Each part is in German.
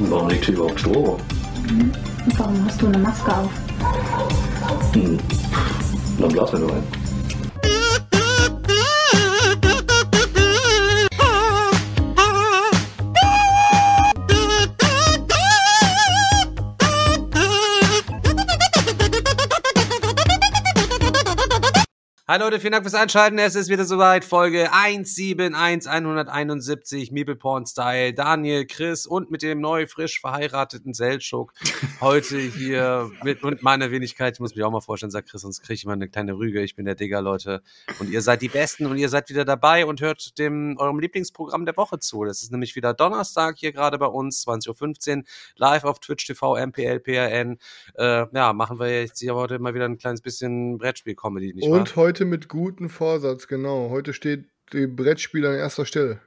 warum liegt hier überhaupt? Mhm. Und warum hast du eine Maske auf? Hm. Dann blasen wir nur ein. Hi Leute, vielen Dank fürs Einschalten. Es ist wieder soweit. Folge 171 171 Meeple Porn Style. Daniel, Chris und mit dem neu frisch verheirateten Seltschuk heute hier mit und meiner Wenigkeit. Ich muss mich auch mal vorstellen, sagt Chris, sonst kriege ich immer eine kleine Rüge. Ich bin der Digger, Leute. Und ihr seid die Besten und ihr seid wieder dabei und hört dem eurem Lieblingsprogramm der Woche zu. Das ist nämlich wieder Donnerstag hier gerade bei uns, 20.15 Uhr, live auf Twitch TV, MPL, PRN. Äh, ja, machen wir jetzt hier heute mal wieder ein kleines bisschen Brettspiel-Comedy, nicht Und wahr? heute mit gutem Vorsatz, genau. Heute steht die Brettspiel an erster Stelle.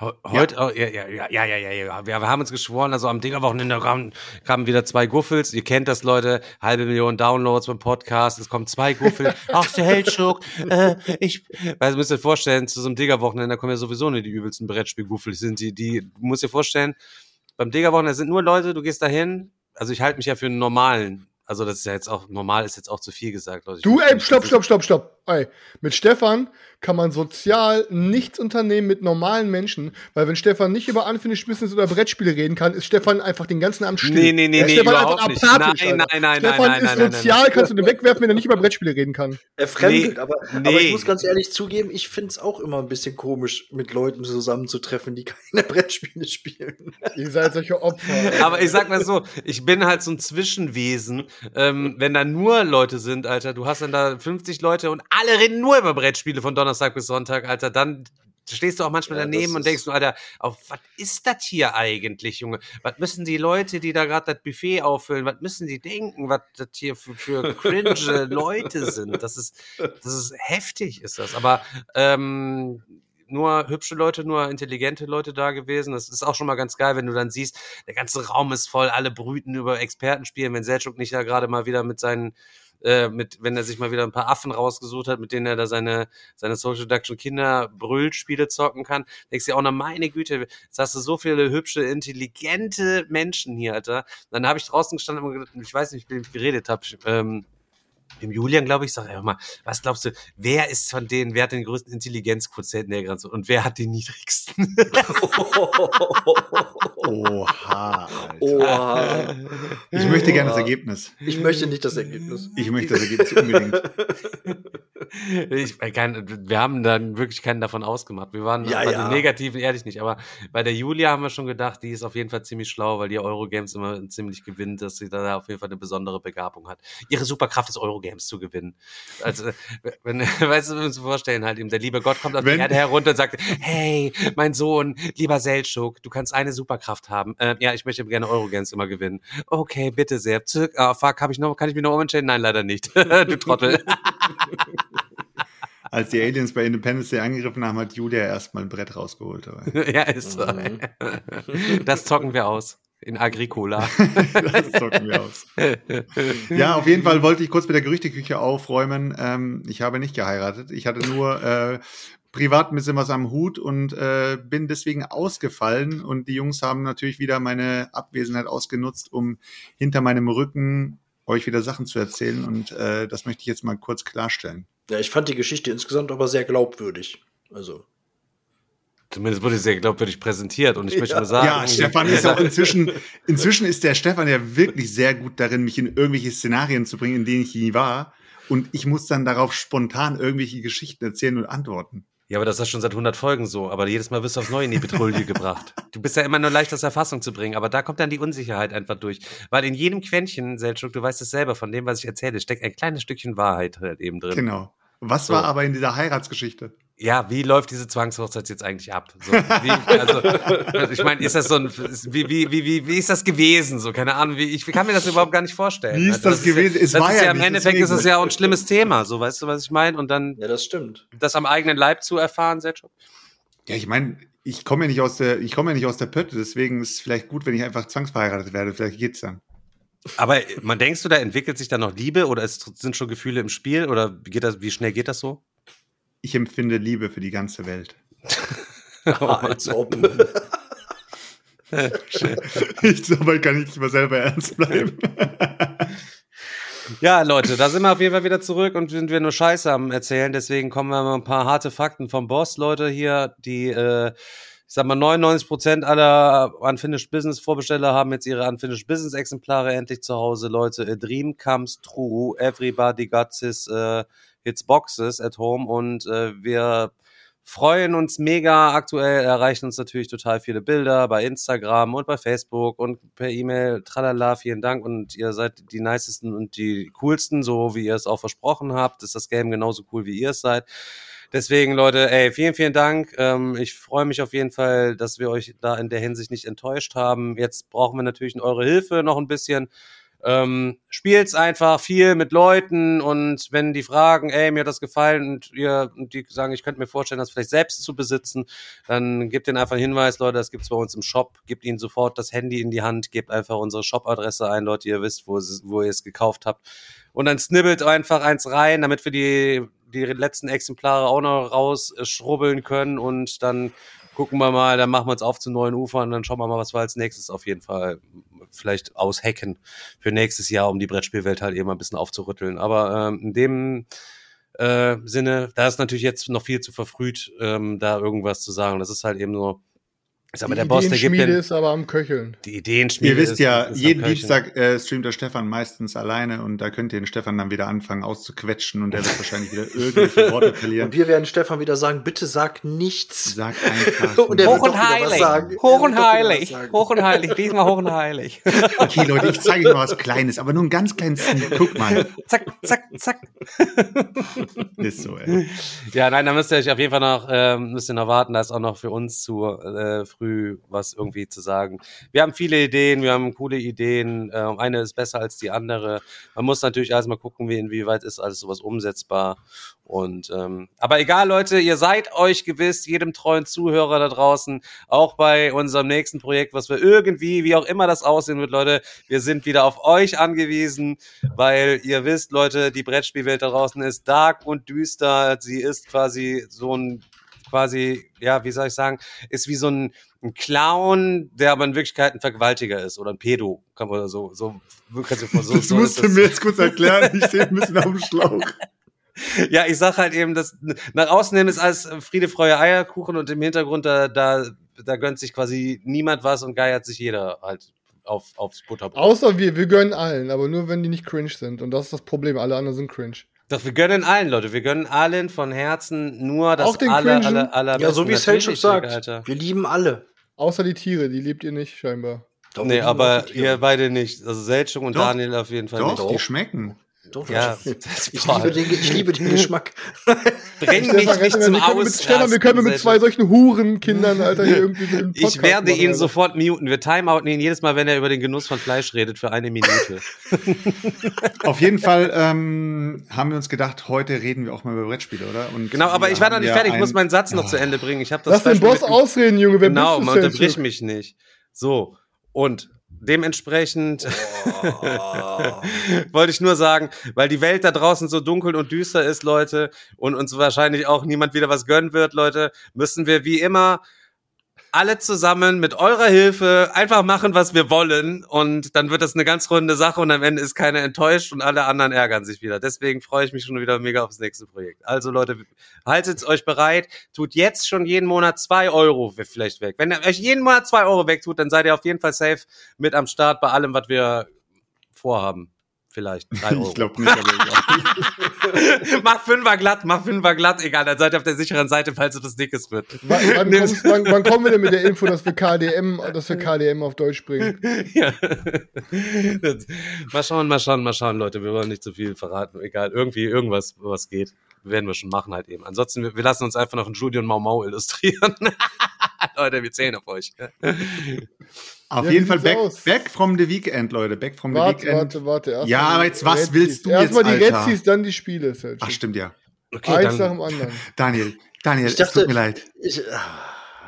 Heute, ja. Oh, ja, ja, ja, ja, ja, ja, ja. Wir, haben uns geschworen, also am Diggerwochenende kamen, kamen wieder zwei Guffels. Ihr kennt das, Leute. Halbe Million Downloads beim Podcast. Es kommen zwei Guffel. Ach, der Heldschuck. Äh, ich, weil, müsst ihr vorstellen, zu so einem Diggerwochenende kommen ja sowieso nicht die übelsten Brettspiel-Guffel. Sind die, die, du musst dir vorstellen, beim Diggerwochenende sind nur Leute, du gehst dahin. Also ich halte mich ja für einen normalen also das ist ja jetzt auch normal, ist jetzt auch zu viel gesagt, Leute. Du, ey, stopp, stopp, stopp, stopp. Ey, mit Stefan kann man sozial nichts unternehmen mit normalen Menschen, weil wenn Stefan nicht über Unfinished Business oder Brettspiele reden kann, ist Stefan einfach den ganzen Abend still. Nee, nee, nee, nee, Stefan überhaupt nicht. Nein, nein, nein, nein, Stefan nein, ist nein, sozial, nein, kannst du den wegwerfen, wenn er nicht über Brettspiele reden kann. Er fremdelt, nee, aber, nee. aber ich muss ganz ehrlich zugeben, ich finde es auch immer ein bisschen komisch, mit Leuten zusammenzutreffen, die keine Brettspiele spielen. Ihr seid solche Opfer. aber ich sag mal so, ich bin halt so ein Zwischenwesen, ähm, wenn da nur Leute sind, Alter, du hast dann da 50 Leute und alle reden nur über Brettspiele von Donnerstag bis Sonntag, Alter, dann stehst du auch manchmal ja, daneben und denkst du, Alter, auf was ist das hier eigentlich, Junge? Was müssen die Leute, die da gerade das Buffet auffüllen, was müssen die denken, was das hier für, für cringe Leute sind? Das ist, das ist heftig, ist das. Aber ähm, nur hübsche Leute, nur intelligente Leute da gewesen. Das ist auch schon mal ganz geil, wenn du dann siehst, der ganze Raum ist voll, alle brüten über Experten spielen, wenn Selchuk nicht da gerade mal wieder mit seinen äh, mit, wenn er sich mal wieder ein paar Affen rausgesucht hat, mit denen er da seine, seine Social Deduction Kinder Brüllspiele zocken kann, denkst du auch, na meine Güte, jetzt hast du so viele hübsche, intelligente Menschen hier, Alter. Dann habe ich draußen gestanden und gedacht, ich weiß nicht, mit wem ich geredet habe, ähm, dem Julian, glaube ich, sag einfach mal, was glaubst du, wer ist von denen, wer hat den größten Intelligenzquotienten der Grenze und wer hat den niedrigsten? Oha. Alter. Oha. Ich möchte gerne das Ergebnis. Ich möchte nicht das Ergebnis. Ich möchte das Ergebnis unbedingt. Ich, kein, wir haben dann wirklich keinen davon ausgemacht. Wir waren ja, bei ja. den Negativen ehrlich nicht. Aber bei der Julia haben wir schon gedacht, die ist auf jeden Fall ziemlich schlau, weil die Eurogames immer ziemlich gewinnt, dass sie da auf jeden Fall eine besondere Begabung hat. Ihre Superkraft ist Eurogames zu gewinnen. Also, wenn, weißt du, wenn wir uns vorstellen, halt eben, der liebe Gott kommt auf die Erde herunter und sagt, hey, mein Sohn, lieber Seltschuk, du kannst eine Superkraft haben. Äh, ja, ich möchte gerne Eurogames immer gewinnen. Okay, bitte sehr. Zirk, oh, fuck, hab ich noch, kann ich mich noch umentscheiden? Nein, leider nicht. du Trottel. Als die Aliens bei Independence Day angegriffen haben, hat Julia erstmal ein Brett rausgeholt. ja, ist so. Mhm. Das zocken wir aus. In Agricola. das zocken wir aus. ja, auf jeden Fall wollte ich kurz mit der Gerüchteküche aufräumen. Ähm, ich habe nicht geheiratet. Ich hatte nur äh, privat ein bisschen was am Hut und äh, bin deswegen ausgefallen. Und die Jungs haben natürlich wieder meine Abwesenheit ausgenutzt, um hinter meinem Rücken euch wieder Sachen zu erzählen. Und äh, das möchte ich jetzt mal kurz klarstellen. Ja, ich fand die Geschichte insgesamt aber sehr glaubwürdig. Also. Zumindest wurde sie sehr glaubwürdig präsentiert und ich ja. möchte mal sagen. Ja, Stefan ist auch inzwischen, inzwischen ist der Stefan ja wirklich sehr gut darin, mich in irgendwelche Szenarien zu bringen, in denen ich nie war. Und ich muss dann darauf spontan irgendwelche Geschichten erzählen und antworten. Ja, aber das ist schon seit 100 Folgen so. Aber jedes Mal wirst du aufs Neue in die Petrouille gebracht. Du bist ja immer nur leicht aus Erfassung zu bringen. Aber da kommt dann die Unsicherheit einfach durch. Weil in jedem Quäntchen, Seltschuk, du weißt es selber, von dem, was ich erzähle, steckt ein kleines Stückchen Wahrheit halt eben drin. Genau. Was so. war aber in dieser Heiratsgeschichte? Ja, wie läuft diese Zwangshochzeit jetzt eigentlich ab? So, wie, also, ich meine, ist das so ein, wie, wie, wie, wie, wie ist das gewesen? So, keine Ahnung, wie, ich kann mir das überhaupt gar nicht vorstellen. Wie ist Also, das gewesen? Ist, Es das war ist ja ja im Endeffekt ist es ja auch ein schlimmes Thema, so, weißt du, was ich meine? Und dann Ja, das stimmt. das am eigenen Leib zu erfahren, Sergio. Ja, ich meine, ich komme ja nicht aus der, ich komme ja nicht aus der Pötte, deswegen ist es vielleicht gut, wenn ich einfach zwangsverheiratet werde. Vielleicht geht's dann. Aber man denkst du, da entwickelt sich da noch Liebe oder ist, sind schon Gefühle im Spiel oder geht das, wie schnell geht das so? Ich empfinde Liebe für die ganze Welt. Als ob. ich dabei kann ich nicht mal selber ernst bleiben. Ja, Leute, da sind wir auf jeden Fall wieder zurück und sind wir nur Scheiße am erzählen. Deswegen kommen wir mal ein paar harte Fakten vom Boss, Leute, hier, die, äh, ich sag mal, 99 Prozent aller Unfinished Business Vorbesteller haben jetzt ihre Unfinished Business Exemplare endlich zu Hause, Leute. A dream comes true. Everybody got his, äh, his boxes at home und äh, wir freuen uns mega. Aktuell erreichen uns natürlich total viele Bilder bei Instagram und bei Facebook und per E-Mail. Tralala, vielen Dank und ihr seid die nicesten und die coolsten, so wie ihr es auch versprochen habt. Ist das Game genauso cool, wie ihr es seid. Deswegen, Leute, ey, vielen, vielen Dank. Ähm, ich freue mich auf jeden Fall, dass wir euch da in der Hinsicht nicht enttäuscht haben. Jetzt brauchen wir natürlich eure Hilfe noch ein bisschen. Ähm, spielt's einfach viel mit Leuten und wenn die fragen, ey, mir hat das gefallen und ihr und die sagen, ich könnte mir vorstellen, das vielleicht selbst zu besitzen, dann gebt ihnen einfach einen Hinweis, Leute, das gibt's bei uns im Shop, gebt ihnen sofort das Handy in die Hand, gebt einfach unsere Shop-Adresse ein, Leute, ihr wisst, wo, wo ihr es gekauft habt. Und dann snibbelt einfach eins rein, damit wir die, die letzten Exemplare auch noch rausschrubbeln können und dann gucken wir mal, dann machen wir uns auf zu neuen Ufern und dann schauen wir mal, was wir als nächstes auf jeden Fall vielleicht aushacken für nächstes Jahr, um die Brettspielwelt halt eben ein bisschen aufzurütteln. Aber ähm, in dem äh, Sinne, da ist natürlich jetzt noch viel zu verfrüht, ähm, da irgendwas zu sagen. Das ist halt eben so, ich sag mal, der die Boss, der gibt Ideenschmiede den, ist aber am Köcheln. die Ideenschmiede. Ihr wisst ist- ja, ist am jeden. Dienstag äh, streamt der Stefan meistens alleine und da könnt ihr den Stefan dann wieder anfangen auszuquetschen und der wird wahrscheinlich wieder irgendwelche Worte verlieren. Und wir werden Stefan wieder sagen, bitte sag nichts. Sag einfach. Und der Hoch wird und doch wieder was heilig, sagen. hoch und heilig, hoch und heilig, diesmal hoch und heilig. okay, Leute, ich zeige euch mal was Kleines, aber nur ein ganz kleines. Guck mal. zack, zack, zack. Ist so, ey. Ja, nein, da müsst ihr euch auf jeden Fall noch, ähm, müsst ihr noch warten, da ist auch noch für uns zu äh, früh was irgendwie zu sagen. Wir haben viele Ideen, wir haben coole Ideen, äh, eine ist besser als die andere. Man muss natürlich erstmal gucken, wie inwieweit ist alles sowas umsetzbar. Und ähm, aber egal, Leute, ihr seid euch gewiss, jedem treuen Zuhörer da draußen, auch bei unserem nächsten Projekt, was wir irgendwie, wie auch immer das aussehen wird, Leute, wir sind wieder auf euch angewiesen, weil ihr wisst, Leute, die Brettspielwelt da draußen ist dark und düster. Sie ist quasi so ein, quasi, ja, wie soll ich sagen, ist wie so ein, ein Clown, der aber in Wirklichkeit ein Vergewaltiger ist oder ein Pedo, kann man so, so, kannst du vor- so, Das so musst du mir jetzt kurz erklären. Ich stehe ein bisschen auf dem Schlauch. Ja, ich sag halt eben, dass nach außen hin ist alles Friede, Freude, Eierkuchen und im Hintergrund da, da, da gönnt sich quasi niemand was und geiert sich jeder halt auf, aufs Butterbrot. Außer wir, wir gönnen allen, aber nur wenn die nicht cringe sind. Und das ist das Problem, alle anderen sind cringe. Doch, wir gönnen allen, Leute. Wir gönnen allen von Herzen nur das Auch den aller, Cringen? aller, aller Ja, so wie Selchuk sagt. Alter. Wir lieben alle. Außer die Tiere, die liebt ihr nicht, scheinbar. Doch, Nee, aber ihr beide nicht. Also Selchuk und Doch. Daniel auf jeden Fall Doch, nicht. die schmecken. Doch, Ja, ich, liebe den, ich liebe den Geschmack. bring mich nicht wir zum mit, Stefan, wir können mit zwei solchen Hurenkindern, Alter, hier irgendwie so einen Podcast Ich werde machen, ihn Alter. sofort muten. Wir timeouten ihn jedes Mal, wenn er über den Genuss von Fleisch redet, für eine Minute. Auf jeden Fall ähm, haben wir uns gedacht, heute reden wir auch mal über Brettspiele, oder? Und Genau, aber wir ich war noch nicht fertig. Ich muss ein- meinen Satz noch Oh. zu Ende bringen. Ich habe das Lass den Boss ausreden, Junge. Wer Genau, man du, unterbrich mich nicht. So, und dementsprechend wollte ich nur sagen, weil die Welt da draußen so dunkel und düster ist, Leute, und uns wahrscheinlich auch niemand wieder was gönnen wird, Leute, müssen wir wie immer alle zusammen mit eurer Hilfe einfach machen, was wir wollen und dann wird das eine ganz runde Sache und am Ende ist keiner enttäuscht und alle anderen ärgern sich wieder. Deswegen freue ich mich schon wieder mega aufs nächste Projekt. Also Leute, haltet euch bereit, tut jetzt schon jeden Monat zwei Euro vielleicht weg. Wenn ihr euch jeden Monat zwei Euro wegtut, dann seid ihr auf jeden Fall safe mit am Start bei allem, was wir vorhaben. Vielleicht drei Euro. Ich glaube nicht, aber egal. mach Fünfer glatt, mach Fünfer glatt, egal, dann seid ihr auf der sicheren Seite, falls es was Dickes wird. Wann, wann, kommst, wann, wann kommen wir denn mit der Info, dass wir KDM, dass wir KDM auf Deutsch bringen? ja. Mal schauen, mal schauen, mal schauen, Leute. Wir wollen nicht zu viel verraten. Egal, irgendwie, irgendwas, was geht. werden wir schon machen halt eben. Ansonsten, wir, wir lassen uns einfach noch einen Julian Mau Mau illustrieren. Leute, wir zählen auf euch. Auf Ja, jeden Fall back, aus? back from the weekend, Leute. Back from the Warte, weekend. warte, warte. Erst Ja, aber die jetzt, was Rezis. willst du Erst jetzt, mal die? Rezis, dann die Spiele. Selchuk. Ach, stimmt ja. Okay, Eins nach dem anderen. Daniel, Daniel, Ich es dachte, tut mir leid. ich,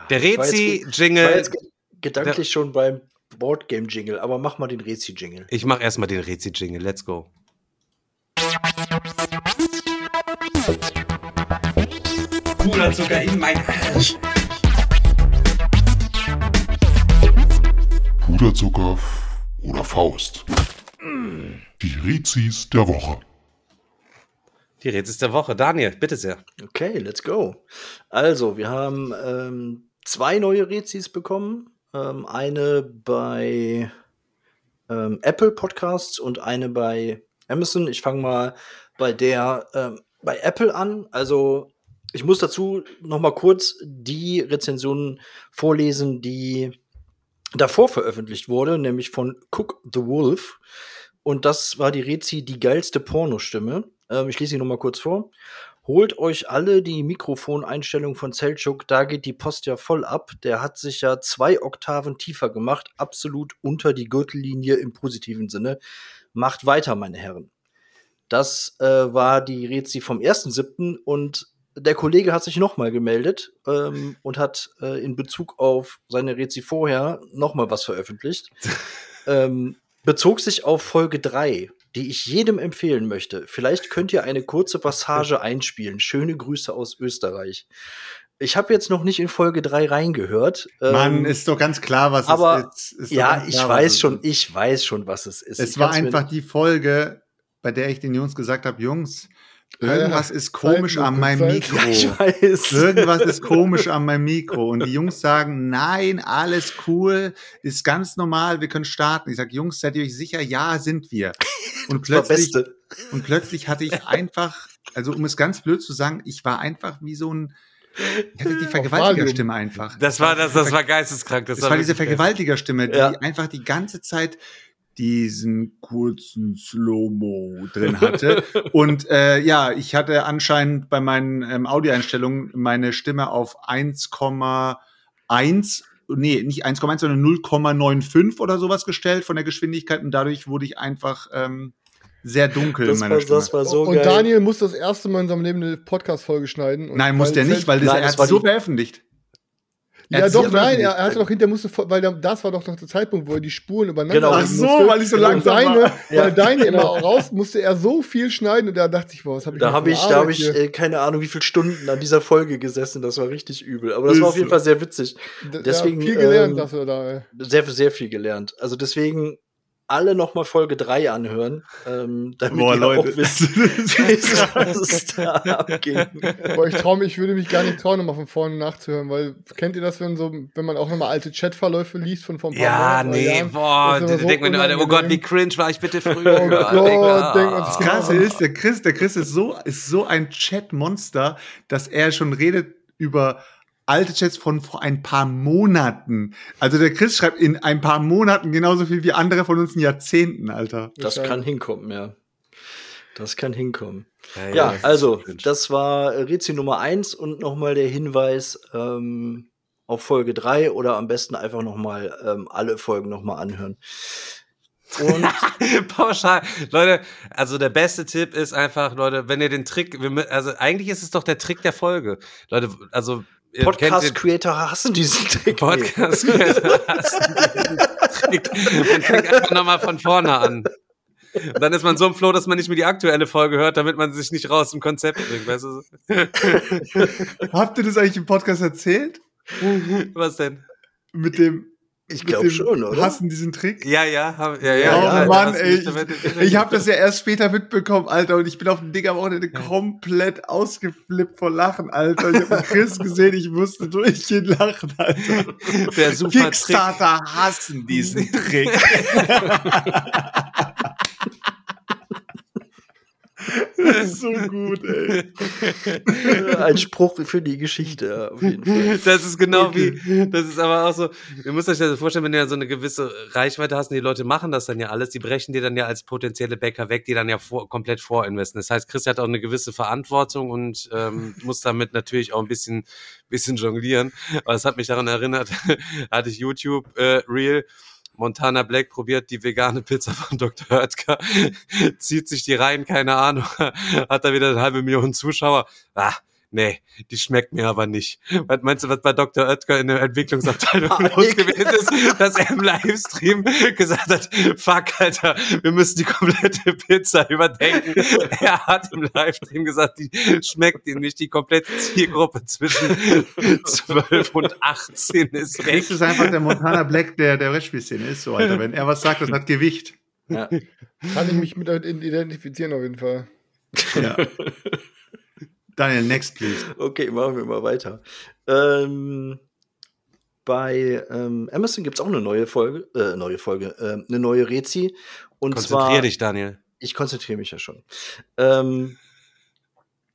der ich war Rezi-Jingle. gedanklich schon beim Boardgame-Jingle, aber mach mal den Rezi-Jingle. Ich mach erstmal den Rezi-Jingle. Let's go. Puderzucker in mein Arsch. Puderzucker oder Faust. Die Rezis der Woche. Die Rezis der Woche. Daniel, bitte sehr. Okay, let's go. Also, wir haben ähm, zwei neue Rezis bekommen. Ähm, eine bei ähm, Apple Podcasts und eine bei Amazon. Ich fange mal bei der ähm, bei Apple an. Also, ich muss dazu noch mal kurz die Rezensionen vorlesen, die davor veröffentlicht wurde, nämlich von Cook the Wolf. Und das war die Rezi, die geilste Pornostimme. Ähm, ich lese sie noch mal kurz vor. Holt euch alle die Mikrofoneinstellung von Selchuk, da geht die Post ja voll ab. Der hat sich ja zwei Oktaven tiefer gemacht, absolut unter die Gürtellinie im positiven Sinne. Macht weiter, meine Herren. Das äh, war die Rezi vom 1.7. und der Kollege hat sich nochmal gemeldet ähm, und hat äh, in Bezug auf seine Rezi vorher nochmal was veröffentlicht. ähm, bezog sich auf Folge 3, die ich jedem empfehlen möchte. Vielleicht könnt ihr eine kurze Passage einspielen. Schöne Grüße aus Österreich. Ich habe jetzt noch nicht in Folge 3 reingehört. Mann, ähm, ist doch ganz klar, was aber es ist. ist. ja, ich klar, weiß schon, ich weiß schon, was es ist. Es Ich war einfach die Folge, bei der ich den Jungs gesagt habe, Jungs, irgendwas ist komisch an meinem. Mikro. Ich weiß. Irgendwas ist komisch an meinem Mikro. Und die Jungs sagen, nein, alles cool, ist ganz normal, wir können starten. Ich sage, Jungs, seid ihr euch sicher? Ja, sind wir. Und war plötzlich, und plötzlich hatte ich einfach, also um es ganz blöd zu sagen, ich war einfach wie so ein, ich hatte die Vergewaltigerstimme einfach. Das war, das, das war geisteskrank. Das, Das war diese wirklich geil. Vergewaltigerstimme, die Ja. einfach die ganze Zeit diesen kurzen Slow-Mo drin hatte. Und äh, ja, ich hatte anscheinend bei meinen ähm, Audioeinstellungen meine Stimme auf 1,1, nee, nicht 1,1, sondern 0,95 oder sowas gestellt von der Geschwindigkeit und dadurch wurde ich einfach ähm, sehr dunkel Das in meiner war, Stimme. das war so und geil. Daniel muss das erste Mal in seinem Leben eine Podcast-Folge schneiden. Und Nein, muss der nicht, weil das, Nein, er hat so die- veröffentlicht. Ja, doch, nein, er, hatte doch hinter musste, weil das war doch noch der Zeitpunkt, wo er die Spuren übereinander Genau. Ach so, musste. weil ich so Und langsam deine, war. Ja, weil deine immer genau. raus musste er so viel schneiden und da dachte ich, boah, was habe ich Da habe ich, da habe ich äh, keine Ahnung, wie viele Stunden an dieser Folge gesessen. Das war richtig übel. Aber das Ist war auf jeden. Fall sehr witzig. Deswegen, ja, viel gelernt ähm, dafür da. Ey. Sehr, sehr viel gelernt. Also deswegen alle noch mal Folge 3 anhören, ähm, damit Boah, ihr Leute. auch wisst, was es da abging. Aber ich traue mich, ich würde mich gar nicht trauen, nochmal von vorne nachzuhören, weil kennt ihr das, wenn so, wenn man auch nochmal alte Chatverläufe liest von vor ein paar Ja, Monaten nee, Jahren? boah, so denkt man, oh Gott, wie cringe war ich bitte früher. Oh Gott, sich Das. Krasse ist, der Chris, der Chris ist so, ist so ein Chat-Monster, dass er schon redet über alte Chats von vor ein paar Monaten. Also der Chris schreibt in ein paar Monaten genauso viel wie andere von uns in Jahrzehnten, Alter. Das kann hinkommen, ja. Das kann hinkommen. Ja, Ja, ist also, das war Rezi Nummer 1 und nochmal der Hinweis ähm, auf Folge 3 oder am besten einfach nochmal ähm, alle Folgen nochmal anhören. Und Pauschal. Leute, also der beste Tipp ist einfach, Leute, wenn ihr den Trick, also eigentlich ist es doch der Trick der Folge. Leute, also Podcast-Creator hassen diesen Trick. Podcast. Trick. Man fängt einfach nochmal von vorne an. Und dann ist man so im Flow, dass man nicht mehr die aktuelle Folge hört, damit man sich nicht raus im Konzept bringt, weißt du? Habt ihr das eigentlich im Podcast erzählt? Was denn? Mit dem, Ich mit glaub dem schon, oder? Hassen diesen Trick? Ja, ja, hab, ja, ja. Oh ja, Mann, ey. Ich, ich habe das ja erst später mitbekommen, Alter, und ich bin auf dem Ding am Wochenende komplett ausgeflippt vor Lachen, Alter. Ich habe Chris gesehen, ich musste durchgehend lachen, Alter. der super Trick. Kickstarter hassen diesen Trick. so gut, ey. Ein Spruch für die Geschichte, auf jeden Fall. Das ist genau wie, das ist aber auch so, ihr müsst euch das vorstellen, wenn du ja so eine gewisse Reichweite hast und die Leute machen das dann ja alles, die brechen dir dann ja als potenzielle Bäcker weg, die dann ja vor, komplett vorinvesten. Das heißt, Chris hat auch eine gewisse Verantwortung und ähm, muss damit natürlich auch ein bisschen, bisschen jonglieren. Aber das hat mich daran erinnert, hatte ich YouTube äh, Real. Montana Black probiert die vegane Pizza von Dr. Oetker, zieht sich die rein, keine Ahnung, hat da wieder eine halbe Million Zuschauer. Ah, nee, die schmeckt mir aber nicht. Was meinst du, was bei Dr. Oetker in der Entwicklungsabteilung los gewesen ist, dass er im Livestream gesagt hat, fuck, Alter, wir müssen die komplette Pizza überdenken. Er hat im Livestream gesagt, die schmeckt ihm nicht, die komplette Zielgruppe zwischen 12 und 18 ist weg. Chris ist einfach der Montana Black der, der Brettspielszene. Ist so, Alter. Wenn er was sagt, das hat Gewicht. Ja. Kann ich mich mit identifizieren auf jeden Fall. Ja. Daniel, next, please. Okay, machen wir mal weiter. Ähm, bei ähm, Amazon gibt es auch eine neue Folge, äh, neue Folge, äh, eine neue Rezi. Und Konzentrier zwar, dich, Daniel. ich konzentriere mich ja schon. Ähm,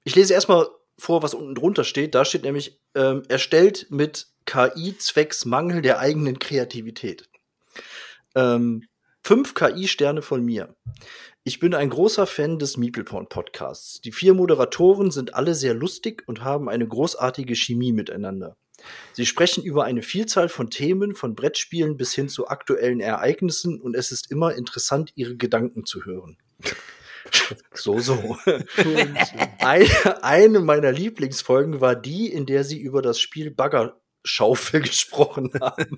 ich lese erstmal vor, was unten drunter steht. Da steht nämlich, ähm, erstellt mit KI zwecks Mangel der eigenen Kreativität. Ähm, fünf KI-Sterne von mir. Ich bin ein großer Fan des Meepleporn Podcasts. Die vier Moderatoren sind alle sehr lustig und haben eine großartige Chemie miteinander. Sie sprechen über eine Vielzahl von Themen, von Brettspielen bis hin zu aktuellen Ereignissen und es ist immer interessant, ihre Gedanken zu hören. So, so. Ein, eine meiner Lieblingsfolgen war die, in der sie über das Spiel Baggerschaufel gesprochen haben.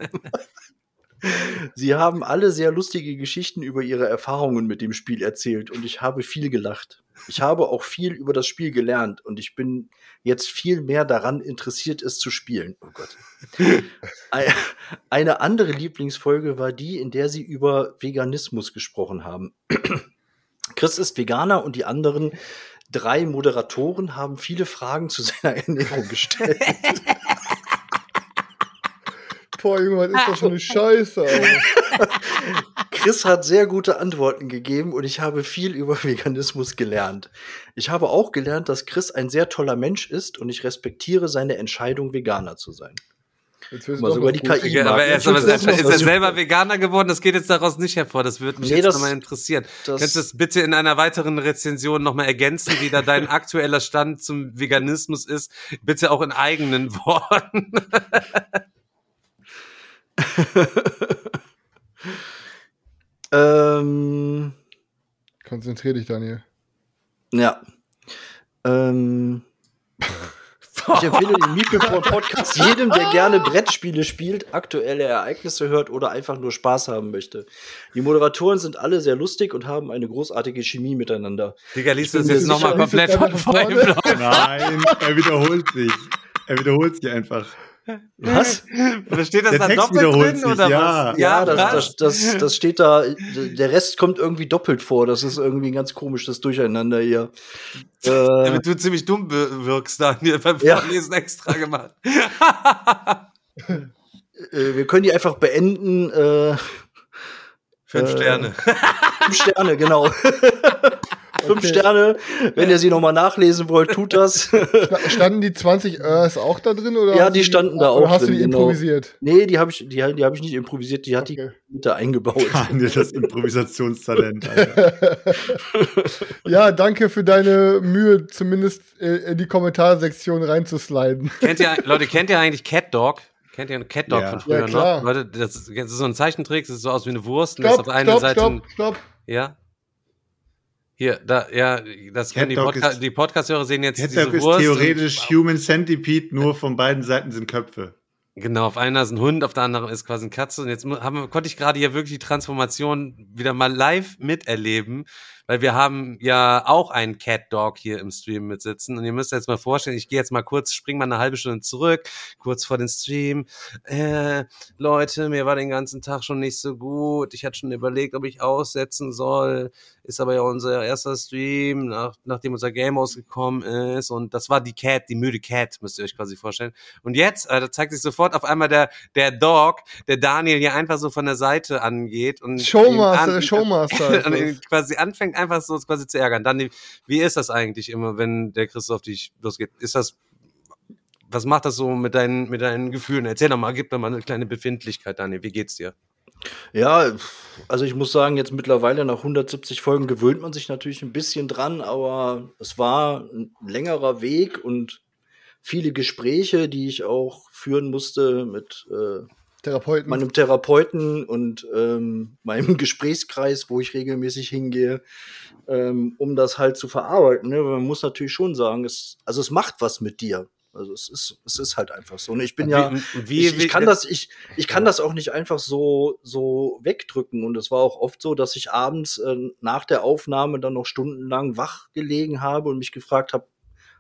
Sie haben alle sehr lustige Geschichten über ihre Erfahrungen mit dem Spiel erzählt und ich habe viel gelacht. Ich habe auch viel über das Spiel gelernt und ich bin jetzt viel mehr daran interessiert, es zu spielen. Oh Gott. Ei- Eine andere Lieblingsfolge war die, in der sie über Veganismus gesprochen haben. Chris ist Veganer und die anderen drei Moderatoren haben viele Fragen zu seiner Ernährung gestellt. Boah, Junge, was ist das für eine Scheiße, Alter. Chris hat sehr gute Antworten gegeben und ich habe viel über Veganismus gelernt. Ich habe auch gelernt, dass Chris ein sehr toller Mensch ist und ich respektiere seine Entscheidung, Veganer zu sein. Jetzt willst Mal du sogar die KI. Ja, aber er ist, aber ist, er, ist er selber Veganer geworden? Das geht jetzt daraus nicht hervor. Das würde mich Nee, jetzt nochmal interessieren. das- Kannst du das bitte in einer weiteren Rezension nochmal ergänzen, wie da dein aktueller Stand zum Veganismus ist? Bitte auch in eigenen Worten. Ähm, Konzentrier dich, Daniel. ja. Ähm, ich empfehle den Mikrofon Podcast jedem, der gerne Brettspiele spielt, aktuelle Ereignisse hört oder einfach nur Spaß haben möchte. Die Moderatoren sind alle sehr lustig und haben eine großartige Chemie miteinander. Digga, liest du das jetzt nochmal komplett von vorne. Nein, er wiederholt sich. Er wiederholt sich einfach. Was? Oder steht das Der da Text doppelt drin sich, oder ja. was? Ja, das, krass. das, das, das steht da, der Rest kommt irgendwie doppelt vor. Das ist irgendwie ein ganz komisches Durcheinander hier. Äh, Damit du ziemlich dumm wir- wirkst, Daniel, beim Ja. Vorlesen extra gemacht. äh, wir können die einfach beenden. Äh, Fünf Äh, Sterne. fünf Sterne, genau. fünf Okay. Sterne. Wenn ihr sie nochmal nachlesen wollt, tut das. Sta- Standen die 20 Örs auch da drin? Oder Ja, hast die du standen da oder auch hast du drin, die genau. improvisiert? nee, die habe ich, die, die hab ich nicht improvisiert, die hat Okay. die Mitte eingebaut. Daniel, das Improvisationstalent. Ja, danke für deine Mühe, zumindest äh, in die Kommentarsektion reinzusliden. kennt ihr, Leute, kennt ihr eigentlich Cat Dog? Kennt ihr Cat Dog Ja. von früher Ja, klar. noch? Leute, das ist, das ist so ein Zeichentrick, das sieht so aus wie eine Wurst. und das ist Stopp, auf einer stopp, Seite stopp, stopp. Ja. Hier, da, ja, das können die, Cat Podca ist- die Podcast-Hörer sehen jetzt Cat diese Dog ist Wurst. theoretisch und, Human Centipede, nur von beiden Seiten sind Köpfe. genau, auf einer ist ein Hund, auf der anderen ist quasi eine Katze. Und jetzt haben, wir- konnte ich gerade hier wirklich die Transformation wieder mal live miterleben, weil wir haben ja auch einen Cat Dog hier im Stream mitsitzen. Und ihr müsst jetzt mal vorstellen, ich gehe jetzt mal kurz, spring mal eine halbe Stunde zurück, kurz vor den Stream. Äh, Leute, mir war den ganzen Tag schon nicht so gut. Ich hatte schon überlegt, ob ich aussetzen soll. Ist aber ja unser erster Stream, nach, nachdem unser Game ausgekommen ist. Und das war die Cat, die müde Cat, müsst ihr euch quasi vorstellen. Und jetzt, äh, da zeigt sich sofort auf einmal der, der Dog, der Daniel hier einfach so von der Seite angeht und Showmaster, an- der Showmaster. und quasi anfängt einfach so quasi zu ärgern. Dann, wie ist das eigentlich immer, wenn der Christoph dich losgeht? Ist das, was macht das so mit deinen, mit deinen Gefühlen? Erzähl doch mal, gib mir mal eine kleine Befindlichkeit, Daniel. Wie geht's dir? Ja, also ich muss sagen, jetzt mittlerweile nach 170 Folgen gewöhnt man sich natürlich ein bisschen dran, aber es war ein längerer Weg und viele Gespräche, die ich auch führen musste mit äh, Therapeuten. meinem Therapeuten und ähm, meinem Gesprächskreis, wo ich regelmäßig hingehe, ähm, um das halt zu verarbeiten. Ne? Man muss natürlich schon sagen, es, also es macht was mit dir. Also es ist, es ist halt einfach so. Und ich bin Wie- ja, wie- ich, ich kann das, ich, ich kann das auch nicht einfach so, so wegdrücken. Und es war auch oft so, dass ich abends äh, nach der Aufnahme dann noch stundenlang wach gelegen habe und mich gefragt habe,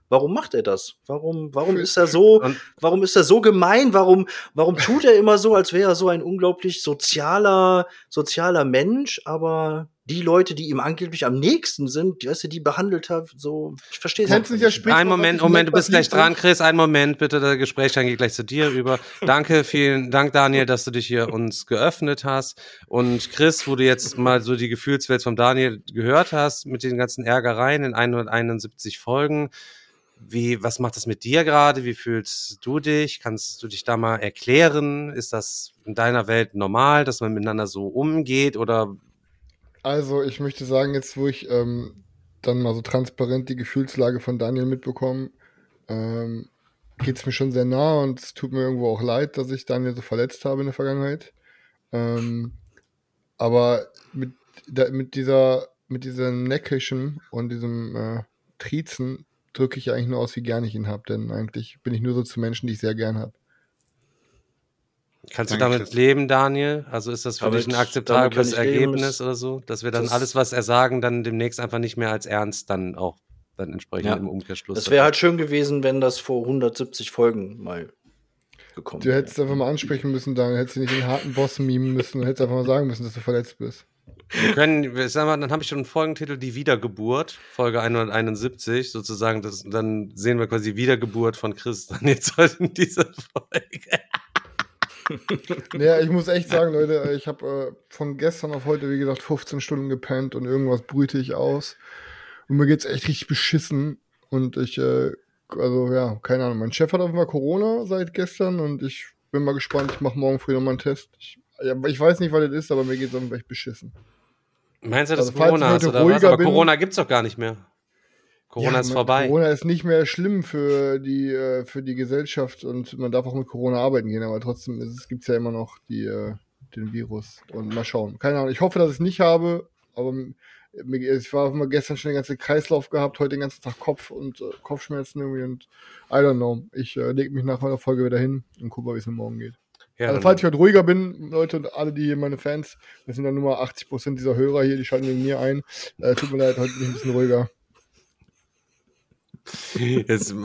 warum macht er das? Warum, warum ist er so, warum ist er so gemein? Warum, warum tut er immer so, als wäre er so ein unglaublich sozialer, sozialer Mensch, aber die Leute, die ihm angeblich am nächsten sind, die, weißt du, die behandelt hat, so, ich verstehe es nicht Sprichwort, Ein Moment, Moment, du bist gleich dran? Chris. Einen Moment, bitte, der Gesprächsstand geht gleich zu dir über. Danke, vielen Dank, Daniel, dass du dich hier uns geöffnet hast. Und Chris, wo du jetzt mal so die Gefühlswelt von Daniel gehört hast, mit den ganzen Ärgereien in 171 Folgen. Wie, was macht das mit dir gerade? Wie fühlst du dich? Kannst du dich da mal erklären? Ist das in deiner Welt normal, dass man miteinander so umgeht oder Also, ich möchte sagen, jetzt, wo ich ähm, dann mal so transparent die Gefühlslage von Daniel mitbekomme, ähm, geht es mir schon sehr nah und es tut mir irgendwo auch leid, dass ich Daniel so verletzt habe in der Vergangenheit. Ähm, aber mit, da, mit dieser, mit diesem Neckischen und diesem äh, Trizen drücke ich eigentlich nur aus, wie gern ich ihn habe, denn eigentlich bin ich nur so zu Menschen, die ich sehr gern habe. Kannst du Danke, damit Chris. leben, Daniel? Also ist das für Damit- dich ein damit akzeptables Ergebnis oder so? Dass wir dann das- alles, was er sagen, dann demnächst einfach nicht mehr als ernst dann auch dann entsprechend Ja. im Umkehrschluss. Das wäre halt schön gewesen, wenn das vor 170 Folgen mal gekommen Du hättest einfach mal ansprechen müssen, Daniel, hättest du nicht den harten Boss mimen müssen, hättest einfach mal sagen müssen, dass du verletzt bist. Wir können, sagen mal, dann habe ich schon einen Folgentitel, die Wiedergeburt, Folge 171, sozusagen, das, dann sehen wir quasi Wiedergeburt von Chris dann jetzt heute in dieser Folge. Ja, ich muss echt sagen, Leute, ich habe äh, von gestern auf heute, wie gesagt, 15 Stunden gepennt und irgendwas brüte ich aus. Und mir geht's echt richtig beschissen. Und ich, äh, also ja, keine Ahnung. Mein Chef hat auf jeden Fall Corona seit gestern und ich bin mal gespannt. Ich mache morgen früh nochmal einen Test. Ich, ja, ich weiß nicht, was das ist, aber mir geht's einfach echt beschissen. Meinst du, dass Also, Corona heute oder was? Aber bin- Corona gibt's doch gar nicht mehr. Corona Ja, ist vorbei. Corona ist nicht mehr schlimm für die, äh, für die Gesellschaft und man darf auch mit Corona arbeiten gehen, aber trotzdem ist es, gibt's ja immer noch die, äh, den Virus. Und mal schauen. Keine Ahnung. Ich hoffe, dass ich es nicht habe, aber ich war gestern schon den ganzen Kreislauf gehabt, heute den ganzen Tag Kopf und äh, Kopfschmerzen irgendwie und I don't know. Ich lege mich nach meiner Folge wieder hin und gucke mal, wie es mir morgen geht. Ja, also, falls ich heute ruhiger bin, Leute und alle, die hier meine Fans, das sind ja nur mal 80% dieser Hörer hier, die schalten wegen mir ein. Äh, tut mir leid, heute bin ich ein bisschen ruhiger. Jetzt,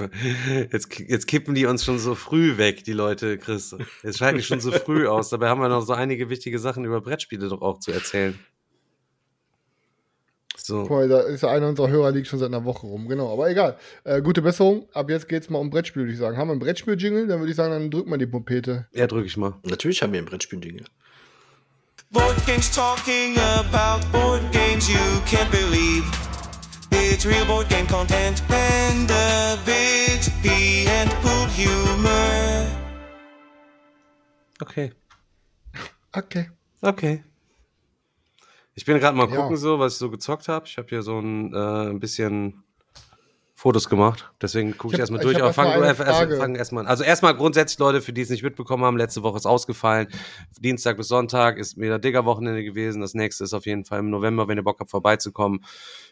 jetzt, jetzt kippen die uns schon so früh weg, die Leute, Chris. Jetzt scheiden die schon so früh aus. Dabei haben wir noch so einige wichtige Sachen über Brettspiele doch auch zu erzählen. So. Guck mal, da ist ja einer unserer Hörer, liegt schon seit einer Woche rum. Genau, aber egal. Äh, gute Besserung. Ab jetzt geht's mal um Brettspiel, würde ich sagen. Haben wir einen Brettspiel-Jingle? Dann würde ich sagen, dann drück mal die Pompete. Ja, drücke ich mal. Natürlich haben wir ein Brettspiel-Dinge. Board games talking about board games you can't believe. It's real board game content and a bit pee and pool humor. Okay. Okay. Okay. Ich bin gerade mal Ja. gucken, so, was ich so gezockt habe. Ich habe hier so ein, äh, ein bisschen Fotos gemacht. Deswegen gucke ich, Ich erstmal ich durch. hab Aber fangen erst, Frage. fangen erst mal an. Also erstmal grundsätzlich, Leute, für die es nicht mitbekommen haben, letzte Woche ist ausgefallen. Dienstag bis Sonntag ist wieder Digger-Wochenende gewesen. Das nächste ist auf jeden Fall im November, wenn ihr Bock habt, vorbeizukommen.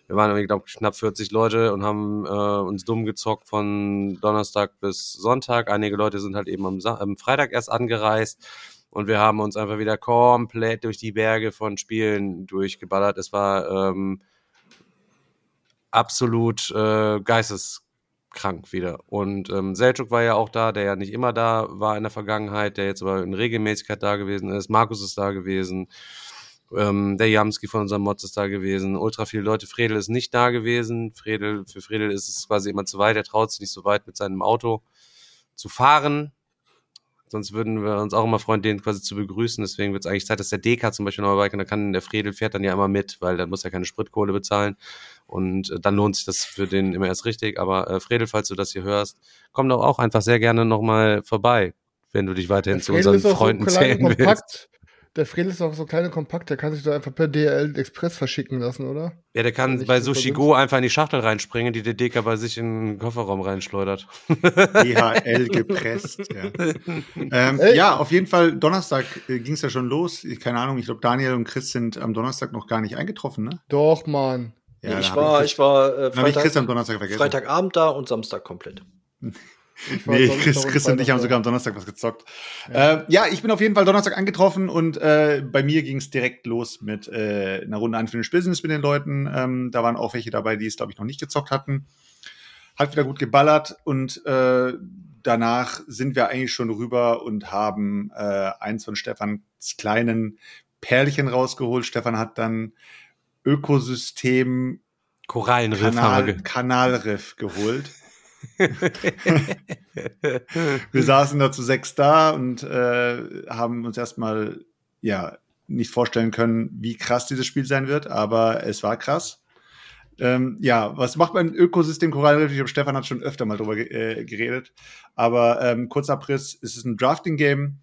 Wir waren, ich glaube, knapp 40 Leute und haben äh, uns dumm gezockt von Donnerstag bis Sonntag. Einige Leute sind halt eben am, Sa am Freitag erst angereist. Und wir haben uns einfach wieder komplett durch die Berge von Spielen durchgeballert. Es war ähm, absolut äh, geisteskrank wieder. Und ähm, Selçuk war ja auch da, der ja nicht immer da war in der Vergangenheit, der jetzt aber in Regelmäßigkeit da gewesen ist. Markus ist da gewesen. Ähm, der Jamski von unserem Mods ist da gewesen. Ultra viele Leute. Fredel ist nicht da gewesen. Fredel, für Fredel ist es quasi immer zu weit. Er traut sich nicht so weit mit seinem Auto zu fahren. Sonst würden wir uns auch immer freuen, den quasi zu begrüßen. Deswegen wird es eigentlich Zeit, dass der DK zum Beispiel noch dabei kann. Da kann der Fredel fährt dann ja immer mit, weil dann muss er keine Spritkohle bezahlen. Und äh, dann lohnt sich das für den immer erst richtig. Aber äh, Fredel, falls du das hier hörst, komm doch auch einfach sehr gerne nochmal vorbei, wenn du dich weiterhin Der zu Fredel unseren Freunden zählen willst. kompakt. Der Fredel ist auch so klein und kompakt, der kann sich doch einfach per DHL Express verschicken lassen, oder? Ja, der kann bei Sushi. Go einfach in die Schachtel reinspringen, die der DK bei sich in den Kofferraum reinschleudert. DHL gepresst. Ja. Ähm, ja, auf jeden Fall, Donnerstag äh, ging es ja schon los. Ich, keine Ahnung, ich glaube, Daniel und Chris sind am Donnerstag noch gar nicht eingetroffen, ne? Doch, Mann. Ja, da ich, war, Chris- ich war äh, habe ich Freitag, Chris am Donnerstag vergessen. Freitagabend da und Samstag komplett. Ich Nee, Chris, und Chris und ich haben sogar am Donnerstag was gezockt. Ja, äh, ja ich bin auf jeden Fall Donnerstag angetroffen und äh, bei mir ging es direkt los mit äh, einer Runde Unfinished Business mit den Leuten. Ähm, da waren auch welche dabei, die es, glaube ich, noch nicht gezockt hatten. Hat wieder gut geballert und äh, danach sind wir eigentlich schon rüber und haben äh, eins von Stefans kleinen Perlchen rausgeholt. Stefan hat dann Ökosystem Korallenriff Kanal, Kanalriff geholt. wir saßen da zu sechs da und äh, haben uns erstmal ja nicht vorstellen können, wie krass dieses Spiel sein wird, aber es war krass. Ähm, ja, was macht man Ökosystem Korallenriff? Ich glaube, Stefan hat schon öfter mal drüber äh, geredet. Aber ähm, kurzer Abriss, es ist ein Drafting-Game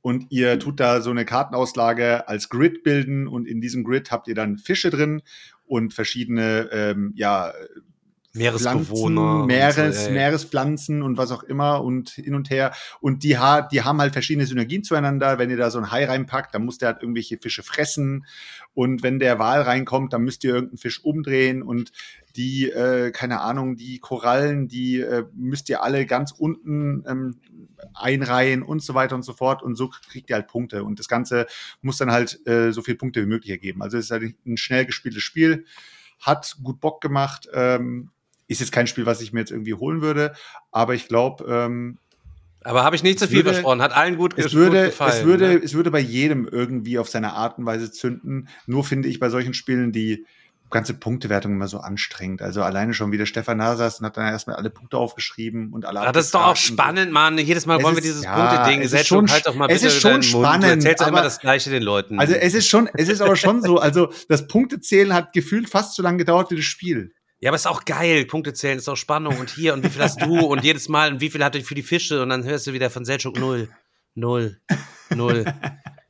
und ihr tut da so eine Kartenauslage als Grid bilden und in diesem Grid habt ihr dann Fische drin und verschiedene ähm, ja, Meeresbewohner. Pflanzen, Meeres, und. Meerespflanzen und was auch immer und hin und her. Und die, ha die haben halt verschiedene Synergien zueinander. Wenn ihr da so ein Hai reinpackt, dann muss der halt irgendwelche Fische fressen. Und wenn der Wal reinkommt, dann müsst ihr irgendeinen Fisch umdrehen. Und die, äh, keine Ahnung, die Korallen, die äh, müsst ihr alle ganz unten ähm, einreihen und so weiter und so fort. Und so kriegt ihr halt Punkte. Und das Ganze muss dann halt äh, so viele Punkte wie möglich ergeben. Also es ist halt ein schnell gespieltes Spiel. Hat gut Bock gemacht. Ähm, ist jetzt kein Spiel, was ich mir jetzt irgendwie holen würde, aber ich glaube, ähm, Aber habe ich nicht zu Es viel würde- versprochen. Hat allen gut, es gut würde, gefallen. es würde, ne? es würde bei jedem irgendwie auf seine Art und Weise zünden. Nur finde ich bei solchen Spielen die ganze Punktewertung immer so anstrengend. Also alleine schon wie der Stefan da saß und hat dann erstmal alle Punkte aufgeschrieben und alle. Ja, das ist doch auch so. spannend, Mann. Jedes Mal Es wollen wir ist- dieses ja, Punkte-Ding. es ist schon- halt doch mal es ist schon Mund. Du spannend, erzählst doch immer aber- das Gleiche den Leuten. Also es ist schon, es ist aber schon so, also das Punktezählen hat gefühlt fast so lange gedauert wie das Spiel. Ja, aber ist auch geil. Punkte zählen ist auch Spannung. Und hier, und wie viel hast du? Und jedes Mal, und wie viel hatte ich für die Fische? Und dann hörst du wieder von Selchuk null. Null. Null.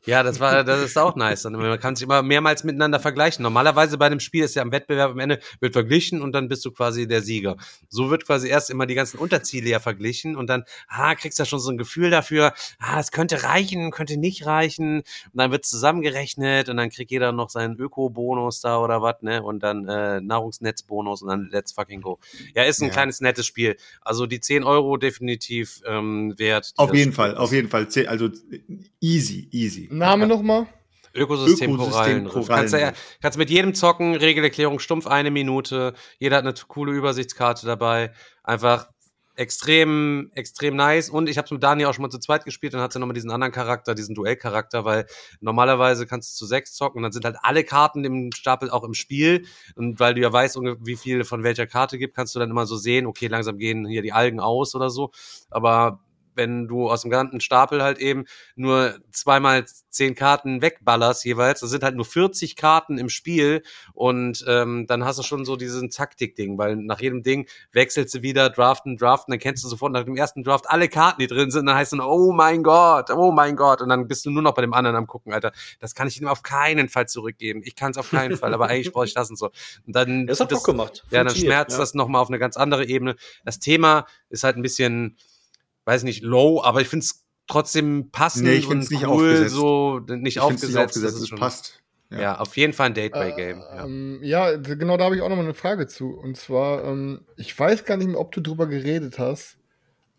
Ja, das war, das ist auch nice. Und man kann sich immer mehrmals miteinander vergleichen. Normalerweise bei einem Spiel ist ja am Wettbewerb am Ende wird verglichen und dann bist du quasi der Sieger. So wird quasi erst immer die ganzen Unterziele ja verglichen und dann, ah, kriegst du ja schon so ein Gefühl dafür, ah, es könnte reichen, könnte nicht reichen. Und dann wird zusammengerechnet und dann kriegt jeder noch seinen Öko-Bonus da oder was, ne? Und dann äh, Nahrungsnetzbonus und dann let's fucking go. Ja, ist ein Ja. kleines nettes Spiel. Also die 10 Euro definitiv ähm, wert. Auf jeden Fall, ist. auf jeden Fall. Also easy, easy. Name nochmal? Ökosystem, Ökosystem Korallenriff. Kannst, du ja, Korallenriff. kannst mit jedem zocken, Regelerklärung stumpf eine Minute. Jeder hat eine coole Übersichtskarte dabei. Einfach extrem, extrem nice. Und ich habe es mit Dani auch schon mal zu zweit gespielt. Dann hat sie nochmal diesen anderen Charakter, diesen Duellcharakter, weil normalerweise kannst du zu sechs zocken und dann sind halt alle Karten im Stapel auch im Spiel. Und weil du ja weißt, wie viel von welcher Karte gibt, kannst du dann immer so sehen, okay, langsam gehen hier die Algen aus oder so. Aber wenn du aus dem ganzen Stapel halt eben nur zweimal zehn Karten wegballerst jeweils, das sind halt nur 40 Karten im Spiel und ähm, dann hast du schon so diesen Taktik-Ding, weil nach jedem Ding wechselst du wieder, draften, draften, dann kennst du sofort nach dem ersten Draft alle Karten, die drin sind, dann heißt es oh mein Gott, oh mein Gott und dann bist du nur noch bei dem anderen am gucken, Alter, das kann ich ihm auf keinen Fall zurückgeben, ich kann es auf keinen Fall, aber eigentlich brauche ich das und so. Und dann Das hat tut Bock gemacht. ja, dann schmerzt ja. das nochmal auf eine ganz andere Ebene. Das Thema ist halt ein bisschen, weiß nicht, low, aber ich finde es trotzdem passend Nee, ich und nicht cool, aufgesetzt. so nicht Ich aufgesetzt. nicht aufgesetzt, es passt. Ja. auf jeden Fall ein Gateway-Game. ja. Ähm, ja, genau da habe ich auch nochmal eine Frage zu. Und zwar, ähm, ich weiß gar nicht mehr, ob du drüber geredet hast,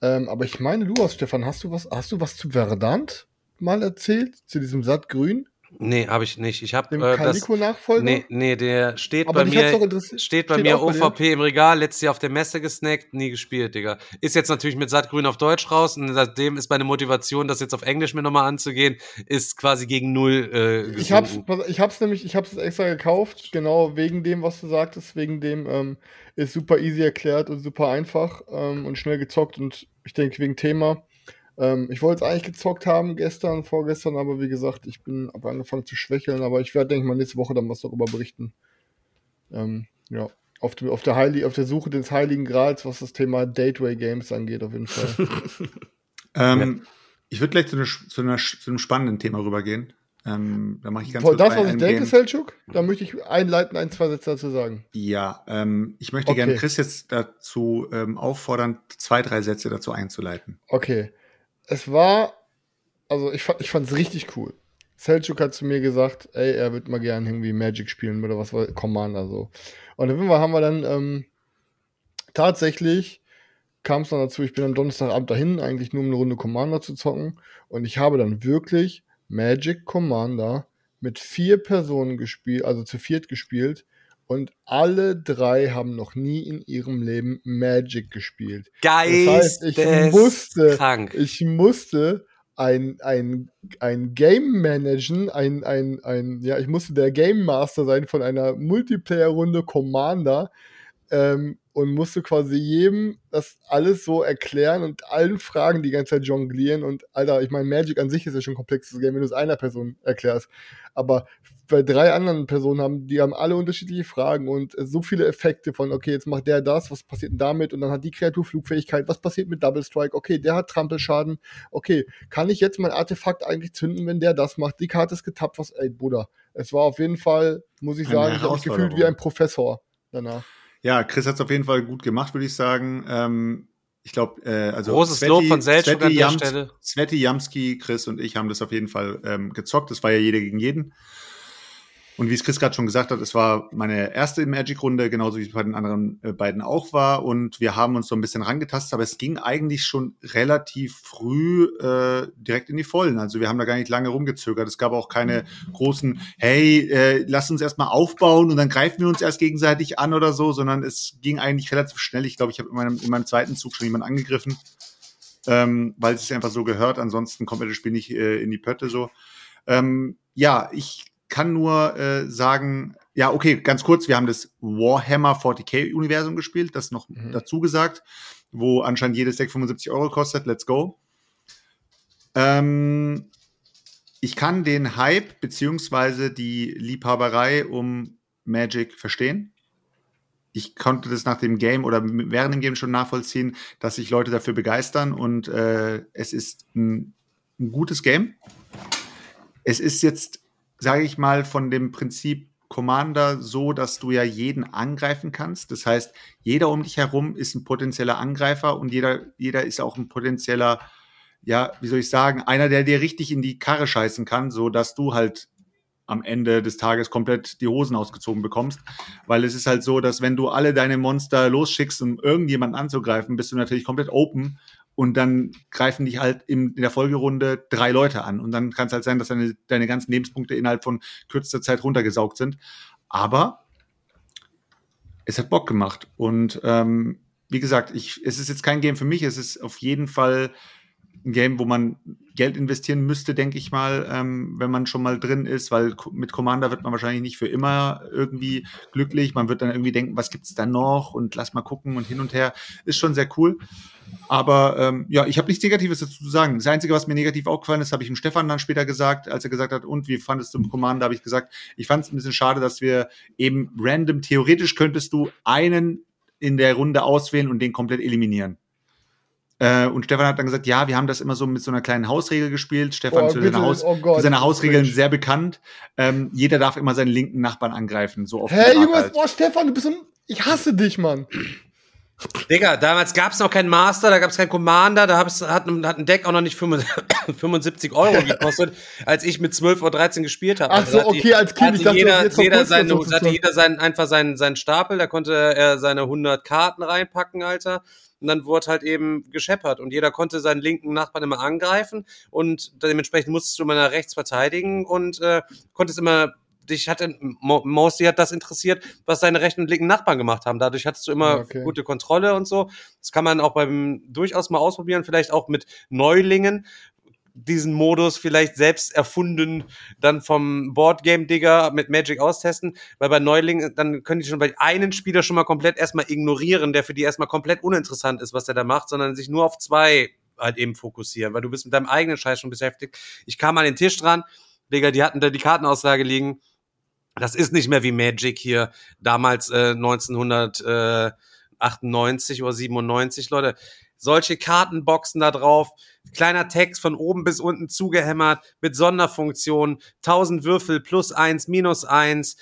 ähm, aber ich meine, du hast, Stefan, hast du was, hast du was zu Verdant mal erzählt? Zu diesem Sattgrün? Nee, habe ich nicht. Ich habe äh, das. Calico-Nachfolger? Nee, nee, der steht Aber bei mir. Steht bei steht mir auch bei? OVP im Regal, letztes Jahr auf der Messe gesnackt, nie gespielt, Digga. Ist jetzt natürlich mit Sattgrün auf Deutsch raus und seitdem ist meine Motivation, das jetzt auf Englisch mir nochmal anzugehen, ist quasi gegen null äh, Ich hab's, gesunken. ich hab's nämlich, ich hab's extra gekauft, genau wegen dem, was du sagtest, wegen dem ähm, ist super easy erklärt und super einfach ähm, und schnell gezockt und ich denke wegen Thema. Ähm, ich wollte es eigentlich gezockt haben gestern, vorgestern, aber wie gesagt, ich bin aber angefangen zu schwächeln, aber ich werde, denke ich mal, nächste Woche dann was darüber berichten. Ähm, ja, auf, dem- auf, der Heili auf der Suche des Heiligen Grals, was das Thema Dateway Games angeht, auf jeden Fall. Ähm, Ich würde gleich zu, einer, zu, einer, zu einem spannenden Thema rübergehen. Ähm, da mache ich ganz Voll das, was ich denke, Game- Selchuk, da möchte ich einleiten, ein, zwei Sätze dazu sagen. Ja, ähm, ich möchte Okay. gerne Chris jetzt dazu ähm, auffordern, zwei, drei Sätze dazu einzuleiten. Okay. Es war, also ich, fand- ich fand es richtig cool. Selchuk hat zu mir gesagt, ey, er wird mal gern irgendwie Magic spielen oder was war Commander so. Und auf jeden Fall haben wir dann ähm, tatsächlich kam es dann dazu, ich bin am Donnerstagabend dahin, eigentlich nur um eine Runde Commander zu zocken. Und ich habe dann wirklich Magic Commander mit vier Personen gespielt, also zu viert gespielt. Und alle drei haben noch nie in ihrem Leben Magic gespielt. Das heißt, ich musste, krank. ich musste ein, ein, ein Game managen, ein, ein, ein, ja, ich musste der Game Master sein von einer Multiplayer-Runde Commander ähm, und musste quasi jedem das alles so erklären und allen Fragen die ganze Zeit jonglieren. Und Alter, ich meine, Magic an sich ist ja schon ein komplexes Game, wenn du es einer Person erklärst. Aber bei drei anderen Personen haben, die haben alle unterschiedliche Fragen und äh, so viele Effekte von, okay, jetzt macht der das, was passiert denn damit? Und dann hat die Kreatur Flugfähigkeit, was passiert mit Double Strike? Okay, der hat Trampelschaden. Okay, kann ich jetzt mein Artefakt eigentlich zünden, wenn der das macht? Die Karte ist getappt, was, ey, Bruder. Es war auf jeden Fall, muss ich sagen, ich habe mich gefühlt wie ein Professor danach. Ja, Chris hat es auf jeden Fall gut gemacht, würde ich sagen. Ähm, ich glaube, äh, also Großes Sveti- Lob von Selchuk an der Jams- Stelle. Sveti, Jamski, Chris und ich haben das auf jeden Fall ähm, gezockt. Das war ja jeder gegen jeden. Und wie es Chris gerade schon gesagt hat, es war meine erste Magic-Runde, genauso wie es bei den anderen äh, beiden auch war. Und wir haben uns so ein bisschen rangetastet, aber es ging eigentlich schon relativ früh äh, direkt in die Vollen. Also wir haben da gar nicht lange rumgezögert. Es gab auch keine großen, hey, äh, lass uns erstmal aufbauen und dann greifen wir uns erst gegenseitig an oder so, sondern es ging eigentlich relativ schnell. Ich glaube, ich habe in meinem, in meinem zweiten Zug schon jemanden angegriffen, ähm, weil es sich einfach so gehört. Ansonsten kommt das Spiel nicht äh, in die Pötte so. Ähm, ja, ich kann nur äh, sagen, ja, okay, ganz kurz, wir haben das Warhammer 40k-Universum gespielt, das noch Mhm. dazu gesagt, wo anscheinend jedes Deck 75 Euro kostet. Let's go. Ähm, ich kann den Hype beziehungsweise die Liebhaberei um Magic verstehen. Ich konnte das nach dem Game oder während dem Game schon nachvollziehen, dass sich Leute dafür begeistern und äh, es ist ein, ein gutes Game. Es ist jetzt, sage ich mal, von dem Prinzip Commander so, dass du ja jeden angreifen kannst. Das heißt, jeder um dich herum ist ein potenzieller Angreifer und jeder, jeder ist auch ein potenzieller, ja, wie soll ich sagen, einer, der dir richtig in die Karre scheißen kann, so dass du halt am Ende des Tages komplett die Hosen ausgezogen bekommst. Weil es ist halt so, dass wenn du alle deine Monster losschickst, um irgendjemanden anzugreifen, bist du natürlich komplett open und dann greifen dich halt in, in der Folgerunde drei Leute an. Und dann kann es halt sein, dass deine, deine ganzen Lebenspunkte innerhalb von kürzester Zeit runtergesaugt sind. Aber es hat Bock gemacht. Und ähm, wie gesagt, ich, es ist jetzt kein Game für mich. Es ist auf jeden Fall ein Game, wo man Geld investieren müsste, denke ich mal, ähm, wenn man schon mal drin ist, weil mit Commander wird man wahrscheinlich nicht für immer irgendwie glücklich. Man wird dann irgendwie denken, was gibt's da noch und lass mal gucken und hin und her. Ist schon sehr cool. Aber ähm, ja, ich habe nichts Negatives dazu zu sagen. Das Einzige, was mir negativ aufgefallen ist, habe ich dem Stefan dann später gesagt, als er gesagt hat, und wie fandest du im Commander, habe ich gesagt, ich fand es ein bisschen schade, dass wir eben random, theoretisch könntest du einen in der Runde auswählen und den komplett eliminieren. Äh, und Stefan hat dann gesagt, ja, wir haben das immer so mit so einer kleinen Hausregel gespielt. Stefan Oh, ist für seine, Haus, oh Gott, für seine Hausregeln sehr bekannt. Ähm, jeder darf immer seinen linken Nachbarn angreifen. So Hä, Art Junge, halt. boah, Stefan, du bist ein. Ich hasse dich, Mann. Digga, damals gab es noch keinen Master, da gab es keinen Commander, da hat, ein- hat ein Deck auch noch nicht 75 Euro gekostet, als ich mit 12 oder 13 gespielt habe. Ach so, okay, als Kind, hatte ich dachte, jeder, jetzt jeder, seine, hatte jeder seinen, einfach seinen, seinen Stapel, da konnte er seine 100 Karten reinpacken, Alter. Und dann wurde halt eben gescheppert und jeder konnte seinen linken Nachbarn immer angreifen und dementsprechend musstest du immer nach rechts verteidigen und äh, konntest immer dich hatte Mo- Mostly hat das interessiert, was deine rechten und linken Nachbarn gemacht haben. Dadurch hattest du immer Ja, okay. gute Kontrolle und so. Das kann man auch beim durchaus mal ausprobieren, vielleicht auch mit Neulingen diesen Modus vielleicht selbst erfunden, dann vom Boardgame Digger mit Magic austesten, weil bei Neulingen, dann können die schon bei einen Spieler schon mal komplett erstmal ignorieren, der für die erstmal komplett uninteressant ist, was der da macht, sondern sich nur auf zwei halt eben fokussieren, weil du bist mit deinem eigenen Scheiß schon beschäftigt. Ich kam an den Tisch dran, Digga, die hatten da die Kartenauslage liegen. Das ist nicht mehr wie Magic hier damals äh, 1998 oder 97, Leute. Solche Kartenboxen da drauf, kleiner Text von oben bis unten zugehämmert mit Sonderfunktionen, 1000 Würfel plus eins, minus eins.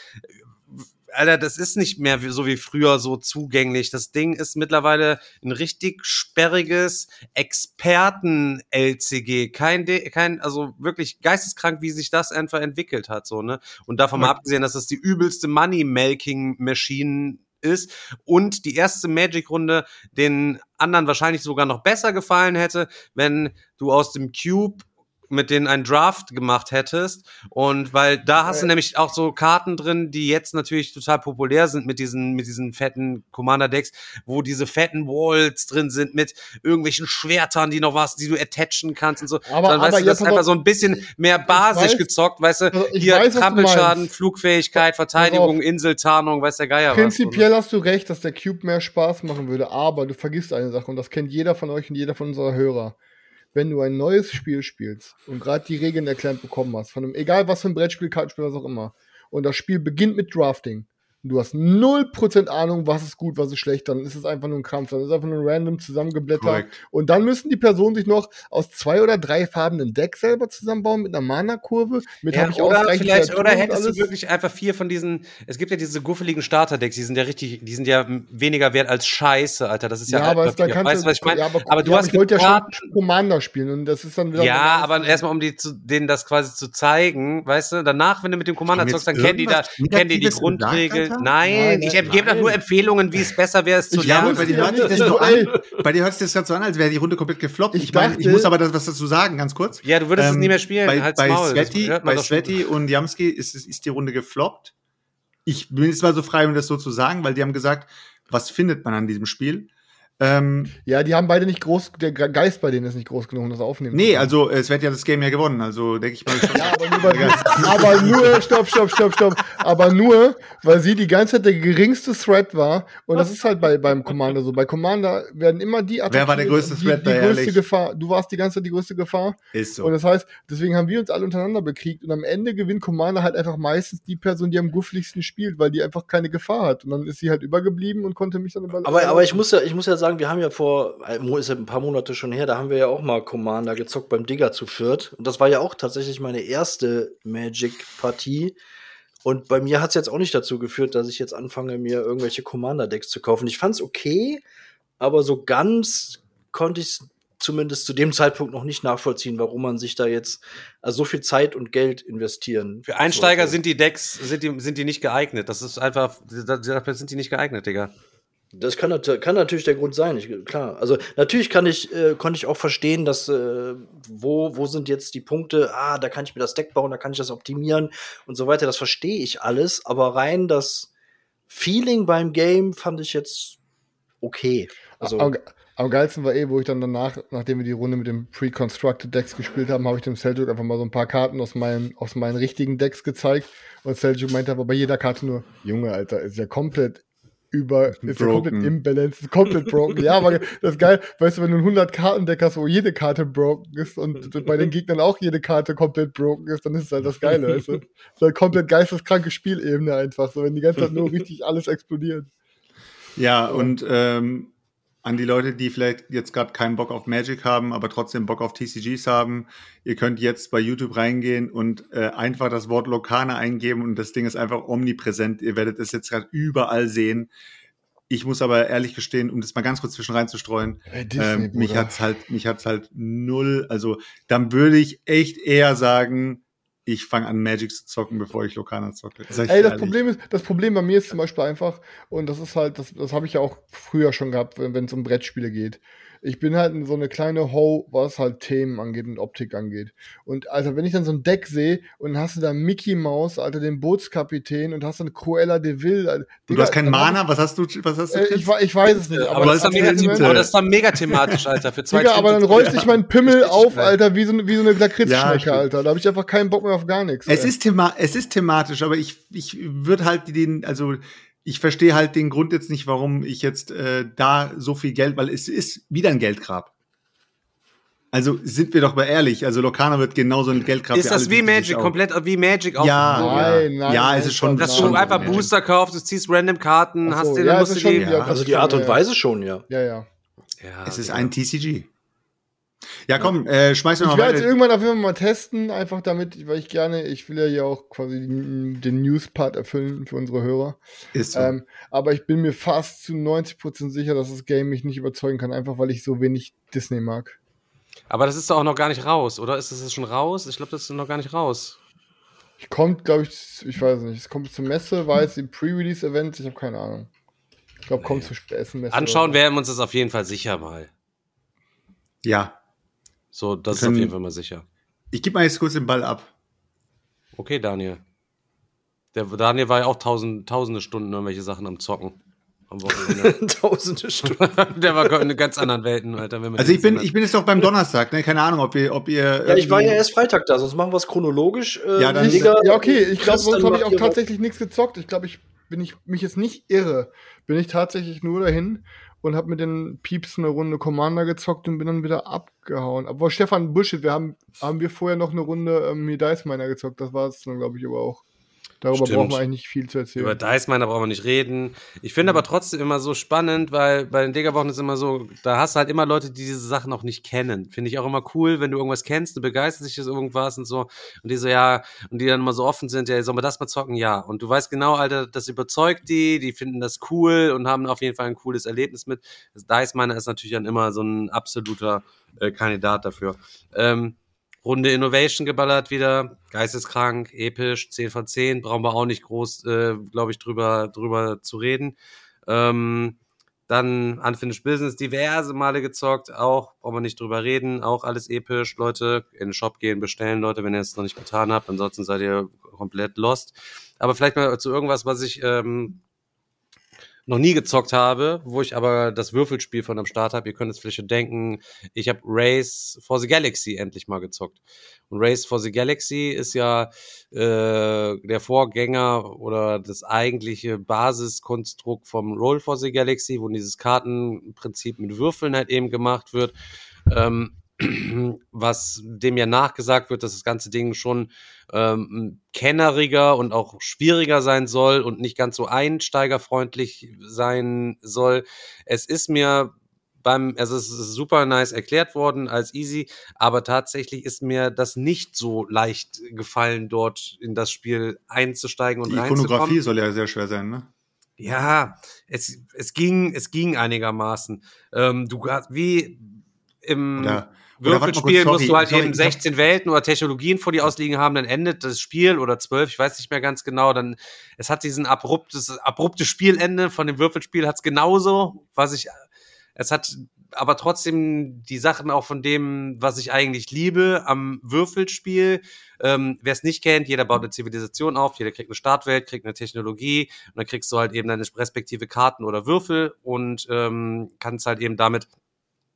Alter, das ist nicht mehr so wie früher so zugänglich. Das Ding ist mittlerweile ein richtig sperriges Experten-LCG. Kein, De kein, also wirklich geisteskrank, wie sich das einfach entwickelt hat, so, ne? Und davon mal abgesehen, dass das die übelste Money-Making-Machine ist und die erste Magic-Runde den anderen wahrscheinlich sogar noch besser gefallen hätte, wenn du aus dem Cube mit denen einen Draft gemacht hättest. Und weil da hast du nämlich auch so Karten drin, die jetzt natürlich total populär sind mit diesen, mit diesen fetten Commander-Decks, wo diese fetten Walls drin sind mit irgendwelchen Schwertern, die noch was, die du attachen kannst und so. Aber- Dann weißt aber du, das einfach so ein bisschen mehr basisch weiß- gezockt, weißt du, Also hier weiß, was Trampelschaden. Flugfähigkeit, Verteidigung, Inseltarnung, weiß der Geier was. Prinzipiell hast du recht, dass der Cube mehr Spaß machen würde, aber du vergisst eine Sache und das kennt jeder von euch und jeder von unserer Hörer. Wenn du ein neues Spiel spielst und gerade die Regeln erklärt bekommen hast, von einem, egal was für ein Brettspiel, Kartenspiel, was auch immer, und das Spiel beginnt mit Drafting, du hast 0% Ahnung, was ist gut, was ist schlecht, dann ist es einfach nur ein Krampf, dann ist es einfach nur random zusammengeblättert. Korrekt. Und dann müssen die Personen sich noch aus zwei oder drei Farben ein Deck selber zusammenbauen mit einer Mana-Kurve, mit Ja, ich oder vielleicht, oder hättest alles. du wirklich einfach vier von diesen, es gibt ja diese guffeligen Starterdecks, die sind ja richtig, die sind ja weniger wert als Scheiße, Alter, das ist ja, Ja, aber es, dann Altpapier. kannst weißt du, was ich meine? ja, aber, aber du ja, hast ich wollte ja schon Commander spielen und das ist dann wieder. ja, aber erstmal um die zu, denen das quasi zu zeigen, weißt du, danach, wenn du mit dem Commander zockst, dann kennen die da, kennen die die Grundregeln. Nein, Nein, ich gebe doch nur. Empfehlungen, wie es besser wäre, es zu lernen. bei dir hört sich das so an. Bei dir hört sich das gerade so an, als wäre die Runde komplett gefloppt. Ich Ich, meine, ich dachte- muss aber das, was dazu sagen, ganz kurz. Ja, du würdest es nie mehr spielen, Bei, halt's bei Maul, Sveti, bei. Sveti und Jamski ist, ist, ist die Runde gefloppt. Ich bin jetzt mal so frei, um das so zu sagen, weil die haben gesagt, was findet man an diesem Spiel? Ähm, Ja, die haben beide nicht groß, der Ge- Geist bei denen ist nicht groß genug, um das aufnehmen. nee, also es wird ja das Game ja gewonnen, also denke ich mal. Ja, aber nur, weil, aber nur, stopp, stopp, stopp, stopp. Aber nur, weil sie die ganze Zeit der geringste Threat war. Und das ist halt bei, beim Commander so. Bei Commander werden immer die Wer war der größte die, Threat die da, größte ehrlich? Gefahr. Du warst die ganze Zeit die größte Gefahr. ist so. Und das heißt, deswegen haben wir uns alle untereinander bekriegt. Und am Ende gewinnt Commander halt einfach meistens die Person, die am guffligsten spielt, weil die einfach keine Gefahr hat. Und dann ist sie halt übergeblieben und konnte mich dann über. Aber, aber ich muss ja, ich muss ja sagen, wir haben ja vor, äh, ist ja ein paar Monate schon her, da haben wir ja auch mal Commander gezockt beim Digger zu viert. Und das war ja auch tatsächlich meine erste Magic-Partie. Und bei mir hat es jetzt auch nicht dazu geführt, dass ich jetzt anfange, mir irgendwelche Commander-Decks zu kaufen. Ich fand's okay, aber so ganz konnte ich zumindest zu dem Zeitpunkt noch nicht nachvollziehen, warum man sich da jetzt also so viel Zeit und Geld investieren. Für Einsteiger sollte. sind die Decks, sind die, sind die nicht geeignet. Das ist einfach, dafür sind die nicht geeignet, Digga. Das kann, kann natürlich der Grund sein, ich, klar. Also natürlich kann ich, äh, konnte ich auch verstehen, dass äh, wo, wo sind jetzt die Punkte, ah, da kann ich mir das Deck bauen, da kann ich das optimieren und so weiter. Das verstehe ich alles, aber rein das Feeling beim Game fand ich jetzt okay. Also, am, am geilsten war eh, wo ich dann danach, nachdem wir die Runde mit dem Pre-Constructed Decks gespielt haben, habe ich dem Seljuk einfach mal so ein paar Karten aus meinen, aus meinen richtigen Decks gezeigt. Und Seljuk meinte aber bei jeder Karte nur, Junge, Alter, ist ja komplett über, ist ja komplett imbalanced, ist komplett broken. ja, aber das ist geil, weißt du, wenn du ein 100 Karten-Deck hast, wo jede Karte broken ist und bei den Gegnern auch jede Karte komplett broken ist, dann ist es halt das Geile, weißt du? Das ist halt komplett geisteskranke Spielebene einfach, so wenn die ganze Zeit nur richtig alles explodiert. Ja, und ähm, an die Leute, die vielleicht jetzt gerade keinen Bock auf Magic haben, aber trotzdem Bock auf TCGs haben, ihr könnt jetzt bei YouTube reingehen und äh, einfach das Wort Lokana eingeben und das Ding ist einfach omnipräsent. Ihr werdet es jetzt gerade überall sehen. Ich muss aber ehrlich gestehen, um das mal ganz kurz zwischen reinzustreuen, Ey, Disney, ähm, mich hat's halt, mich hat's halt null. Also dann würde ich echt eher sagen, ich fange an Magic zu zocken, bevor ich Lokana zocke. Ich Ey, das ehrlich. Problem ist, das Problem bei mir ist zum Beispiel einfach, und das ist halt, das, das habe ich ja auch früher schon gehabt, wenn es um Brettspiele geht. Ich bin halt so eine kleine Ho, was halt Themen angeht und Optik angeht. Und also, wenn ich dann so ein Deck sehe und dann hast du da Mickey Mouse, Alter, den Bootskapitän und hast dann Cruella de Vil. Alter, du Digga, hast keinen Mana, was hast du, was hast du? Ich, äh, ich, ich weiß es nicht. Aber, das, ist das doch mega, ist aber das doch mega thematisch, Alter. Für zwei Digga, aber dann rollt sich mein Pimmel auf. Alter, wie so, eine- wie so eine Ja, Lakritzschnecke, stimmt. Alter. Da habe ich einfach keinen Bock mehr auf gar nichts. Es ey. ist, thema es ist thematisch, aber ich, ich würde halt den, also ich verstehe halt den Grund jetzt nicht, warum ich jetzt äh, da so viel Geld, weil es ist wieder ein Geldgrab. Also sind wir doch mal ehrlich, also Locana wird genauso eine Geldkraft Ist das wie Magic, komplett wie Magic Ja, aufgebaut? Nein, nein, ja, es ist schon. Dass schon du einfach Magic. Booster kaufst, du ziehst random Karten, hast so, dir, ja, dann musst du schon wieder- Also die Art und Ja. Weise schon, ja. Ja, ja. Ja, Es ist Digga. ein TCG. Ja, komm, äh, schmeiß mir Ich mal werde jetzt weiter. irgendwann auf jeden Fall mal testen, einfach damit, weil ich gerne, ich will ja hier auch quasi den, den News-Part erfüllen für unsere Hörer. Ist so. Ähm, aber ich bin mir fast zu 90% sicher, dass das Game mich nicht überzeugen kann, einfach weil ich so wenig Disney mag. Aber das ist doch auch noch gar nicht raus, oder? Ist das schon raus? Ich glaube, das ist noch gar nicht raus. Ich kommt, glaube ich, ich weiß nicht, es kommt zur Messe, war jetzt im Pre-Release-Event, ich habe keine Ahnung. Ich glaube, kommt zur Essen-Messe. Anschauen oder werden wir uns das auf jeden Fall sicher mal. ja, So, das ist können- auf jeden Fall mal sicher. ich gebe mal jetzt kurz den Ball ab. Okay, Daniel. Der Daniel war ja auch tausend, tausende Stunden irgendwelche Sachen am Zocken. Am Wochenende. Tausende Stunden. Der war in ganz anderen Welten, Alter. Wenn Also ich bin, ich bin jetzt doch beim Donnerstag, ne? Keine Ahnung, ob ihr, ob ihr. Ja, ich war ja erst Freitag da, sonst machen wir es chronologisch. Äh, Ja, dann- Ich, Digga, ja, okay, ich glaube, sonst habe ich auch tatsächlich nichts gezockt. Ich glaube, ich bin ich mich jetzt nicht irre. Bin ich tatsächlich nur dahin und habe mit den Pieps eine Runde Commander gezockt und bin dann wieder abgehauen. Aber Stefan, Bullshit, wir haben, haben wir vorher noch eine Runde ähm, hier Dice Miner gezockt. Das war es dann, glaube ich, aber auch. Darüber Stimmt. brauchen wir eigentlich nicht viel zu erzählen. Über Dice Miner brauchen wir nicht reden. Ich finde aber trotzdem immer so spannend, weil bei den Diggerwochen ist immer so, da hast du halt immer Leute, die diese Sachen auch nicht kennen. Finde ich auch immer cool, wenn du irgendwas kennst, du begeisterst dich für irgendwas und so. Und die so, ja, und die dann immer so offen sind, ja, sollen wir das mal zocken? Ja. Und du weißt genau, Alter, das überzeugt die, die finden das cool und haben auf jeden Fall ein cooles Erlebnis mit. Das Dice Miner ist natürlich dann immer so ein absoluter äh, Kandidat dafür. Ähm, Runde Innovation geballert wieder, geisteskrank, episch, 10 von 10, brauchen wir auch nicht groß, äh, glaube ich, drüber, drüber zu reden. Ähm, dann Unfinished Business, diverse Male gezockt, auch, brauchen wir nicht drüber reden, auch alles episch, Leute, in den Shop gehen, bestellen, Leute, wenn ihr es noch nicht getan habt, ansonsten seid ihr komplett lost. Aber vielleicht mal zu irgendwas, was ich ähm, noch nie gezockt habe, wo ich aber das Würfelspiel von am Start habe. Ihr könnt jetzt vielleicht schon denken, ich habe Race for the Galaxy endlich mal gezockt. Und Race for the Galaxy ist ja äh, der Vorgänger oder das eigentliche Basiskonstrukt vom Roll for the Galaxy, wo dieses Kartenprinzip mit Würfeln halt eben gemacht wird. Ähm, was dem ja nachgesagt wird, dass das ganze Ding schon ähm, kenneriger und auch schwieriger sein soll und nicht ganz so einsteigerfreundlich sein soll. Es ist mir beim, also es ist super nice erklärt worden als easy, aber tatsächlich ist mir das nicht so leicht gefallen, dort in das Spiel einzusteigen und Die. Ikonografie soll ja sehr schwer sein, ne? Ja, es, es ging, es ging einigermaßen. Ähm, du wie im mal Würfelspiel musst du halt sorry, eben ich hab- 16 Welten oder Technologien vor dir ausliegen haben, dann endet das Spiel oder 12, ich weiß nicht mehr ganz genau, dann es hat diesen abruptes, abruptes Spielende von dem Würfelspiel hat's genauso, was ich es hat aber trotzdem die Sachen auch von dem, was ich eigentlich liebe am Würfelspiel. Ähm, Wer es nicht kennt, jeder baut eine Zivilisation auf, jeder kriegt eine Startwelt, kriegt eine Technologie und dann kriegst du halt eben deine respektive Karten oder Würfel und ähm, kannst halt eben damit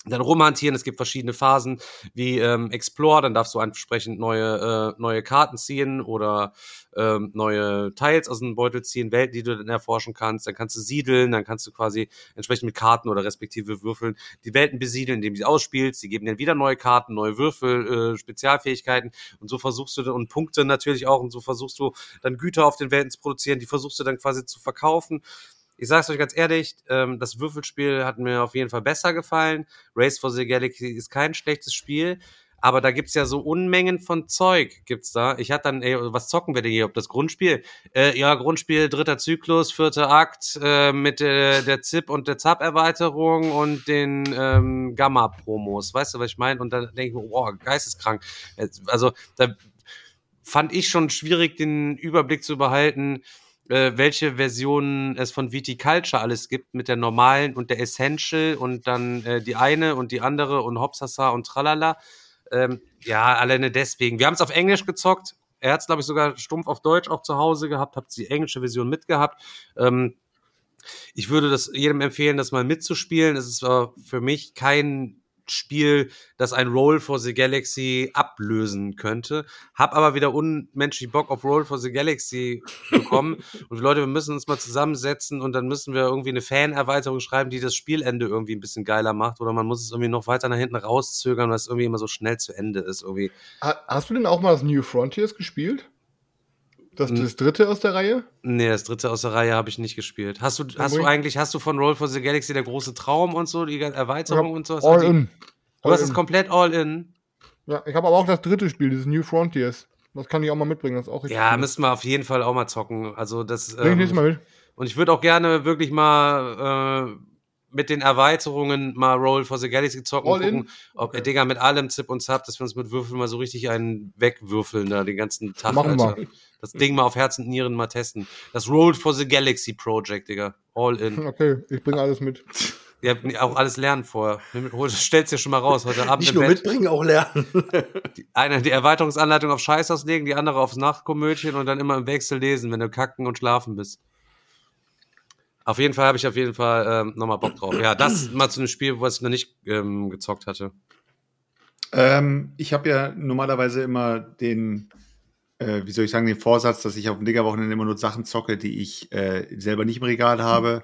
dann rumhantieren. Es gibt verschiedene Phasen wie ähm, Explore, dann darfst du entsprechend neue, äh, neue Karten ziehen oder ähm, neue Teils aus dem Beutel ziehen, Welten, die du dann erforschen kannst. Dann kannst du siedeln, dann kannst du quasi entsprechend mit Karten oder respektive Würfeln die Welten besiedeln, indem du sie ausspielst. Die geben dir wieder neue Karten, neue Würfel, äh, Spezialfähigkeiten und so versuchst du dann- und Punkte natürlich auch und so versuchst du dann Güter auf den Welten zu produzieren, die versuchst du dann quasi zu verkaufen. Ich sag's euch ganz ehrlich, ähm, das Würfelspiel hat mir auf jeden Fall besser gefallen. Race for the Galaxy ist kein schlechtes Spiel, aber da gibt's ja so Unmengen von Zeug gibt's da. Ich hatte dann, ey, was zocken wir denn hier? Ob das Grundspiel? Äh, ja, Grundspiel, dritter Zyklus, vierter Akt äh, mit äh, der ZIP und der ZAP-Erweiterung und den ähm, Gamma-Promos. Weißt du, was ich meine? Und dann denke ich mir, wow, geisteskrank. Jetzt, Also da fand ich schon schwierig, den Überblick zu behalten, äh, welche Versionen es von Viticulture alles gibt, mit der normalen und der Essential und dann äh, die eine und die andere und Hopsasa und Tralala. Ähm, ja, alleine deswegen. Wir haben es auf Englisch gezockt. Er hat es, glaube ich, sogar stumpf auf Deutsch auch zu Hause gehabt, habt die englische Version mitgehabt. Ähm, ich würde das jedem empfehlen, das mal mitzuspielen. Es ist äh, für mich kein Spiel, das ein Roll for the Galaxy ablösen könnte. Hab aber wieder unmenschlich Bock auf Roll for the Galaxy bekommen. und Leute, wir müssen uns mal zusammensetzen und dann müssen wir irgendwie eine Fan-Erweiterung schreiben, die das Spielende irgendwie ein bisschen geiler macht. Oder man muss es irgendwie noch weiter nach hinten rauszögern, weil es irgendwie immer so schnell zu Ende ist. Irgendwie. Ha- Hast du denn auch mal das New Frontiers gespielt? Das, das dritte aus der Reihe? Nee, das dritte aus der Reihe habe ich nicht gespielt. Hast du, hast du ich- eigentlich, hast du von Roll for the Galaxy der große Traum und so, die Erweiterung und so? All die, in. Du All hast es komplett all in. Ja, ich habe aber auch das dritte Spiel, dieses New Frontiers. Das kann ich auch mal mitbringen. Das ist auch Ja, gut. müssen wir auf jeden Fall auch mal zocken. Also das. Bring ich nächstes Mal mit. Und ich würde auch gerne wirklich mal äh, mit den Erweiterungen mal Roll for the Galaxy zocken All und gucken, in? ob Okay. Digga mit allem Zip und Zap, dass wir uns mit Würfeln mal so richtig einen wegwürfeln da den ganzen Tag. Machen wir. Alter. Das Ding mal auf Herz und Nieren mal testen. Das Roll for the Galaxy Project, Digga. All in. Okay, ich bringe alles mit. Ihr habt auch alles lernen vorher. Nimm- hol- Stell's dir schon mal raus. Heute Abend Nicht nur Bett. mitbringen, auch lernen. Eine die Erweiterungsanleitung auf Scheiß auslegen, die andere aufs Nachtkomödchen und dann immer im Wechsel lesen, wenn du kacken und schlafen bist. Auf jeden Fall habe ich auf jeden Fall ähm, nochmal Bock drauf. Ja, das mal zu einem Spiel, was ich noch nicht ähm, gezockt hatte. Ähm, ich habe ja normalerweise immer den, äh, wie soll ich sagen, den Vorsatz, dass ich auf dem Digger-Wochenende immer nur Sachen zocke, die ich äh, selber nicht im Regal habe.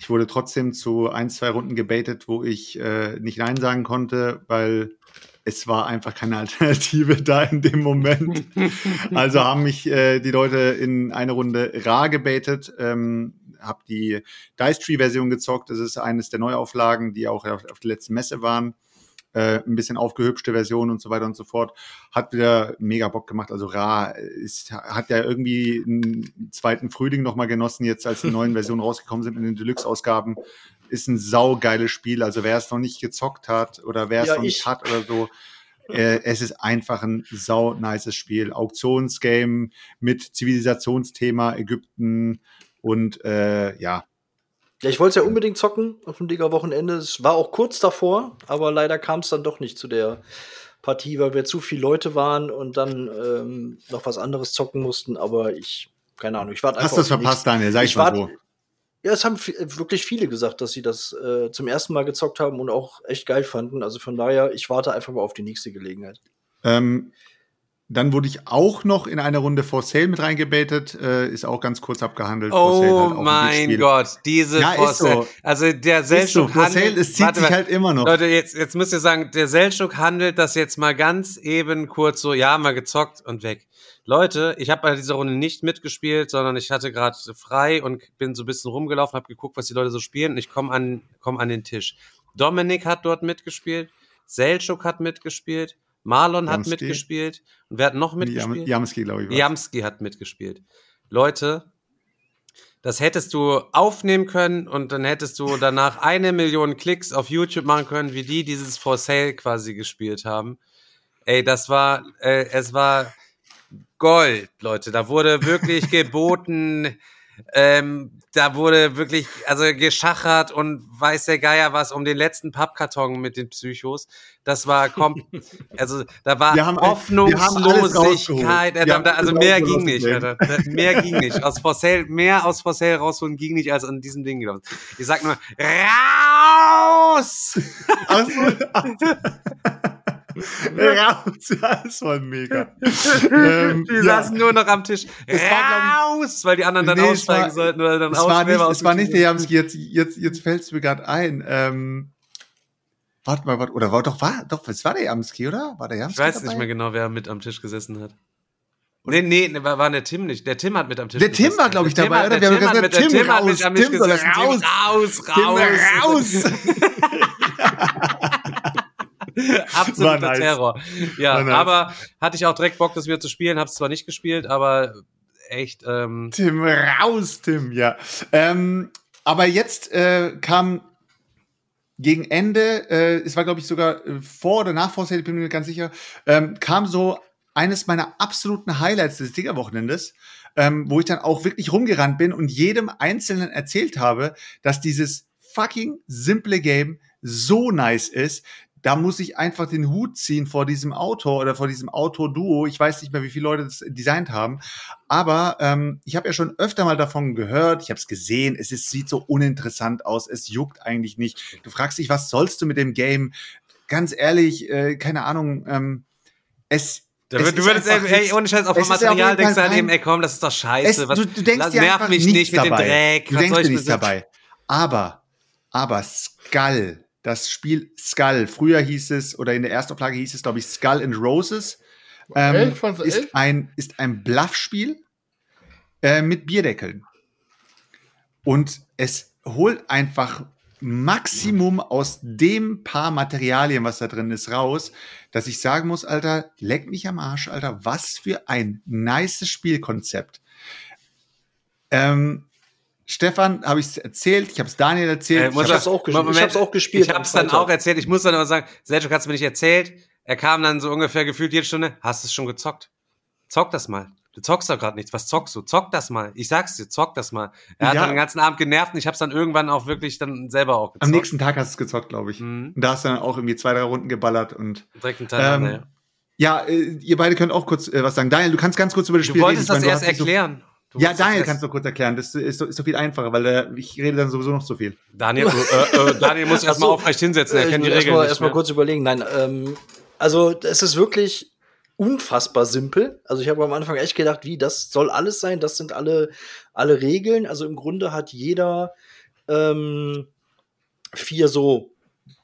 Ich wurde trotzdem zu ein, zwei Runden gebaitet, wo ich äh, nicht Nein sagen konnte, weil es war einfach keine Alternative da in dem Moment. Also haben mich äh, die Leute in eine Runde rar gebaitet, ähm, habe die Dice Tree Version gezockt. Das ist eines der Neuauflagen, die auch auf, auf der letzten Messe waren. Äh, ein bisschen aufgehübschte Version und so weiter und so fort. Hat wieder mega Bock gemacht. Also Ra ist, hat ja irgendwie einen zweiten Frühling nochmal genossen, jetzt als die neuen Versionen rausgekommen sind in den Deluxe-Ausgaben. Ist ein saugeiles Spiel. Also wer es noch nicht gezockt hat oder wer es Ja, noch nicht ich. hat oder so, äh, es ist einfach ein sau nices Spiel. Auktionsgame mit Zivilisationsthema Ägypten und äh, ja, Ja, ich wollte es ja unbedingt zocken auf dem Digger-Wochenende. Es war auch kurz davor, aber leider kam es dann doch nicht zu der Partie, weil wir zu viele Leute waren und dann ähm, noch was anderes zocken mussten. Aber ich, keine Ahnung, ich warte einfach. hast du die verpasst, Daniel? Sag ich, Ich mal so. Ja, es haben wirklich viele gesagt, dass sie das äh, zum ersten Mal gezockt haben und auch echt geil fanden. Also von daher, ich warte einfach mal auf die nächste Gelegenheit. Ähm, dann wurde ich auch noch in eine Runde For Sale mit reingebetet, äh, ist auch ganz kurz abgehandelt. Sale Oh halt mein. Gott, diese Ja, ist For Sale. so. Also der Ist so, Seltschuk For Sale, handelt. es zieht warte sich halt immer noch. Leute, jetzt, jetzt müsst ihr sagen, der Seltschuk handelt das jetzt mal ganz eben kurz so, ja, mal gezockt und weg. Leute, ich habe bei dieser Runde nicht mitgespielt, sondern ich hatte gerade frei und bin so ein bisschen rumgelaufen, habe geguckt, was die Leute so spielen und ich komme an, komm an den Tisch. Dominik hat dort mitgespielt, Seltschuk hat mitgespielt, Marlon hat Jamski. mitgespielt und wer hat noch mitgespielt? Jamski, glaube ich. war's. Jamski hat mitgespielt. Leute, das hättest du aufnehmen können und dann hättest du danach eine Million Klicks auf YouTube machen können, wie die dieses For Sale quasi gespielt haben. Ey, das war, äh, es war Gold, Leute. Da wurde wirklich geboten, ähm, da wurde wirklich, also geschachert und weiß der Geier was um den letzten Pappkarton mit den Psychos. Das war kom also da war Wir haben Hoffnungslosigkeit. da, also mehr ging nicht, Alter. Mehr ging nicht. Aus For Sale, mehr aus For Sale rausholen ging nicht als an diesem Ding. glaub ich. Ich sag nur, raus! Raus, ja, das war mega. ähm, Die ja. saßen nur noch am Tisch. Es war, Raus! Weil die anderen dann Nee, aussteigen war- sollten oder dann es war aus- nicht, selber es war nicht der Jamski, jetzt, jetzt, jetzt fällt es mir gerade ein. Ähm, warte mal, warte, oder war doch, war, doch, es war der Jamski, oder? War der Ich Jamski weiß dabei? nicht mehr genau, wer mit am Tisch gesessen hat. Nee, nee, nee, war, war der Tim nicht. Der Tim hat mit am Tisch Der Tim gesessen. war, glaub ich, Der dabei, oder? Der Wir Tim haben hat gesagt, mit, der Tim raus, mit am Tisch Tim raus. Tim raus, raus. raus. Absoluter nice. Terror. Ja, nice. aber hatte ich auch direkt Bock, das wieder zu spielen. Hab's zwar nicht gespielt, aber echt, ähm, Tim, raus, Tim, ja. Ähm, aber jetzt äh, kam gegen Ende, äh, es war glaube ich sogar äh, vor oder nach ich bin mir ganz sicher, ähm, kam so eines meiner absoluten Highlights des Digger-Wochenendes, ähm, wo ich dann auch wirklich rumgerannt bin und jedem Einzelnen erzählt habe, dass dieses fucking simple Game so nice ist. Da muss ich einfach den Hut ziehen vor diesem Autor oder vor diesem Autor-Duo. Ich weiß nicht mehr, wie viele Leute das designt haben. Aber ähm, ich habe ja schon öfter mal davon gehört, ich habe es gesehen, es ist, sieht so uninteressant aus, es juckt eigentlich nicht. Du fragst dich, was sollst du mit dem Game? ganz ehrlich, äh, keine Ahnung, ähm, es. Es Du würdest, einfach ey, ohne Scheiß, auf dem Material denkst du halt eben, ey, komm, das ist doch scheiße. es, Was, du, du denkst lass- dir nerv mich nicht mit dabei. dem Dreck. Du Was denkst dir ich nichts dabei. Aber, aber Skull, das Spiel Skull, früher hieß es, oder in der Erstauflage hieß es, glaube ich, Skull and Roses, ähm, ist, ein, ist ein Bluffspiel äh, mit Bierdeckeln. Und es holt einfach Maximum aus dem paar Materialien, was da drin ist, raus, dass ich sagen muss, Alter, leck mich am Arsch, Alter, was für ein nices Spielkonzept. Ähm, Stefan, habe ich es erzählt, ich habe es Daniel erzählt. Äh, ich muss hab- hab's auch gespielt. Moment, Ich hab's auch gespielt Ich am hab's dann auch erzählt. Ich muss dann aber sagen, Sergio hat's mir nicht erzählt. Er kam dann so ungefähr gefühlt jede Stunde. Hast du es schon gezockt? Zock das mal. Du zockst doch gerade nichts. Was zockst du? Zock das mal. Ich sag's dir, zock das mal. Er hat Ja. dann den ganzen Abend genervt und ich hab's dann irgendwann auch wirklich dann selber auch gezockt. Am nächsten Tag hast du es gezockt, glaube ich. Mhm. Und da hast du dann auch irgendwie zwei, drei Runden geballert und Direkt hintereinander, Ähm, ja. ja, äh, ihr beide könnt auch kurz äh, was sagen. Daniel, du kannst ganz kurz über das Du Spiel wolltest reden. das Ich meine, erst du erklären. Du So, ja, Daniel erst- kannst du kurz erklären. Das ist so, ist so viel einfacher, weil äh, ich rede dann sowieso noch zu viel. Daniel, äh, äh, Daniel muss erstmal so. aufrecht hinsetzen. Er Äh, kennt die ich muss Regeln erstmal nicht erstmal mehr. kurz überlegen. Nein, ähm, also es ist wirklich unfassbar simpel. Also ich habe am Anfang echt gedacht, wie das soll alles sein. Das sind alle alle Regeln. Also im Grunde hat jeder ähm, vier so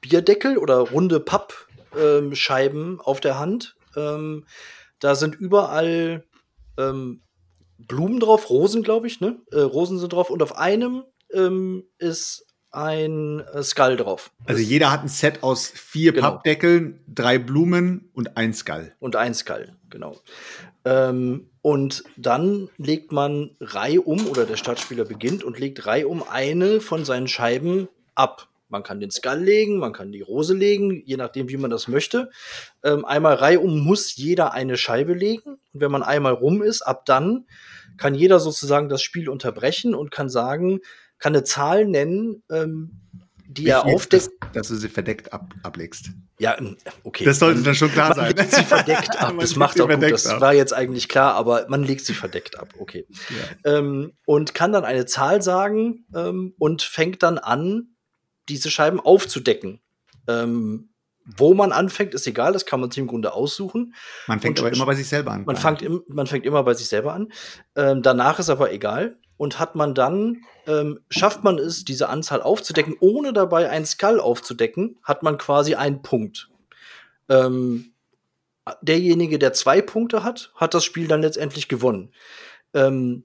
Bierdeckel oder runde Pappscheiben ähm, auf der Hand. Ähm, da sind überall ähm, Blumen drauf, Rosen, glaube ich, ne? Äh, Rosen sind drauf und auf einem ähm, ist ein äh, Skull drauf. Also Das- jeder hat ein Set aus vier Genau. Pappdeckeln, drei Blumen und ein Skull. und ein Skull, genau. Ähm, und dann legt man reihum, oder der Startspieler beginnt und legt reihum eine von seinen Scheiben ab. Man kann den Skull legen, man kann die Rose legen, je nachdem, wie man das möchte. Ähm, einmal reihum muss jeder eine Scheibe legen. Und wenn man einmal rum ist, ab dann kann jeder sozusagen das Spiel unterbrechen und kann sagen, kann eine Zahl nennen, ähm, die er Wichtig ist, aufdeckt. Dass, dass du sie verdeckt ab, ablegst. Ja, ähm, okay. Das sollte dann schon klar man sein. legt sie verdeckt ab. Das macht auch gut. Das ab. war jetzt eigentlich klar, aber man legt sie verdeckt ab. Okay. Ähm, und kann dann eine Zahl sagen ähm, und fängt dann an, diese Scheiben aufzudecken. Ähm, wo man anfängt, ist egal, das kann man sich im Grunde aussuchen. Man fängt Und- aber immer bei sich selber an. Man, fängt im, man fängt immer bei sich selber an. Ähm, danach ist aber egal. Und hat man dann, ähm, schafft man es, diese Anzahl aufzudecken, ohne dabei einen Skull aufzudecken, hat man quasi einen Punkt. Ähm, derjenige, der zwei Punkte hat, hat das Spiel dann letztendlich gewonnen. Ähm,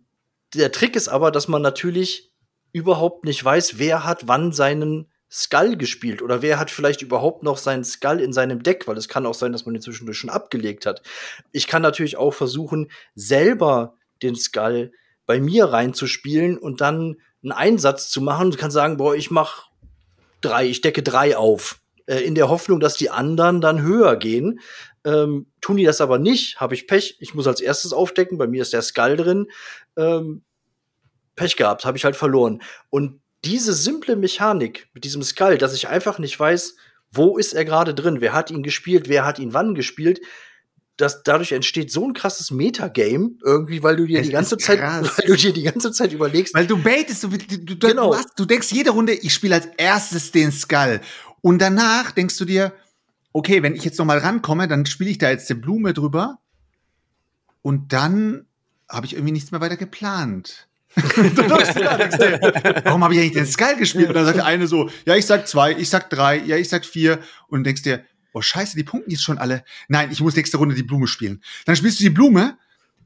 der Trick ist aber, dass man natürlich überhaupt nicht weiß, wer hat wann seinen Skull gespielt oder wer hat vielleicht überhaupt noch seinen Skull in seinem Deck, weil es kann auch sein, dass man den zwischendurch schon abgelegt hat. Ich kann natürlich auch versuchen, selber den Skull bei mir reinzuspielen und dann einen Einsatz zu machen und kann sagen, boah, ich mach drei, ich decke drei auf. Äh, in der Hoffnung, dass die anderen dann höher gehen. Ähm, tun die das aber nicht, habe ich Pech. Ich muss als erstes aufdecken, bei mir ist der Skull drin. Ähm, Pech gehabt, habe ich halt verloren. Und diese simple Mechanik mit diesem Skull, dass ich einfach nicht weiß, wo ist er gerade drin, wer hat ihn gespielt, wer hat ihn wann gespielt, dass dadurch entsteht so ein krasses Metagame irgendwie, weil du dir Es die ganze Zeit, weil du dir die ganze Zeit überlegst, Weil du baitest, du, du, du, Genau. du, hast, du denkst jede Runde, ich spiele als erstes den Skull. Und danach denkst du dir, okay, wenn ich jetzt noch mal rankomme, dann spiele ich da jetzt eine Blume drüber. Und dann habe ich irgendwie nichts mehr weiter geplant. Warum habe ich eigentlich den Skull gespielt? Und dann sagt der eine so, ja, ich sag zwei, ich sag drei, ja, ich sag vier. Und denkst dir, oh scheiße, die punkten jetzt schon alle. Nein, ich muss nächste Runde die Blume spielen. Dann spielst du die Blume,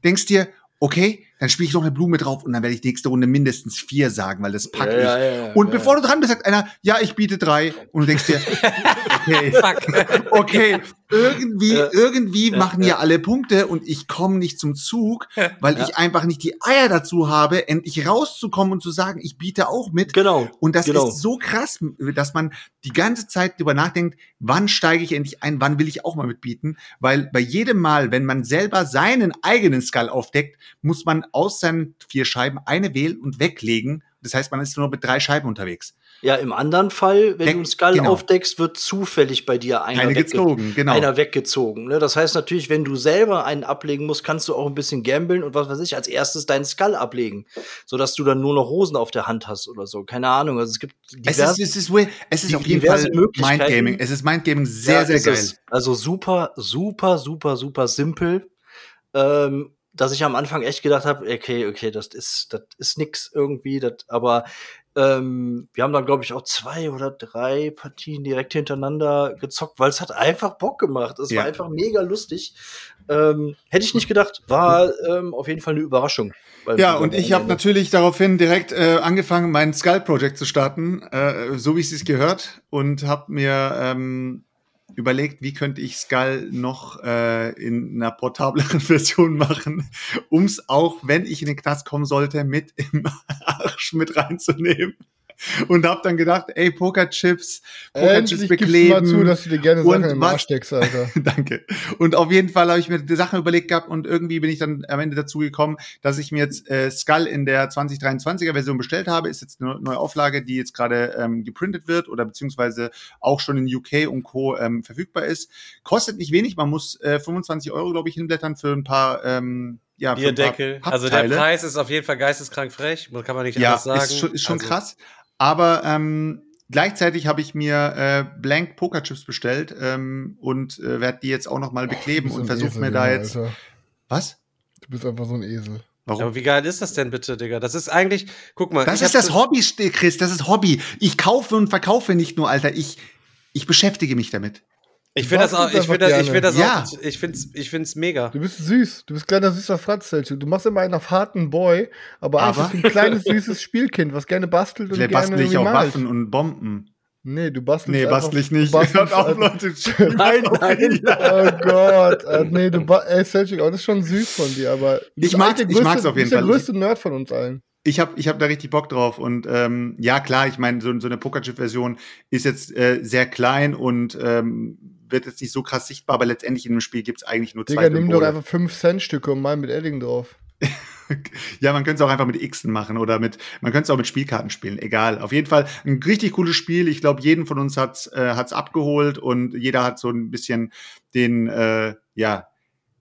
denkst dir, okay, dann spiele ich noch eine Blume drauf und dann werde ich nächste Runde mindestens vier sagen, weil das packe Ja, ich. ja, ja, und ja. bevor du dran bist, sagt einer, ja, ich biete drei. Und du denkst dir, okay, okay, irgendwie, irgendwie machen ja alle Punkte und ich komme nicht zum Zug, weil ich einfach nicht die Eier dazu habe, endlich rauszukommen und zu sagen, ich biete auch mit. Genau. Und das genau. ist so krass, dass man die ganze Zeit drüber nachdenkt, wann steige ich endlich ein, wann will ich auch mal mitbieten, weil bei jedem Mal, wenn man selber seinen eigenen Skull aufdeckt, muss man aus seinen vier Scheiben eine wählen und weglegen Das heißt, man ist nur mit drei Scheiben unterwegs. Ja, im anderen Fall, wenn Weg- du einen Skull genau. aufdeckst, wird zufällig bei dir einer, Eine wegge gezogen, genau. einer weggezogen. Ne? Das heißt natürlich, wenn du selber einen ablegen musst, kannst du auch ein bisschen gambeln und was weiß ich, als erstes deinen Skull ablegen, sodass du dann nur noch Rosen auf der Hand hast oder so. Keine Ahnung. Also es gibt Es diverse, ist, es ist, es ist auf jeden Fall. Mindgaming. Es ist Mindgaming sehr, Ja, sehr geil. es. Also super, super, super, super simpel. Ähm, dass ich am Anfang echt gedacht habe, okay, okay, das ist, das ist nix irgendwie, das, aber ähm, wir haben dann, glaube ich, auch zwei oder drei Partien direkt hintereinander gezockt, weil es hat einfach Bock gemacht. Es Ja. war einfach mega lustig. Ähm, hätte ich nicht gedacht, war ähm, auf jeden Fall eine Überraschung. Ja, und ich habe natürlich daraufhin direkt äh, angefangen, mein Skull Project zu starten, äh, so wie es sich gehört, und habe mir ähm, überlegt, wie könnte ich Skull noch äh, in einer portableren Version machen, um es auch, wenn ich in den Knast kommen sollte, mit im Arsch mit reinzunehmen. Und habe dann gedacht, ey, Pokerchips, Pokerchips du mal zu, dass du dir gerne Und Sachen im Arsch steckst, Alter. Danke. Und auf jeden Fall habe ich mir die Sachen überlegt gehabt und irgendwie bin ich dann am Ende dazu gekommen, dass ich mir jetzt äh, Skull in der 2023er Version bestellt habe. Ist jetzt eine neue Auflage, die jetzt gerade ähm, geprintet wird oder beziehungsweise auch schon in UK und Co. Ähm, verfügbar ist. Kostet nicht wenig, man muss äh, 25 Euro, glaube ich, hinblättern für ein paar ähm, ja, Bierdeckel. Also der. Preis ist auf jeden Fall geisteskrank frech. Kann man nicht Ja, anders sagen. ist schon, ist schon Also, krass. Aber ähm, gleichzeitig habe ich mir äh, Blank Pokerchips bestellt ähm, und äh, werde die jetzt auch noch mal bekleben bist und versuche mir da jetzt. Alter. Was? Du bist einfach so ein Esel. Warum? Aber wie geil ist das denn bitte, Digga? Das ist eigentlich, guck mal. Das ist das Hobby, Chris, das ist Hobby. Ich kaufe und verkaufe nicht nur, Alter. Ich, ich beschäftige mich damit. Ich finde das auch, ich finde das, ich finde das gerne. auch, ich finde es, ich finde es mega. Du bist süß. Du bist kleiner süßer Franzzelchen. Du machst immer einen auf harten Boy, aber, Aber- eigentlich bist du ein kleines süßes Spielkind, was gerne bastelt und Vielleicht gerne bastel ich auch malt. Waffen und Bomben. Nee, du bastelst Nee, einfach- bastel ich nicht. bastelst Hört auf, Leute. Nein, nein. Oh Gott, äh, nee, du ey, Selchuk, auch das ist schon süß von dir, aber Ich mag's- ich mag's größte- auf jeden du bist Fall. der größte Nerd von uns allen. Ich habe ich hab da richtig Bock drauf. Und ähm, ja, klar, ich meine, so, so eine Pokerchip-Version ist jetzt äh, sehr klein und ähm, wird jetzt nicht so krass sichtbar, aber letztendlich in dem Spiel gibt's eigentlich nur Digga, zwei nimm doch einfach 5 Cent Stücke und mal mit Edding drauf. Ja, man könnte es auch einfach mit Xen machen oder mit, man könnte es auch mit Spielkarten spielen, egal. Auf jeden Fall ein richtig cooles Spiel. Ich glaube, jeden von uns hat's äh, hat's abgeholt und jeder hat so ein bisschen den, äh, ja,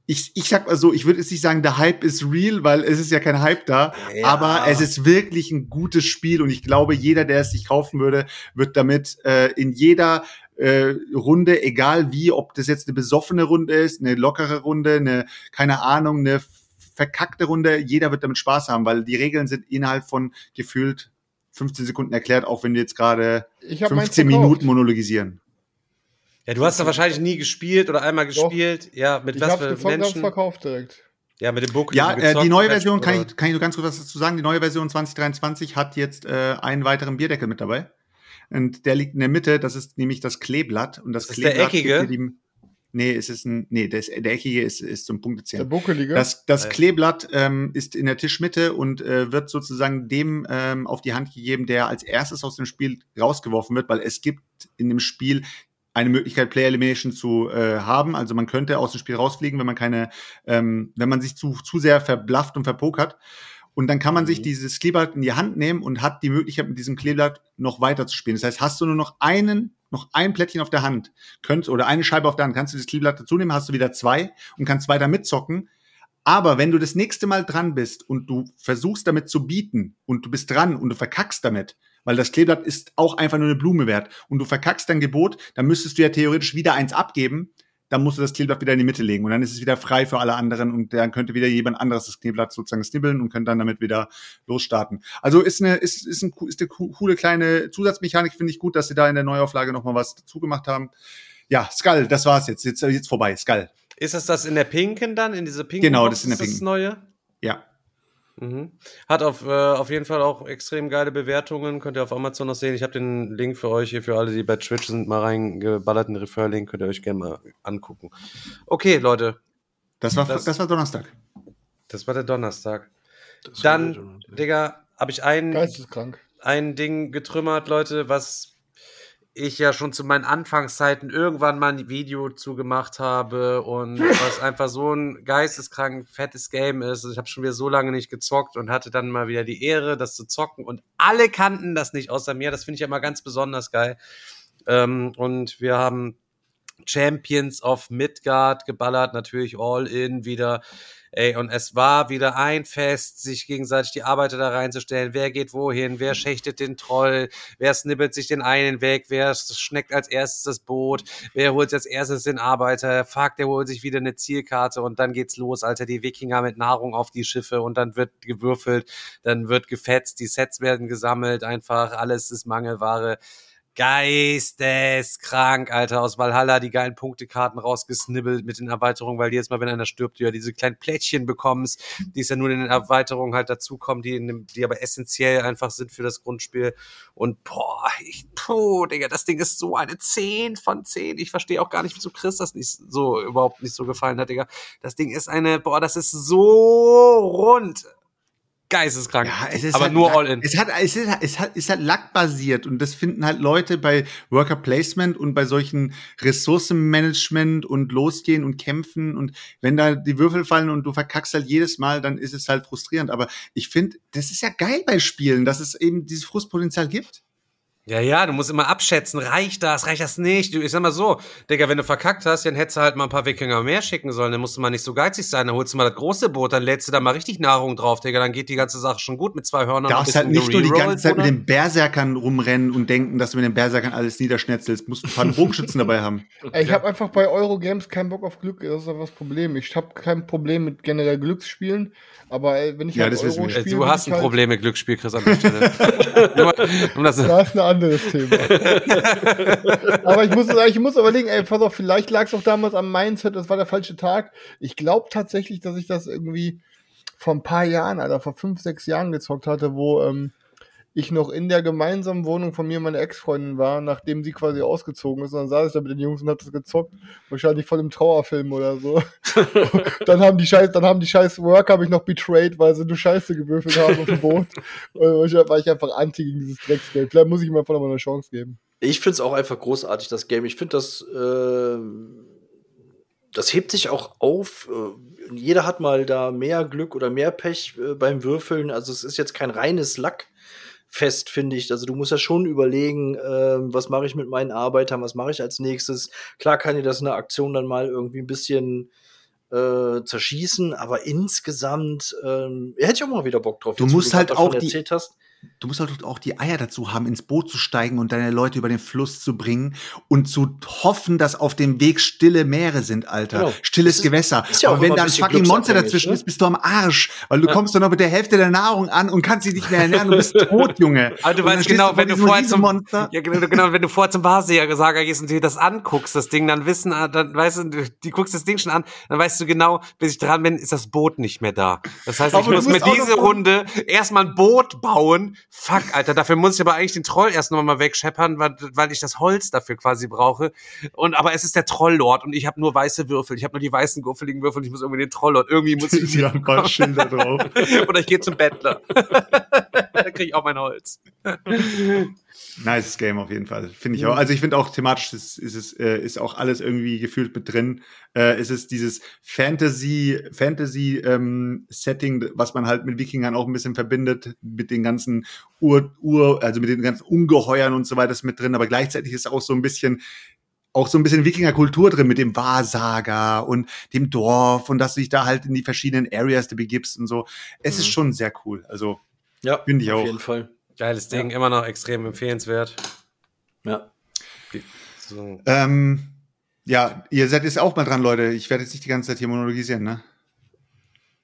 ich, ich sag mal so, ich würde jetzt nicht sagen, der Hype ist real, weil es ist ja kein Hype da, Ja. aber es ist wirklich ein gutes Spiel und ich glaube, jeder, der es sich kaufen würde, wird damit äh, in jeder äh, Runde, egal wie, ob das jetzt eine besoffene Runde ist, eine lockere Runde, eine, keine Ahnung, eine verkackte Runde, jeder wird damit Spaß haben, weil die Regeln sind innerhalb von gefühlt 15 Sekunden erklärt, auch wenn wir jetzt gerade Ich hab meins 15 verkauft. Minuten monologisieren. Ja, du hast da wahrscheinlich nie gespielt oder einmal Doch. gespielt. Ja, mit Ich was für hab's Menschen? verkauft direkt. Ja, mit dem Book. Ja, die äh, die gezockt neue hast, Version, kann ich, kann ich nur ganz kurz was dazu sagen, die neue Version 2023 hat jetzt äh, einen weiteren Bierdeckel mit dabei. Und der liegt in der Mitte, das ist nämlich das Kleeblatt. Und das, Das ist der Kleeblatt gibt eckige? nee, es ist ein, nee, der, ist, der eckige ist, ist so ein Der Punktezähler. Buckelige. Das, das Ja. Kleeblatt ähm, ist in der Tischmitte und äh, wird sozusagen dem ähm, auf die Hand gegeben, der als erstes aus dem Spiel rausgeworfen wird, weil es gibt in dem Spiel eine Möglichkeit, Player Elimination zu äh, haben. Also man könnte aus dem Spiel rausfliegen, wenn man keine, ähm, wenn man sich zu, zu sehr verblafft und verpokert. Und dann kann man sich Mhm. dieses Kleeblatt in die Hand nehmen und hat die Möglichkeit, mit diesem Kleeblatt noch weiter zu spielen. Das heißt, hast du nur noch einen, noch ein Plättchen auf der Hand, könnt, oder eine Scheibe auf der Hand, kannst du das Kleeblatt dazu nehmen, hast du wieder zwei und kannst weiter mitzocken. Aber wenn du das nächste Mal dran bist und du versuchst damit zu bieten und du bist dran und du verkackst damit, weil das Kleeblatt ist auch einfach nur eine Blume wert und du verkackst dein Gebot, dann müsstest du ja theoretisch wieder eins abgeben, dann musst du das Kleeblatt wieder in die Mitte legen und dann ist es wieder frei für alle anderen und dann könnte wieder jemand anderes das Kleeblatt sozusagen snibbeln und könnte dann damit wieder losstarten. Also ist eine, ist, ist, ein, ist eine co- coole kleine Zusatzmechanik, finde ich gut, dass sie da in der Neuauflage nochmal was dazu gemacht haben. Ja, Skull, das war's jetzt. Jetzt, jetzt vorbei, Skull. Ist es das in der pinken dann, in diese pinken Genau, das ist in der das pinken. neue? Ja. Mhm. Hat auf, äh, auf jeden Fall auch extrem geile Bewertungen. Könnt ihr auf Amazon noch sehen. Ich habe den Link für euch hier, für alle, die bei Twitch sind, mal reingeballert, den Refer-Link. Könnt ihr euch gerne mal angucken. Okay, Leute. Das war, Das- das, war Donnerstag. Das war der Donnerstag. Das Dann, war- Digga, habe ich ein, ein Ding getrümmert, Leute, was ich ja schon zu meinen Anfangszeiten irgendwann mal ein Video zugemacht habe und was einfach so ein geisteskrank fettes Game ist. Ich habe schon wieder so lange nicht gezockt und hatte dann mal wieder die Ehre, das zu zocken und alle kannten das nicht außer mir. Das finde ich ja immer ganz besonders geil. Ähm, und wir haben Champions of Midgard geballert, natürlich all in wieder. Ey, und es war wieder ein Fest, sich gegenseitig die Arbeiter da reinzustellen. Wer geht wohin? Wer schächtet den Troll? Wer snibbelt sich den einen weg? Wer schneckt als erstes das Boot? Wer holt als erstes den Arbeiter? Fuck, der holt sich wieder eine Zielkarte und dann geht's los, Alter. Die Wikinger mit Nahrung auf die Schiffe und dann wird gewürfelt, dann wird gefetzt, die Sets werden gesammelt, einfach alles ist Mangelware geisteskrank, Alter, aus Valhalla die geilen Punktekarten rausgesnibbelt mit den Erweiterungen, weil jedes Mal, wenn einer stirbt, du ja diese kleinen Plättchen bekommst, die es ja nur in den Erweiterungen halt dazukommen, die, in dem, die aber essentiell einfach sind für das Grundspiel. Und boah, ich, puh, Digga, das Ding ist so eine 10 von 10. Ich verstehe auch gar nicht, wieso Chris das nicht so überhaupt nicht so gefallen hat, Digga. Das Ding ist eine, boah, das ist so rund geisteskrank. Ja, es ist aber halt nur Lack- all in. Es hat, es ist, es hat, ist halt lackbasiert und das finden halt Leute bei Worker Placement und bei solchen Ressourcenmanagement und losgehen und kämpfen und wenn da die Würfel fallen und du verkackst halt jedes Mal, dann ist es halt frustrierend. Aber ich finde, das ist ja geil bei Spielen, dass es eben dieses Frustpotenzial gibt. Ja, ja, du musst immer abschätzen, reicht das, reicht das nicht? Du, ich sag mal so, Digga, wenn du verkackt hast, dann hättest du halt mal ein paar Wikinger mehr schicken sollen, dann musst du mal nicht so geizig sein, dann holst du mal das große Boot, dann lädst du da mal richtig Nahrung drauf, Digga, dann geht die ganze Sache schon gut mit zwei Hörnern. Du darfst halt nicht nur die ganze Zeit mit Bruder. den Berserkern rumrennen und denken, dass du mit den Berserkern alles niederschnetzelst. Musst ein paar Bogenschützen dabei haben. Ey, ich habe einfach bei Eurogames keinen Bock auf Glück. Das ist einfach das Problem. Ich habe kein Problem mit generell Glücksspielen, aber ey, wenn ich Ja, halt das Euro spiele, Du hast ich ein halt, Problem mit Glücksspiel, Chris, an der Stelle. Um das, Das ist ein anderes Thema. aber ich muss, ich muss überlegen, ey, pass auf, vielleicht lag es auch damals am Mindset, das war der falsche Tag. Ich glaube tatsächlich, dass ich das irgendwie vor ein paar Jahren, Alter, vor fünf, sechs Jahren gezockt hatte, wo ähm, ich noch in der gemeinsamen Wohnung von mir und meiner Ex-Freundin war, nachdem sie quasi ausgezogen ist. Und dann saß ich da mit den Jungs und hab das gezockt. Wahrscheinlich voll im Trauerfilm oder so. dann haben die Scheiß, dann haben die scheiß Worker mich noch betrayed, weil sie nur Scheiße gewürfelt haben auf dem Boot. Und ich war ich einfach anti gegen dieses Drecksgeld. Vielleicht muss ich ihm einfach noch mal eine Chance geben. Ich finde es auch einfach großartig, das Game. Ich finde das, ähm, das hebt sich auch auf. Äh, jeder hat mal da mehr Glück oder mehr Pech äh, beim Würfeln. Also es ist jetzt kein reines Lackfest, finde ich. Also du musst ja schon überlegen, ähm, was mache ich mit meinen Arbeitern, was mache ich als nächstes. Klar kann dir das in der Aktion dann mal irgendwie ein bisschen äh, zerschießen, aber insgesamt ähm, hätte ich auch mal wieder Bock drauf. Du jetzt, musst grad halt auch die- hast. Du musst halt auch die Eier dazu haben, ins Boot zu steigen und deine Leute über den Fluss zu bringen und zu hoffen, dass auf dem Weg stille Meere sind, Alter. Genau. Stilles ist- Gewässer. ist ja Aber wenn da ein fucking Monster dazwischen ne? ist, bist du am Arsch. Weil du kommst dann noch mit der Hälfte der Nahrung an und kannst sie nicht mehr ernähren. Du bist tot, Junge. Aber du weißt genau, vor wenn du vorher zum Riesenmonster. ja, genau, genau, wenn du vorher zum Wahrsager gehst und dir das anguckst, das Ding, dann wissen, ah, dann weißt du, du, die guckst das Ding schon an, dann weißt du genau, bis ich dran bin, ist das Boot nicht mehr da. Das heißt, Aber ich du muss mir diese Runde erstmal ein Boot bauen. Fuck, Alter, dafür muss ich aber eigentlich den Troll erst noch mal wegscheppern, weil, weil ich das Holz dafür quasi brauche. Und aber es ist der Trolllord und ich habe nur weiße Würfel. Ich habe nur die weißen guffeligen Würfel und ich muss irgendwie den Trolllord. Irgendwie muss ich Die haben ein paar Schilder drauf. oder ich gehe zum Bettler. da kriege ich auch mein Holz. Nice Game auf jeden Fall. Finde ich auch. Also ich finde auch thematisch ist, ist es äh, ist auch alles irgendwie gefühlt mit drin. Äh, es ist dieses Fantasy Fantasy ähm, Setting, was man halt mit Wikingern auch ein bisschen verbindet, mit den ganzen Ur, Ur also mit den ganzen Ungeheuern und so weiter ist mit drin. Aber gleichzeitig ist auch so ein bisschen auch so ein bisschen Wikinger-Kultur drin mit dem Wahrsager und dem Dorf und dass du dich da halt in die verschiedenen Areas begibst und so. Es ist schon sehr cool. Also Ja, Finde ich auf auch. jeden Fall. Geiles Ding, immer noch extrem empfehlenswert. Ja. So. Ähm, ja, ihr seid jetzt auch mal dran, Leute. Ich werde jetzt nicht die ganze Zeit hier monologisieren, ne?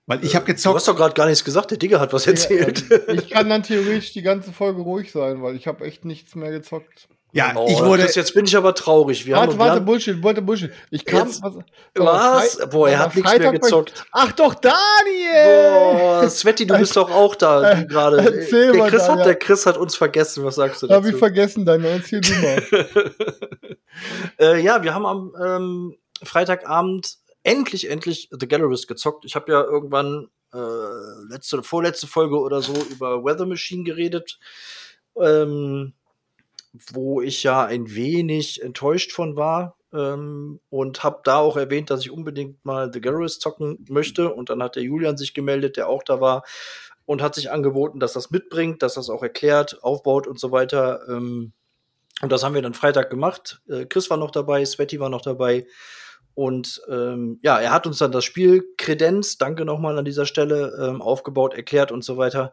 Weil ich habe Du gezockt. hast doch gerade gar nichts gesagt, der Digger hat was erzählt. Ja, ähm, ich kann dann theoretisch die ganze Folge ruhig sein, weil ich habe echt nichts mehr gezockt. Ja, Oh, ich wurde. Chris, jetzt bin ich aber traurig. Wir Warte, haben warte, Bullshit, warte, Bullshit. Ich kam. Jetzt- was? Was? Frei- Boah, er hat nichts mehr Freitag ich- gezockt. Ach doch, Daniel! Boah, Sveti, du bist doch auch da gerade. Erzähl Der mal, Chris, hat, Daniel. der Chris hat uns vergessen. Was sagst du Hab ich dazu? vergessen, deine erzähl du mal. äh, ja, wir haben am ähm, Freitagabend endlich, endlich The Gallerist gezockt. Ich habe ja irgendwann äh, letzte, vorletzte Folge oder so über Weather Machine geredet. Ähm, wo ich ja ein wenig enttäuscht von war ähm, und habe da auch erwähnt, dass ich unbedingt mal The Garrus zocken möchte. Und dann hat der Julian sich gemeldet, der auch da war und hat sich angeboten, dass das mitbringt, dass das auch erklärt, aufbaut und so weiter. Ähm, und das haben wir dann Freitag gemacht. Äh, Chris war noch dabei, Sveti war noch dabei. Und ähm, ja, er hat uns dann das Spiel Kredenz, danke nochmal an dieser Stelle, ähm, aufgebaut, erklärt und so weiter.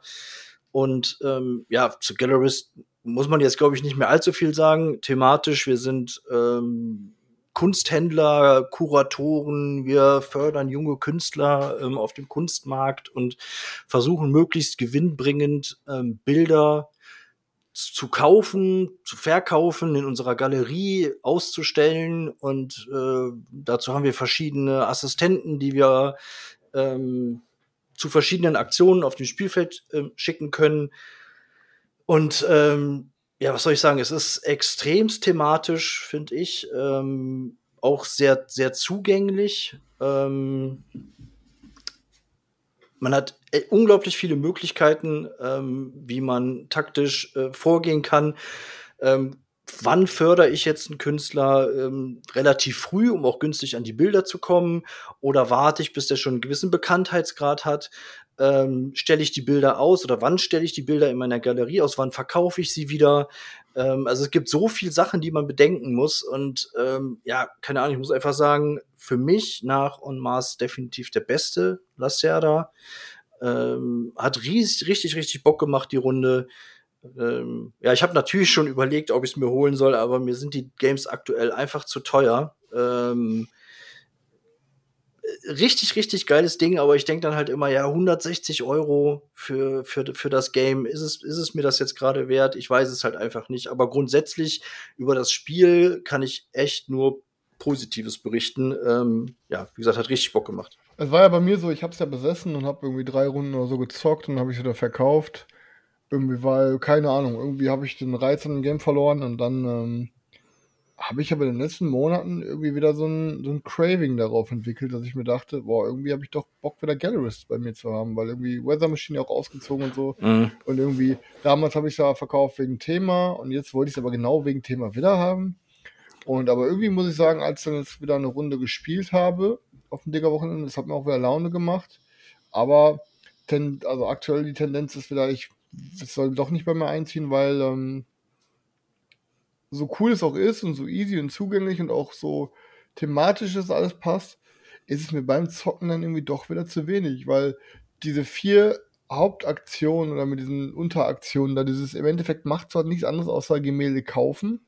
Und ähm, ja, zu Gallerist muss man jetzt, glaube ich, nicht mehr allzu viel sagen. Thematisch, wir sind ähm, Kunsthändler, Kuratoren, wir fördern junge Künstler ähm, auf dem Kunstmarkt und versuchen möglichst gewinnbringend ähm, Bilder zu kaufen, zu verkaufen, in unserer Galerie auszustellen. Und äh, dazu haben wir verschiedene Assistenten, die wir ähm, zu verschiedenen Aktionen auf dem Spielfeld äh, schicken können. Und ähm, ja, was soll ich sagen? Es ist extremst thematisch, finde ich. Ähm, auch sehr, sehr zugänglich. Ähm, man hat äh, unglaublich viele Möglichkeiten, ähm, wie man taktisch äh, vorgehen kann. Ähm, wann fördere ich jetzt einen Künstler ähm, relativ früh, um auch günstig an die Bilder zu kommen? Oder warte ich, bis der schon einen gewissen Bekanntheitsgrad hat? Ähm, stelle ich die Bilder aus oder wann stelle ich die Bilder in meiner Galerie aus? Wann verkaufe ich sie wieder? Ähm, also es gibt so viele Sachen, die man bedenken muss. Und ähm, ja, keine Ahnung, ich muss einfach sagen, für mich nach On Mars definitiv der beste Lacerda. Ähm, hat riesig, richtig, richtig Bock gemacht, die Runde. Ähm, ja, ich habe natürlich schon überlegt, ob ich es mir holen soll, aber mir sind die Games aktuell einfach zu teuer. Ähm, richtig, richtig geiles Ding, aber ich denke dann halt immer, ja, 160 Euro für, für, für das Game, ist es, ist es mir das jetzt gerade wert? Ich weiß es halt einfach nicht. Aber grundsätzlich über das Spiel kann ich echt nur Positives berichten. Ähm, ja, wie gesagt, hat richtig Bock gemacht. Es war ja bei mir so, ich habe es ja besessen und habe irgendwie drei Runden oder so gezockt und habe ich wieder verkauft. Irgendwie, weil, keine Ahnung, irgendwie habe ich den Reiz an dem Game verloren und dann ähm, habe ich aber in den letzten Monaten irgendwie wieder so ein, so ein Craving darauf entwickelt, dass ich mir dachte, boah, irgendwie habe ich doch Bock, wieder Gallerist bei mir zu haben, weil irgendwie Weather Machine ja auch ausgezogen und so. Mhm. Und irgendwie, damals habe ich es ja verkauft wegen Thema und jetzt wollte ich es aber genau wegen Thema wieder haben. Und aber irgendwie muss ich sagen, als ich dann jetzt wieder eine Runde gespielt habe auf dem Digger-Wochenende, das hat mir auch wieder Laune gemacht. Aber ten, also aktuell die Tendenz ist wieder, ich soll doch nicht bei mir einziehen, weil ähm, so cool es auch ist und so easy und zugänglich und auch so thematisch ist alles passt, ist es mir beim Zocken dann irgendwie doch wieder zu wenig, weil diese vier Hauptaktionen oder mit diesen Unteraktionen, da dieses im Endeffekt macht zwar nichts anderes außer Gemälde kaufen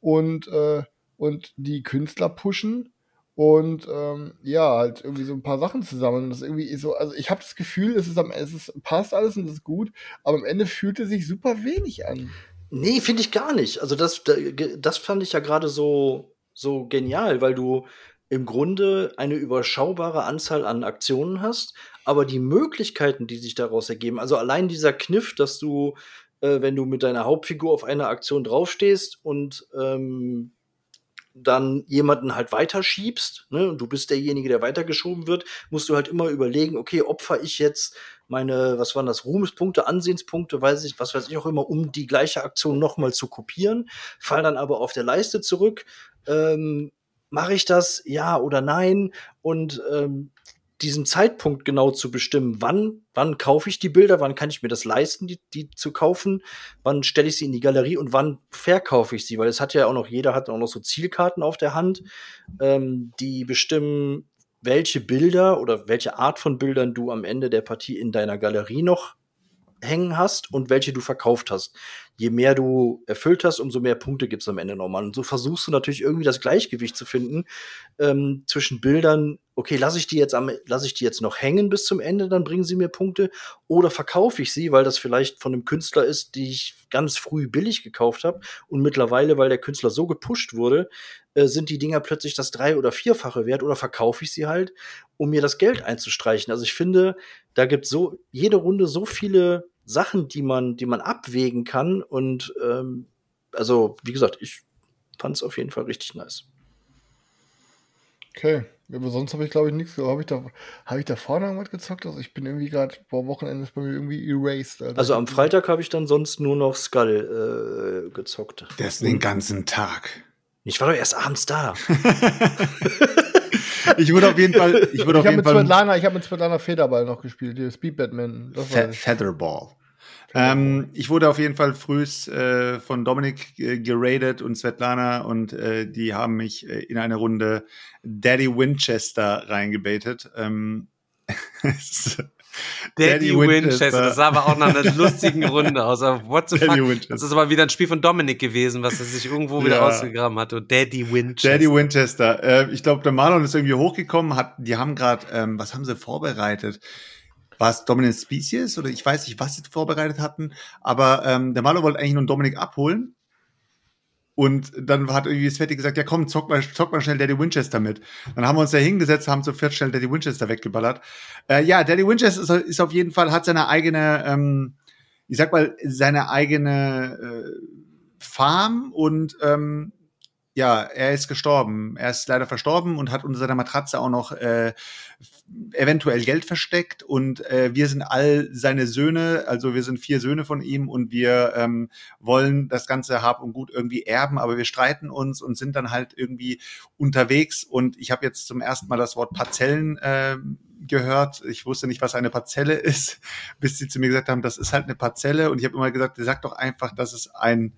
und, äh, und die Künstler pushen und ähm, ja, halt irgendwie so ein paar Sachen zusammen. Und das irgendwie so, also ich habe das Gefühl, es ist am es ist, passt alles und es ist gut, aber am Ende fühlt es sich super wenig an. Nee, finde ich gar nicht. Also das, das fand ich ja gerade so, so genial, weil du im Grunde eine überschaubare Anzahl an Aktionen hast, aber die Möglichkeiten, die sich daraus ergeben, also allein dieser Kniff, dass du, äh, wenn du mit deiner Hauptfigur auf einer Aktion draufstehst und ähm, dann jemanden halt weiterschiebst, ne, und du bist derjenige, der weitergeschoben wird, musst du halt immer überlegen, okay, opfer ich jetzt meine, was waren das, Ruhmespunkte, Ansehenspunkte, weiß ich, was weiß ich auch immer, um die gleiche Aktion nochmal zu kopieren, fall dann aber auf der Leiste zurück, ähm, mache ich das, ja oder nein? Und ähm, diesen Zeitpunkt genau zu bestimmen, wann, wann kaufe ich die Bilder, wann kann ich mir das leisten, die, die zu kaufen, wann stelle ich sie in die Galerie und wann verkaufe ich sie, weil es hat ja auch noch, jeder hat auch noch so Zielkarten auf der Hand, ähm, die bestimmen, welche Bilder oder welche Art von Bildern du am Ende der Partie in deiner Galerie noch hängen hast und welche du verkauft hast. Je mehr du erfüllt hast, umso mehr Punkte gibt es am Ende nochmal. Und so versuchst du natürlich irgendwie das Gleichgewicht zu finden ähm, zwischen Bildern, okay, lasse ich die jetzt am, lasse ich die jetzt noch hängen bis zum Ende, dann bringen sie mir Punkte, oder verkaufe ich sie, weil das vielleicht von einem Künstler ist, die ich ganz früh billig gekauft habe und mittlerweile, weil der Künstler so gepusht wurde, äh, sind die Dinger plötzlich das drei- oder vierfache wert oder verkaufe ich sie halt, um mir das Geld einzustreichen. Also ich finde, da gibt so jede Runde so viele Sachen, die man, die man abwägen kann. Und ähm, also, wie gesagt, ich fand es auf jeden Fall richtig nice. Okay. Aber sonst habe ich, glaube ich, nichts. Habe ich, da, hab ich da vorne irgendwas gezockt? Also ich bin irgendwie gerade, vor Wochenende ist bei mir irgendwie erased. Alter. Also am Freitag habe ich dann sonst nur noch Skull äh, gezockt. Das den ganzen Tag. Ich war doch erst abends da. Ich würde auf jeden Fall, ich würde auf Ich habe mit Svetlana, ich habe mit Svetlana Federball noch gespielt, die Speed Batman. Fe Featherball. Ähm, ich wurde auf jeden Fall frühst äh, von Dominik äh, geradet und Svetlana und äh, die haben mich äh, in eine Runde Daddy Winchester reingebetet. Ähm, Daddy, Winchester. Das sah aber auch nach einer lustigen Runde aus. Aber what the Daddy fuck? Winchester. Das ist aber wieder ein Spiel von Dominik gewesen, was er sich irgendwo wieder Ja. ausgegraben hat. Und Daddy Winchester. Daddy Winchester. Äh, ich glaube, der Marlon ist irgendwie hochgekommen, hat, die haben gerade, ähm, was haben sie vorbereitet? War es Dominant Species oder ich weiß nicht, was sie vorbereitet hatten, aber ähm, der Marlon wollte eigentlich nur Dominik abholen. Und dann hat irgendwie Sveti gesagt, ja komm, zock mal, zock mal schnell Daddy Winchester mit. Dann haben wir uns da hingesetzt, haben zu viert schnell Daddy Winchester weggeballert. Äh, ja, Daddy Winchester ist, ist auf jeden Fall, hat seine eigene, ähm, ich sag mal, seine eigene äh, Farm und ähm, ja, er ist gestorben. Er ist leider verstorben und hat unter seiner Matratze auch noch äh, eventuell Geld versteckt. Und äh, wir sind all seine Söhne, also wir sind vier Söhne von ihm und wir ähm, wollen das ganze Hab und Gut irgendwie erben, aber wir streiten uns und sind dann halt irgendwie unterwegs. Und ich habe jetzt zum ersten Mal das Wort Parzellen äh, gehört. Ich wusste nicht, was eine Parzelle ist, bis sie zu mir gesagt haben, das ist halt eine Parzelle. Und ich habe immer gesagt, sag doch einfach, dass es ein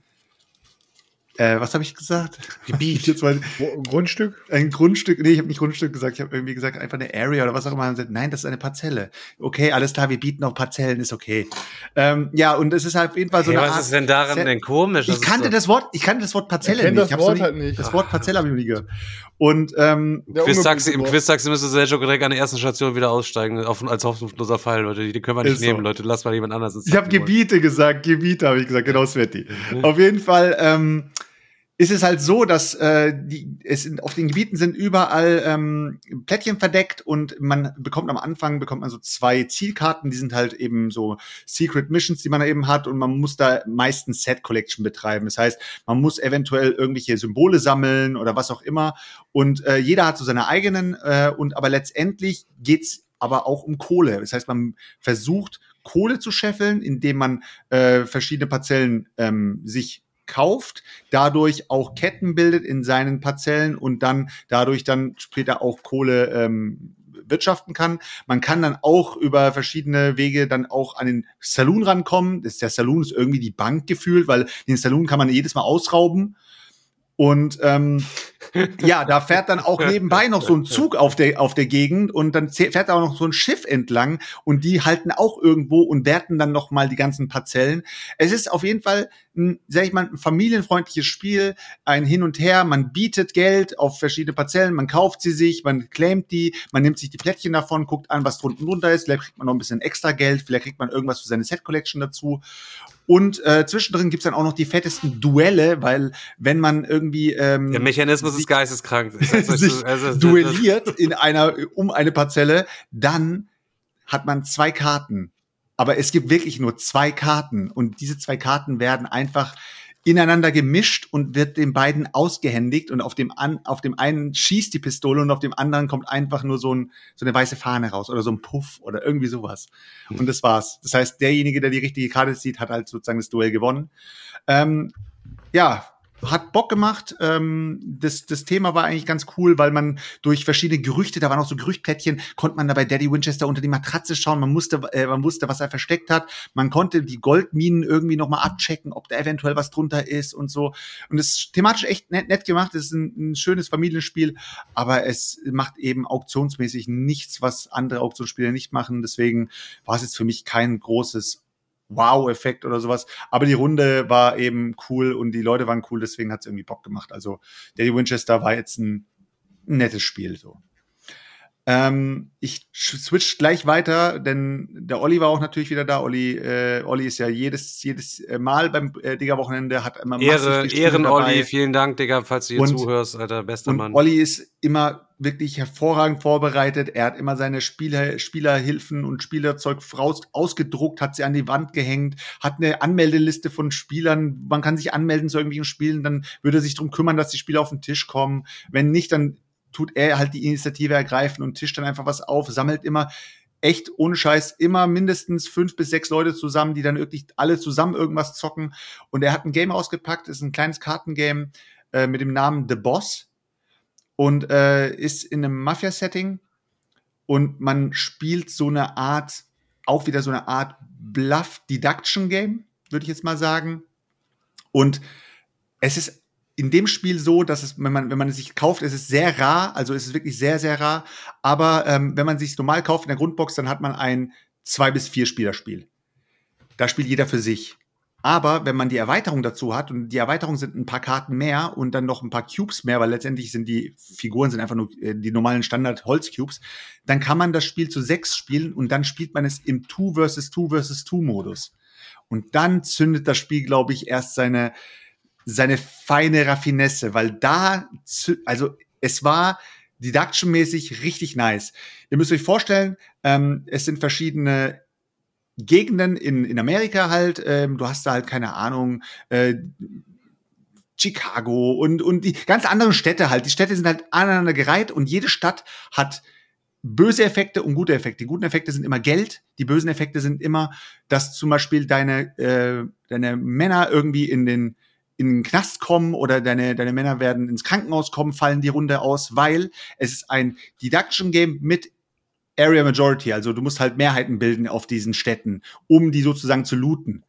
äh, was habe ich gesagt? Gebiet. Jetzt mal, Grundstück? ein Grundstück, nee, ich habe nicht Grundstück gesagt, ich habe irgendwie gesagt, einfach eine Area oder was auch immer. Und gesagt, nein, das ist eine Parzelle. Okay, alles klar, wir bieten auch Parzellen, ist okay. Ähm, ja, und es ist halt auf jeden Fall so Hey, eine was Art. ist denn daran Sehr- denn komisch? Ich kannte doch- das Wort, ich kannte das Wort Parzelle Ich nicht. das Ich Wort nie- halt nicht. Das Wort Parzelle habe ich noch nie gehört. Und ähm, Der Quiz-Taxi, Im. Quiz-Taxi müsste Sergio direkt an der ersten Station wieder aussteigen, auf, als hoffnungsloser Fall, Leute. Die können wir nicht Ist so. nehmen, Leute. Lass mal jemand anders ins Ich habe Taxi. Gebiete gesagt, Gebiete habe ich gesagt, genau Sveti. Auf jeden Fall ähm, ist es halt so, dass äh, die, es in, auf den Gebieten sind überall ähm, Plättchen verdeckt und man bekommt am Anfang bekommt man so zwei Zielkarten, die sind halt eben so Secret Missions, die man eben hat und man muss da meistens Set Collection betreiben. Das heißt, man muss eventuell irgendwelche Symbole sammeln oder was auch immer und äh, jeder hat so seine eigenen äh, und aber letztendlich geht's aber auch um Kohle. Das heißt, man versucht Kohle zu scheffeln, indem man äh, verschiedene Parzellen ähm, sich kauft, dadurch auch Ketten bildet in seinen Parzellen und dann dadurch dann später auch Kohle ähm, wirtschaften kann. Man kann dann auch über verschiedene Wege dann auch an den Saloon rankommen. Das, der Saloon ist irgendwie die Bank gefühlt, weil den Saloon kann man jedes Mal ausrauben. Und ähm, ja, da fährt dann auch nebenbei noch so ein Zug auf der, auf der Gegend und dann fährt da auch noch so ein Schiff entlang und die halten auch irgendwo und werten dann noch mal die ganzen Parzellen. Es ist auf jeden Fall, ein, sag ich mal, ein familienfreundliches Spiel, ein Hin und Her. Man bietet Geld auf verschiedene Parzellen, man kauft sie sich, man claimt die, man nimmt sich die Plättchen davon, guckt an, was drunten drunter ist. Vielleicht kriegt man noch ein bisschen extra Geld, vielleicht kriegt man irgendwas für seine Set Collection dazu. Und äh, zwischendrin gibt's dann auch noch die fettesten Duelle, weil wenn man irgendwie ähm, Der Mechanismus ist geisteskrank. Sich duelliert in einer um eine Parzelle, dann hat man zwei Karten. Aber es gibt wirklich nur zwei Karten und diese zwei Karten werden einfach ineinander gemischt und wird den beiden ausgehändigt und auf dem an, auf dem einen schießt die Pistole und auf dem anderen kommt einfach nur so, ein, so eine weiße Fahne raus oder so ein Puff oder irgendwie sowas. Und das war's. Das heißt, derjenige, der die richtige Karte zieht, hat halt sozusagen das Duell gewonnen. Ähm, ja, hat Bock gemacht. Ähm, das, das Thema war eigentlich ganz cool, weil man durch verschiedene Gerüchte, da waren auch so Gerüchtplättchen, konnte man da bei Daddy Winchester unter die Matratze schauen. Man musste, äh, man wusste, was er versteckt hat. Man konnte die Goldminen irgendwie noch mal abchecken, ob da eventuell was drunter ist und so. Und es ist thematisch echt nett, nett gemacht. Es ist ein, ein schönes Familienspiel, aber es macht eben auktionsmäßig nichts, was andere Auktionsspiele nicht machen. Deswegen war es jetzt für mich kein großes Wow-Effekt oder sowas. Aber die Runde war eben cool und die Leute waren cool, deswegen hat es irgendwie Bock gemacht. Also Daddy Winchester war jetzt ein nettes Spiel so. Ähm, ich switch gleich weiter, denn der Olli war auch natürlich wieder da. Olli, äh, Olli ist ja jedes, jedes äh, Mal beim äh, Digga-Wochenende, hat immer Ehre, die Spiele Ehren, dabei. Olli. Vielen Dank, Digga, falls du hier Und- zuhörst, Alter. Bester Und Mann. Olli ist immer wirklich hervorragend vorbereitet. Er hat immer seine Spieler, Spielerhilfen und Spielerzeug ausgedruckt, hat sie an die Wand gehängt, hat eine Anmeldeliste von Spielern. Man kann sich anmelden zu irgendwelchen Spielen, dann würde er sich drum kümmern, dass die Spieler auf den Tisch kommen. Wenn nicht, dann tut er halt die Initiative ergreifen und tischt dann einfach was auf, sammelt immer echt ohne Scheiß immer mindestens fünf bis sechs Leute zusammen, die dann wirklich alle zusammen irgendwas zocken. Und er hat ein Game ausgepackt, ist ein kleines Kartengame äh, mit dem Namen The Boss und äh, ist in einem Mafia-Setting und man spielt so eine Art, auch wieder so eine Art Bluff-Deduction-Game, würde ich jetzt mal sagen. Und es ist in dem Spiel so, dass es, wenn man, wenn man es sich kauft, es ist sehr rar, also es ist wirklich sehr, sehr rar. Aber ähm, wenn man sich normal kauft in der Grundbox, dann hat man ein zwei bis vier Spielerspiel. Da spielt jeder für sich. Aber wenn man die Erweiterung dazu hat, und die Erweiterung sind ein paar Karten mehr und dann noch ein paar Cubes mehr, weil letztendlich sind die Figuren sind einfach nur äh, die normalen Standard-Holz-Cubes, dann kann man das Spiel zu sechs spielen und dann spielt man es im Two versus Two versus Two Modus. Und dann zündet das Spiel, glaube ich, erst seine, seine feine Raffinesse, weil da, also es war deductionmäßig richtig nice. Ihr müsst euch vorstellen, ähm, es sind verschiedene Gegenden in, in Amerika halt, ähm, du hast da halt keine Ahnung, äh, Chicago und, und die ganz anderen Städte halt. Die Städte sind halt aneinander gereiht und jede Stadt hat böse Effekte und gute Effekte. Die guten Effekte sind immer Geld, die bösen Effekte sind immer, dass zum Beispiel deine, äh, deine Männer irgendwie in den, in den Knast kommen oder deine, deine Männer werden ins Krankenhaus kommen, fallen die Runde aus, weil es ist ein Deduction-Game mit Area Majority, also du musst halt Mehrheiten bilden auf diesen Städten, um die sozusagen zu looten.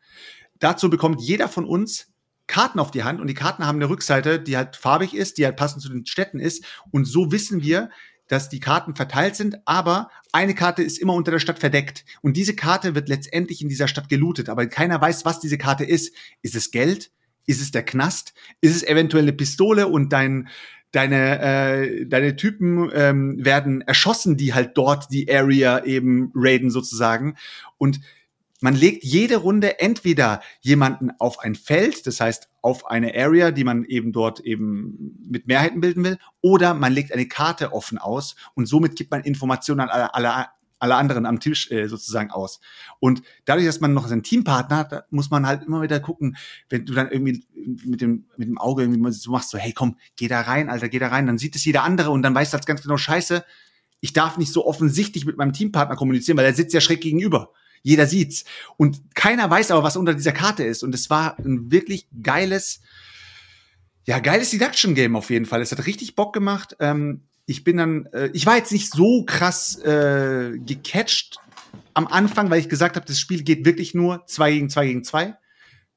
Dazu bekommt jeder von uns Karten auf die Hand und die Karten haben eine Rückseite, die halt farbig ist, die halt passend zu den Städten ist und so wissen wir, dass die Karten verteilt sind, aber eine Karte ist immer unter der Stadt verdeckt und diese Karte wird letztendlich in dieser Stadt gelootet, aber keiner weiß, was diese Karte ist. Ist es Geld? Ist es der Knast? Ist es eventuell eine Pistole und dein deine, äh, deine Typen ähm, werden erschossen, die halt dort die Area eben raiden sozusagen. Und man legt jede Runde entweder jemanden auf ein Feld, das heißt auf eine Area, die man eben dort eben mit Mehrheiten bilden will, oder man legt eine Karte offen aus und somit gibt man Informationen an alle, alle, alle anderen am Tisch äh, sozusagen aus. Und dadurch, dass man noch seinen Teampartner hat, muss man halt immer wieder gucken, wenn du dann irgendwie mit dem, mit dem Auge irgendwie so machst, so, hey komm, geh da rein, Alter, geh da rein, dann sieht es jeder andere und dann weiß das ganz genau, scheiße, ich darf nicht so offensichtlich mit meinem Teampartner kommunizieren, weil er sitzt ja schräg gegenüber. Jeder sieht's. Und keiner weiß aber, was unter dieser Karte ist. Und es war ein wirklich geiles, ja, geiles Deduction-Game auf jeden Fall. Es hat richtig Bock gemacht. Ähm, ich bin dann, äh, ich war jetzt nicht so krass äh, gecatcht am Anfang, weil ich gesagt habe, das Spiel geht wirklich nur zwei gegen zwei gegen zwei.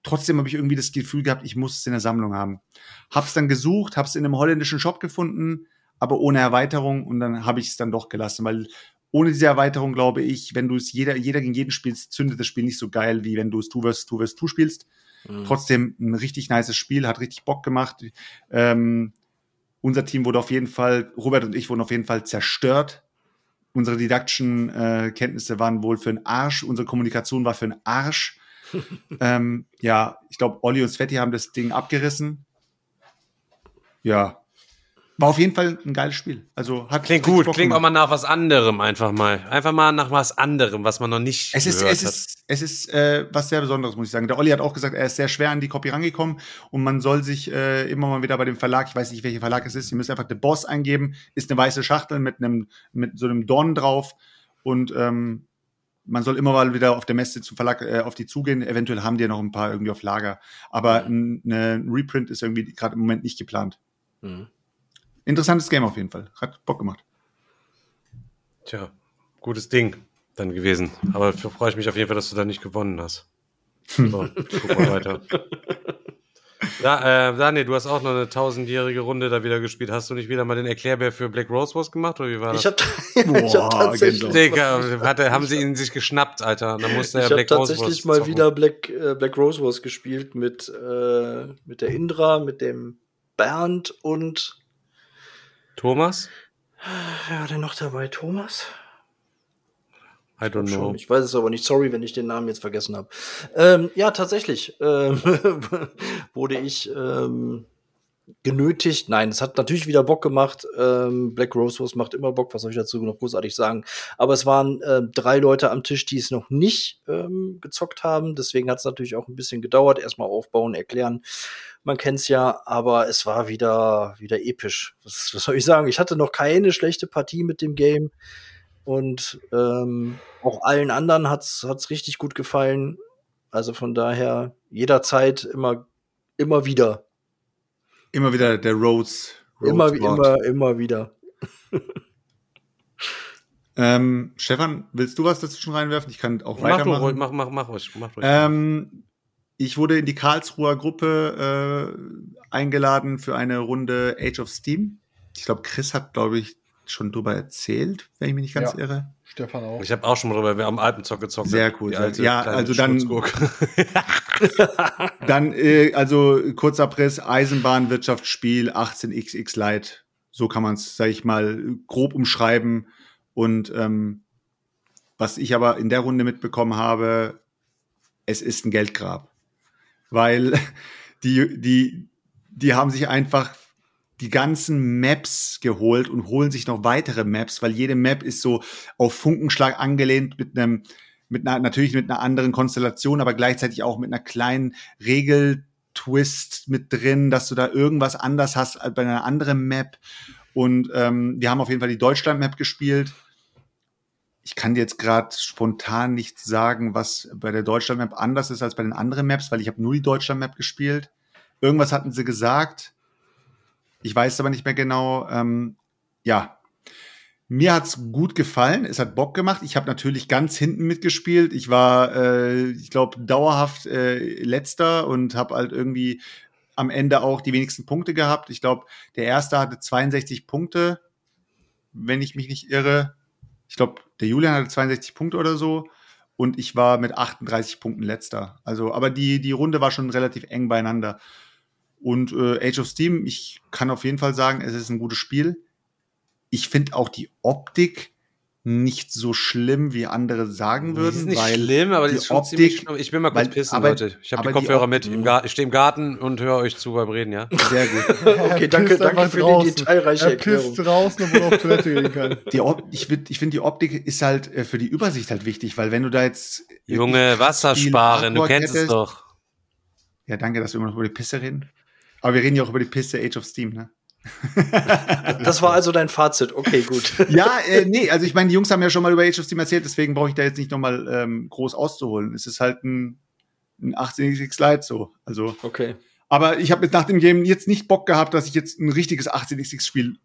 Trotzdem habe ich irgendwie das Gefühl gehabt, ich muss es in der Sammlung haben. Hab's dann gesucht, hab's in einem holländischen Shop gefunden, aber ohne Erweiterung und dann habe ich es dann doch gelassen, weil ohne diese Erweiterung glaube ich, wenn du es jeder, jeder gegen jeden spielst, zündet das Spiel nicht so geil, wie wenn du es Two vs. Two vs. Two spielst. Mhm. Trotzdem ein richtig nices Spiel, hat richtig Bock gemacht. Ähm, unser Team wurde auf jeden Fall, Robert und ich wurden auf jeden Fall zerstört. Unsere Deduction-Kenntnisse waren wohl für einen Arsch, unsere Kommunikation war für einen Arsch. ähm, ja, ich glaube, Olli und Sveti haben das Ding abgerissen. Ja. War auf jeden Fall ein geiles Spiel. Also hat Klingt gut, Bock klingt auch mal nach was anderem einfach mal. Einfach mal nach was anderem, was man noch nicht Es ist, es ist, es ist äh, was sehr Besonderes, muss ich sagen. Der Olli hat auch gesagt, er ist sehr schwer an die Copy rangekommen und man soll sich äh, immer mal wieder bei dem Verlag, ich weiß nicht, welcher Verlag es ist, ihr müsst einfach The Boss eingeben, ist eine weiße Schachtel mit einem mit so einem Dorn drauf und ähm, man soll immer mal wieder auf der Messe zum Verlag äh, auf die zugehen. Eventuell haben die ja noch ein paar irgendwie auf Lager, aber ein, ne, ein Reprint ist irgendwie gerade im Moment nicht geplant. Mhm. Interessantes Game auf jeden Fall, hat Bock gemacht. Tja, gutes Ding dann gewesen. Aber dafür freue ich mich auf jeden Fall, dass du da nicht gewonnen hast. So, guck mal weiter. Ja, äh, Daniel, du hast auch noch eine tausendjährige Runde da wieder gespielt. Hast du nicht wieder mal den Erklärbär für Black Rose Wars gemacht? Oder wie war das? Ich habe ich hab Boah, tatsächlich. Digga, hatte, haben sie ihn sich geschnappt, Alter. Und dann musste er ich hab Black Rose Wars tatsächlich mal zocken. wieder Black, äh, Black Rose Wars gespielt mit, äh, mit der Indra, mit dem Bernd und Thomas? war denn noch dabei? Thomas? I don't know. Schon. Ich weiß es aber nicht. Sorry, wenn ich den Namen jetzt vergessen habe. Ähm, ja, tatsächlich ähm, wurde ich ähm, genötigt. Nein, es hat natürlich wieder Bock gemacht. Ähm, Black Rose Wurst macht immer Bock, was soll ich dazu noch großartig sagen. Aber es waren äh, drei Leute am Tisch, die es noch nicht ähm, gezockt haben. Deswegen hat es natürlich auch ein bisschen gedauert. Erstmal aufbauen, erklären. Man kennt's ja, aber es war wieder, wieder episch. Was, was soll ich sagen? Ich hatte noch keine schlechte Partie mit dem Game. Und ähm, auch allen anderen hat's hat's richtig gut gefallen. Also von daher jederzeit immer, immer wieder. Immer wieder der Rose. Rose Immer, Wort. immer, immer wieder. Ähm, Stefan, willst du was dazwischen reinwerfen? Ich kann auch Mach du weitermachen. ruhig, mach, mach, mach ruhig, mach ruhig. Ähm, ich wurde in die Karlsruher Gruppe äh, eingeladen für eine Runde Age of Steam. Ich glaube, Chris hat, glaube ich, schon drüber erzählt, wenn ich mich nicht ganz Ja. irre. Stefan auch. Ich habe auch schon mal drüber, wir haben Alpenzock gezockt. Sehr cool. Die alte Ja, also dann-. Dann, äh, also kurzer Abriss, Eisenbahnwirtschaftsspiel 18xx Lite. So kann man es, sage ich mal, grob umschreiben. Und ähm, was ich aber in der Runde mitbekommen habe, es ist ein Geldgrab. Weil die, die, die haben sich einfach die ganzen Maps geholt und holen sich noch weitere Maps, weil jede Map ist so auf Funkenschlag angelehnt mit einem, mit einer, natürlich mit einer anderen Konstellation, aber gleichzeitig auch mit einer kleinen Regeltwist mit drin, dass du da irgendwas anders hast als bei einer anderen Map. Und ähm, wir haben auf jeden Fall die Deutschland-Map gespielt. Ich kann dir jetzt gerade spontan nicht sagen, was bei der Deutschland-Map anders ist als bei den anderen Maps, weil ich habe nur die Deutschland-Map gespielt. Irgendwas hatten sie gesagt. Ich weiß aber nicht mehr genau. Ähm, ja, mir hat's gut gefallen. Es hat Bock gemacht. Ich habe natürlich ganz hinten mitgespielt. Ich war, äh, ich glaube, dauerhaft äh, letzter und habe halt irgendwie am Ende auch die wenigsten Punkte gehabt. Ich glaube, der erste hatte 62 Punkte, wenn ich mich nicht irre. Ich glaube, der Julian hatte 62 Punkte oder so. Und ich war mit 38 Punkten letzter. Also, aber die, die Runde war schon relativ eng beieinander. Und äh, Age of Steam, ich kann auf jeden Fall sagen, es ist ein gutes Spiel. Ich finde auch die Optik nicht so schlimm, wie andere sagen würden. Die ist nicht weil schlimm, aber die, die ist schon Optik- ziemlich schlimm. Ich will mal kurz weil- pissen, aber- Leute. Ich habe die die Kopfhörer Op- mit. Ich stehe im Garten und höre euch zu beim Reden, ja? Sehr gut. Okay, danke, danke für die draußen. detailreiche Er Erklärung. pisst draußen, er auf Toilette gehen kann. Die Op ich find- ich finde, die Optik ist halt äh, für die Übersicht halt wichtig, weil wenn du da jetzt. Junge, Wasser sparen, du kennst es hättest- doch. Ja, danke, dass wir immer noch über die Pisse reden. Aber wir reden ja auch über die Pisse Age of Steam, ne? Das war also dein Fazit. Okay, gut. Ja, äh, nee, also ich meine, die Jungs haben ja schon mal über Age of Steam erzählt, deswegen brauche ich da jetzt nicht nochmal ähm, groß auszuholen. Es ist halt ein, ein 18xx Lite so. Also, Okay. aber ich habe jetzt nach dem Game jetzt nicht Bock gehabt, dass ich jetzt ein richtiges 18xx Spiel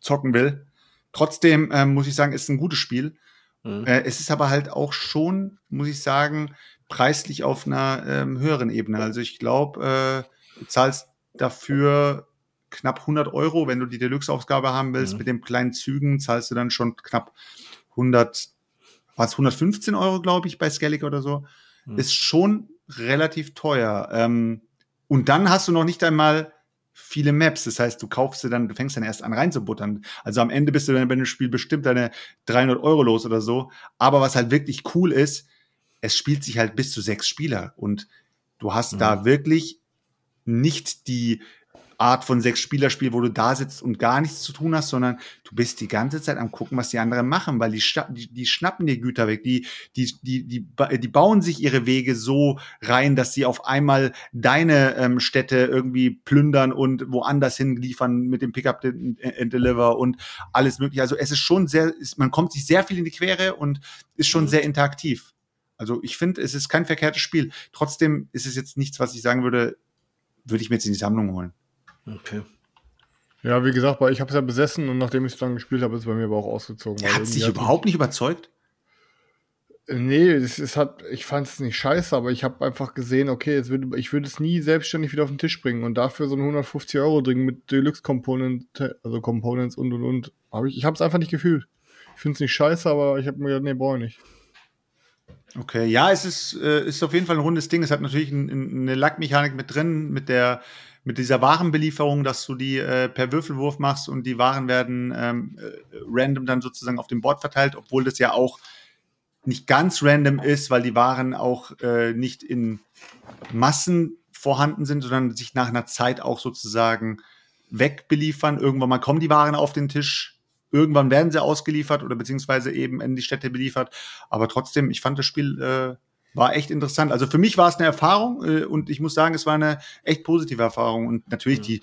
zocken will. Trotzdem ähm, muss ich sagen, es ist ein gutes Spiel. Mhm. Äh, es ist aber halt auch schon, muss ich sagen, preislich auf einer ähm, höheren Ebene. Also ich glaube, äh, du zahlst dafür knapp 100 Euro, wenn du die Deluxe-Ausgabe haben willst. Mhm. Mit den kleinen Zügen zahlst du dann schon knapp 100, was 115 Euro, glaube ich, bei Skellig oder so. Mhm. Ist schon relativ teuer. Ähm, und dann hast du noch nicht einmal viele Maps. Das heißt, du kaufst sie dann, du fängst dann erst an reinzubuttern. Also am Ende bist du dann bei dem Spiel bestimmt deine 300 Euro los oder so. Aber was halt wirklich cool ist, es spielt sich halt bis zu sechs Spieler und du hast da wirklich nicht die Art von sechs Spielerspiel, wo du da sitzt und gar nichts zu tun hast, sondern du bist die ganze Zeit am gucken, was die anderen machen, weil die, die, die schnappen dir Güter weg, die, die, die, die, die bauen sich ihre Wege so rein, dass sie auf einmal deine ähm, Städte irgendwie plündern und woanders hinliefern mit dem Pickup and and Deliver und alles mögliche. Also es ist schon sehr, ist, man kommt sich sehr viel in die Quere und ist schon Mhm. sehr interaktiv. Also ich finde, es ist kein verkehrtes Spiel. Trotzdem ist es jetzt nichts, was ich sagen würde, würde ich mir jetzt in die Sammlung holen. Okay. Ja, wie gesagt, ich habe es ja besessen und nachdem ich es dann gespielt habe, ist es bei mir aber auch ausgezogen. weil Hat es dich überhaupt nicht überzeugt? mich- Nee, es, es hat, ich fand es nicht scheiße, aber ich habe einfach gesehen, okay, es würde, ich würde es nie selbstständig wieder auf den Tisch bringen und dafür so ein 150 Euro Ding mit Deluxe Component, also Components und und und. Hab ich ich habe es einfach nicht gefühlt. Ich finde es nicht scheiße, aber ich habe mir gedacht, nee, brauche ich nicht. Okay, ja, es ist, äh, ist auf jeden Fall ein rundes Ding. Es hat natürlich ein, ein, eine Lackmechanik mit drin, mit der mit dieser Warenbelieferung, dass du die äh, per Würfelwurf machst und die Waren werden ähm, äh, random dann sozusagen auf dem Board verteilt, obwohl das ja auch nicht ganz random ist, weil die Waren auch äh, nicht in Massen vorhanden sind, sondern sich nach einer Zeit auch sozusagen wegbeliefern. Irgendwann mal kommen die Waren auf den Tisch, irgendwann werden sie ausgeliefert oder beziehungsweise eben in die Städte beliefert. Aber trotzdem, ich fand das Spiel äh, war echt interessant. Also für mich war es eine Erfahrung äh, und ich muss sagen, es war eine echt positive Erfahrung. Und natürlich die,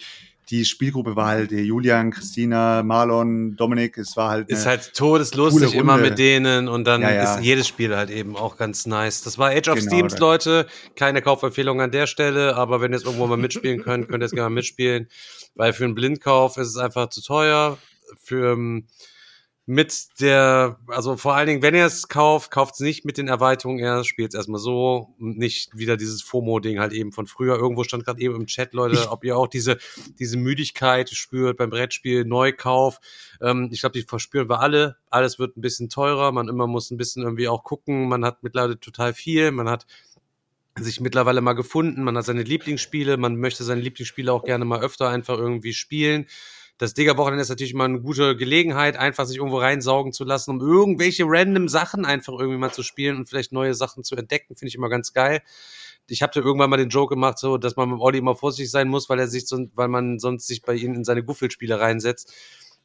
die Spielgruppe war halt der Julian, Christina, Marlon, Dominik. Es war halt. Ist halt todeslustig immer mit denen und dann Ja, ja. ist jedes Spiel halt eben auch ganz nice. Das war Age of Genau, Steams, Leute. Keine Kaufempfehlung an der Stelle, aber wenn ihr jetzt irgendwo mal mitspielen könnt, könnt ihr jetzt gerne mitspielen. Weil für einen Blindkauf ist es einfach zu teuer. Für ähm, mit der, also vor allen Dingen, wenn ihr es kauft, kauft es nicht mit den Erweiterungen erst, spielt es erstmal so, und nicht wieder dieses FOMO-Ding halt eben von früher. Irgendwo stand gerade eben im Chat, Leute, ob ihr auch diese, diese Müdigkeit spürt beim Brettspiel, Neukauf. Ähm, ich glaube, die verspüren wir alle. Alles wird ein bisschen teurer, man immer muss ein bisschen irgendwie auch gucken. Man hat mittlerweile total viel, man hat sich mittlerweile mal gefunden, man hat seine Lieblingsspiele, man möchte seine Lieblingsspiele auch gerne mal öfter einfach irgendwie spielen. Das Digger-Wochenende ist natürlich mal eine gute Gelegenheit, einfach sich irgendwo reinsaugen zu lassen, um irgendwelche random Sachen einfach irgendwie mal zu spielen und vielleicht neue Sachen zu entdecken, finde ich immer ganz geil. Ich habe da irgendwann mal den Joke gemacht, so, dass man mit Olli immer vorsichtig sein muss, weil er sich so, weil man sonst sich bei ihm in seine Guffelspiele reinsetzt.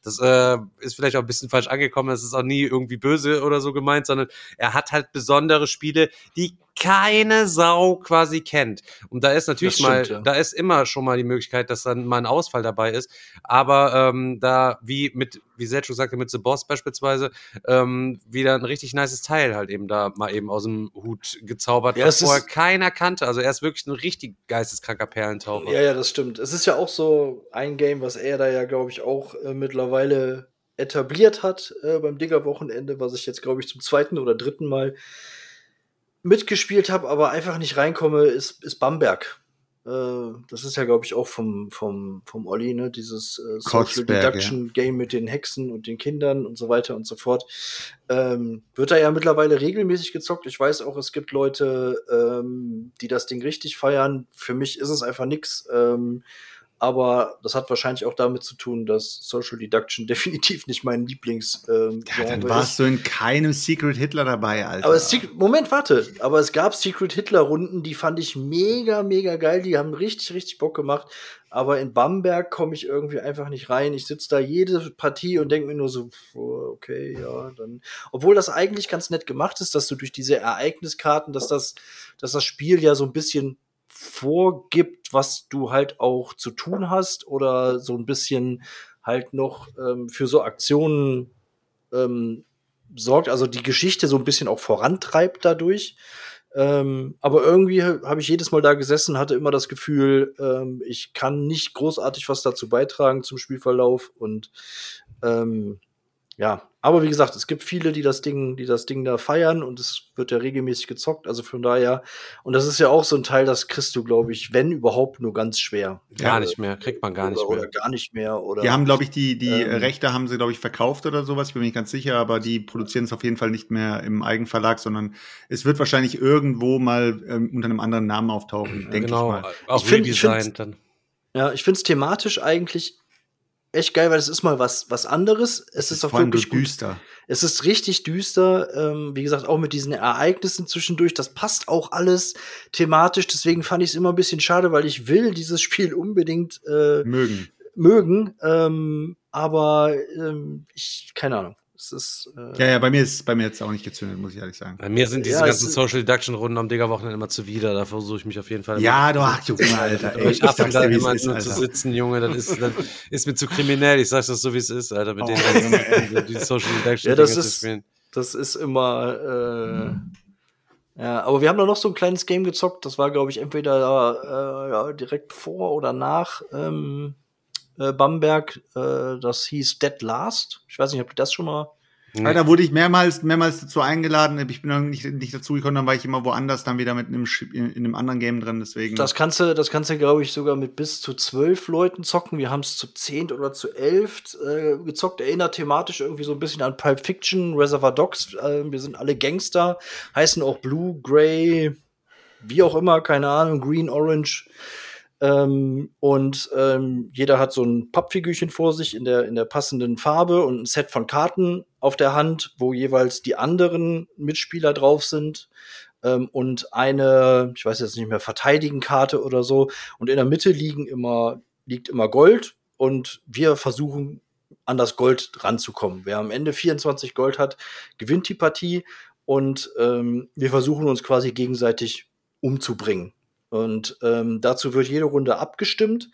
Das äh, ist vielleicht auch ein bisschen falsch angekommen. Das ist auch nie irgendwie böse oder so gemeint, sondern er hat halt besondere Spiele, die keine Sau quasi kennt. Und da ist natürlich stimmt, mal, ja. da ist immer schon mal die Möglichkeit, dass dann mal ein Ausfall dabei ist. Aber ähm, da, wie mit, wie Selchuk sagte, mit The Boss beispielsweise, ähm, wieder ein richtig nices Teil halt eben da mal eben aus dem Hut gezaubert, Ja, was vorher keiner kannte. Also er ist wirklich ein richtig geisteskranker Perlentaucher. Ja, ja, das stimmt. Es ist ja auch so ein Game, was er da ja, glaube ich, auch äh, mittlerweile etabliert hat äh, beim Digger-Wochenende, was ich jetzt, glaube ich, zum zweiten oder dritten Mal mitgespielt habe, aber einfach nicht reinkomme, ist, ist Bamberg. Äh, das ist ja, glaube ich, auch vom, vom, vom Olli, ne? Dieses äh, Social Deduction Game mit den Hexen und den Kindern und so weiter und so fort. Ähm, wird da ja mittlerweile regelmäßig gezockt. Ich weiß auch, es gibt Leute, ähm, die das Ding richtig feiern. Für mich ist es einfach nix. Ähm, aber das hat wahrscheinlich auch damit zu tun, dass Social Deduction definitiv nicht mein Lieblings ähm, Ja, dann warst ist. du in keinem Secret Hitler dabei, Alter. Aber es, Secret- Moment, warte. Aber es gab Secret Hitler Runden, die fand ich mega, mega geil. Die haben richtig, richtig Bock gemacht. Aber in Bamberg komme ich irgendwie einfach nicht rein. Ich sitze da jede Partie und denke mir nur so, okay, ja, dann. Obwohl das eigentlich ganz nett gemacht ist, dass du durch diese Ereigniskarten, dass das, dass das Spiel ja so ein bisschen vorgibt, was du halt auch zu tun hast oder so ein bisschen halt noch ähm, für so Aktionen ähm, sorgt, also die Geschichte so ein bisschen auch vorantreibt dadurch. Ähm, aber irgendwie habe ich jedes Mal da gesessen, hatte immer das Gefühl, ähm, ich kann nicht großartig was dazu beitragen zum Spielverlauf und ähm, ja, aber wie gesagt, es gibt viele, die das Ding, die das Ding da feiern und es wird ja regelmäßig gezockt, also von daher und das ist ja auch so ein Teil, das kriegst du, glaube ich, wenn überhaupt nur ganz schwer. Gar nicht mehr, kriegt man gar nicht oder, mehr. Oder gar nicht mehr oder Die haben, glaube ich, die, die Ähm. Rechte haben sie, glaube ich, verkauft oder sowas. Ich bin mir nicht ganz sicher, aber die produzieren es auf jeden Fall nicht mehr im Eigenverlag, sondern es wird wahrscheinlich irgendwo mal ähm, unter einem anderen Namen auftauchen, denke genau, ich mal. auch Ich find- ich redesigned find's- dann. Ja, ich finde es thematisch eigentlich echt geil, weil es ist mal was, was anderes. Es ist auch Vor allem wirklich gut. düster. Es ist richtig düster. Ähm, wie gesagt, auch mit diesen Ereignissen zwischendurch. Das passt auch alles thematisch. Deswegen fand ich es immer ein bisschen schade, weil ich will dieses Spiel unbedingt äh, Mögen. mögen. Ähm, aber ähm, ich, keine Ahnung. Es ist. Äh, Ja, ja, bei mir ist bei mir jetzt auch nicht gezündet, muss ich ehrlich sagen. Bei mir sind diese Ja, ganzen ist- Social Deduction Runden am Digger-Wochenende immer zuwider. Da versuche ich mich auf jeden Fall. Ja, du ach, Junge, Alter. Ey, Ich affen sag's da immer ist, nur zu sitzen, Junge, das ist, das ist mir zu kriminell. Ich sag's das so, wie es ist, Alter, mit Oh, denen die Social Deduction Ja, das Dinge zu ist- spielen. Das ist immer. Äh, Ja, aber wir haben da noch so ein kleines Game gezockt. Das war, glaube ich, entweder äh, ja, direkt vor oder nach ähm, äh, Bamberg. Äh, das hieß Dead Last. Ich weiß nicht, habt ihr das schon mal? Alter, wurde ich mehrmals, mehrmals dazu eingeladen. Ich bin dann nicht, nicht dazu gekommen, dann war ich immer woanders, dann wieder mit einem, in, in einem anderen Game drin, deswegen. Das kannst du, das kannst du, glaube ich, sogar mit bis zu zwölf Leuten zocken. Wir haben es zu zehn oder zu elf äh, gezockt. Erinnert thematisch irgendwie so ein bisschen an Pulp Fiction, Reservoir Dogs. Äh, wir sind alle Gangster, heißen auch Blue, Grey, wie auch immer, keine Ahnung, Green, Orange. Ähm, und ähm, jeder hat so ein Pappfigürchen vor sich in der, in der passenden Farbe und ein Set von Karten auf der Hand, wo jeweils die anderen Mitspieler drauf sind. ähm, und eine, ich weiß jetzt nicht mehr, Verteidigen-Karte oder so. Und in der Mitte liegen immer, liegt immer Gold und wir versuchen an das Gold ranzukommen. Wer am Ende 24 Gold hat, gewinnt die Partie und ähm, wir versuchen uns quasi gegenseitig umzubringen. Und ähm, dazu wird jede Runde abgestimmt,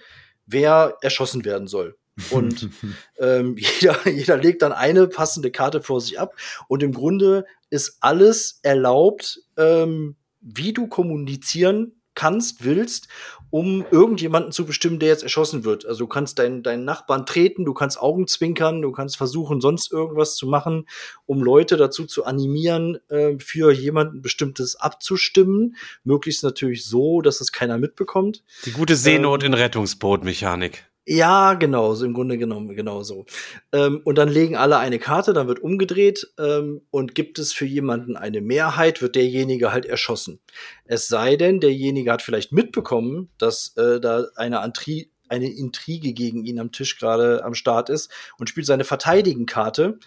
wer erschossen werden soll. Und ähm, jeder, jeder legt dann eine passende Karte vor sich ab. Und im Grunde ist alles erlaubt, ähm, wie du kommunizieren kannst, willst, um irgendjemanden zu bestimmen, der jetzt erschossen wird. Also du kannst deinen, deinen Nachbarn treten, du kannst Augen zwinkern, du kannst versuchen, sonst irgendwas zu machen, um Leute dazu zu animieren, äh, für jemanden Bestimmtes abzustimmen. Möglichst natürlich so, dass es keiner mitbekommt. Die gute Seenot in Rettungsbootmechanik. Ja, genau, so im Grunde genommen genau so. Ähm, und dann legen alle eine Karte, dann wird umgedreht ähm, und gibt es für jemanden eine Mehrheit, wird derjenige halt erschossen. Es sei denn, derjenige hat vielleicht mitbekommen, dass äh, da eine Antri eine Intrige gegen ihn am Tisch gerade am Start ist und spielt seine Verteidigenkarte,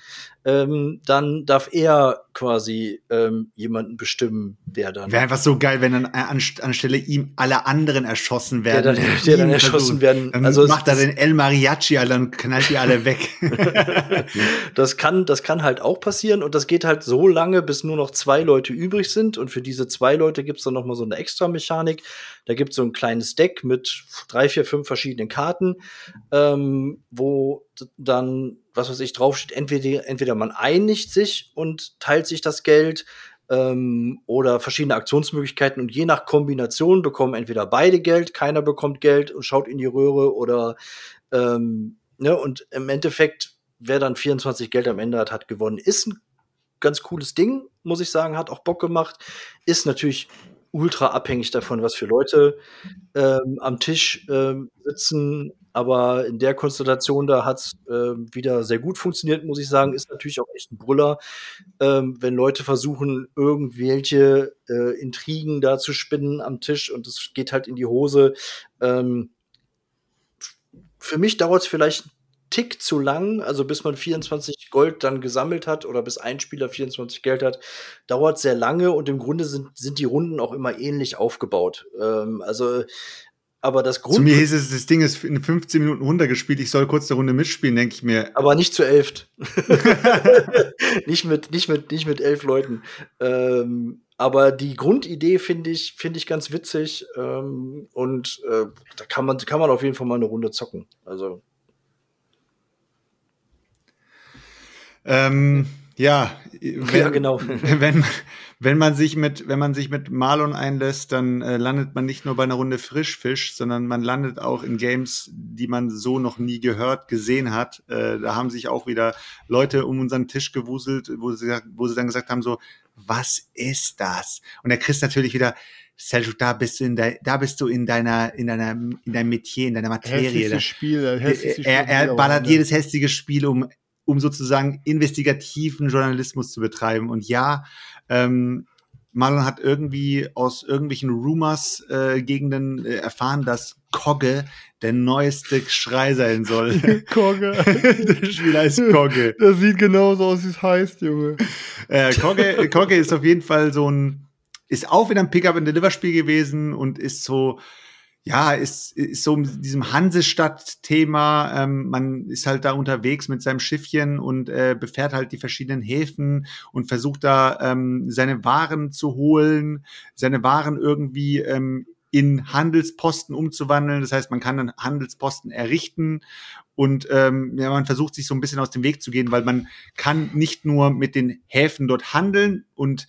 ähm, dann darf er quasi ähm, jemanden bestimmen, der dann. Wäre einfach so geil, wenn dann an, anstelle ihm alle anderen erschossen werden. Der dann, der dann erschossen werden. Dann also macht er den El Mariachi, Alter, und knallt die alle weg. das kann, das kann halt auch passieren und das geht halt so lange, bis nur noch zwei Leute übrig sind und für diese zwei Leute gibt's dann noch mal so eine extra Mechanik. Da gibt's so ein kleines Deck mit drei, vier, fünf verschiedenen Karten, ähm, wo dann, was weiß ich, draufsteht, entweder, entweder man einigt sich und teilt sich das Geld ähm, oder verschiedene Aktionsmöglichkeiten und je nach Kombination bekommen entweder beide Geld, keiner bekommt Geld und schaut in die Röhre oder ähm, ne, und im Endeffekt, wer dann 24 Geld am Ende hat, hat gewonnen. Ist ein ganz cooles Ding, muss ich sagen, hat auch Bock gemacht, ist natürlich ultra abhängig davon, was für Leute ähm, am Tisch ähm, sitzen. Aber in der Konstellation da hat es äh, wieder sehr gut funktioniert, muss ich sagen. Ist natürlich auch echt ein Brüller, ähm, wenn Leute versuchen, irgendwelche äh, Intrigen da zu spinnen am Tisch und es geht halt in die Hose. Ähm, für mich dauert es vielleicht Tick zu lang, also bis man 24 Gold dann gesammelt hat oder bis ein Spieler 24 Geld hat, dauert sehr lange und im Grunde sind, sind die Runden auch immer ähnlich aufgebaut. Ähm, also, aber das Grund. Zu mir hieß es, das Ding ist in 15 Minuten runtergespielt, ich soll kurz eine Runde mitspielen, denke ich mir. Aber nicht zu elft. nicht mit, nicht mit, nicht mit elf Leuten. Ähm, aber die Grundidee finde ich, finde ich ganz witzig ähm, und äh, da kann man, kann man auf jeden Fall mal eine Runde zocken. Also Ähm, ja, wenn, ja, genau. Wenn, wenn man sich mit, wenn man sich mit Marlon einlässt, dann äh, landet man nicht nur bei einer Runde Frischfisch, sondern man landet auch in Games, die man so noch nie gehört, gesehen hat. Äh, da haben sich auch wieder Leute um unseren Tisch gewuselt, wo sie, wo sie dann gesagt haben so, was ist das? Und der Chris natürlich wieder, Sergio, da bist du in de, da bist du in deiner, in deiner, in deinem Metier, in deiner Materie. Hässlichste Spiel, hässlichste er, er, er ballert jedes hässliche Spiel um um sozusagen investigativen Journalismus zu betreiben. Und ja, ähm, Marlon hat irgendwie aus irgendwelchen Rumors äh, äh, erfahren, dass Kogge der neueste Schrei sein soll. Kogge. das Spiel heißt Kogge. Das sieht genauso aus, wie es heißt, Junge. Äh, Kogge, Kogge ist auf jeden Fall so ein, ist auch wieder ein Pickup-and-Deliver-Spiel gewesen und ist so, ja, ist, ist so um diesem Hansestadt-Thema. Ähm, man ist halt da unterwegs mit seinem Schiffchen und äh, befährt halt die verschiedenen Häfen und versucht da ähm, seine Waren zu holen, seine Waren irgendwie ähm, in Handelsposten umzuwandeln. Das heißt, man kann dann Handelsposten errichten und ähm, ja, man versucht sich so ein bisschen aus dem Weg zu gehen, weil man kann nicht nur mit den Häfen dort handeln und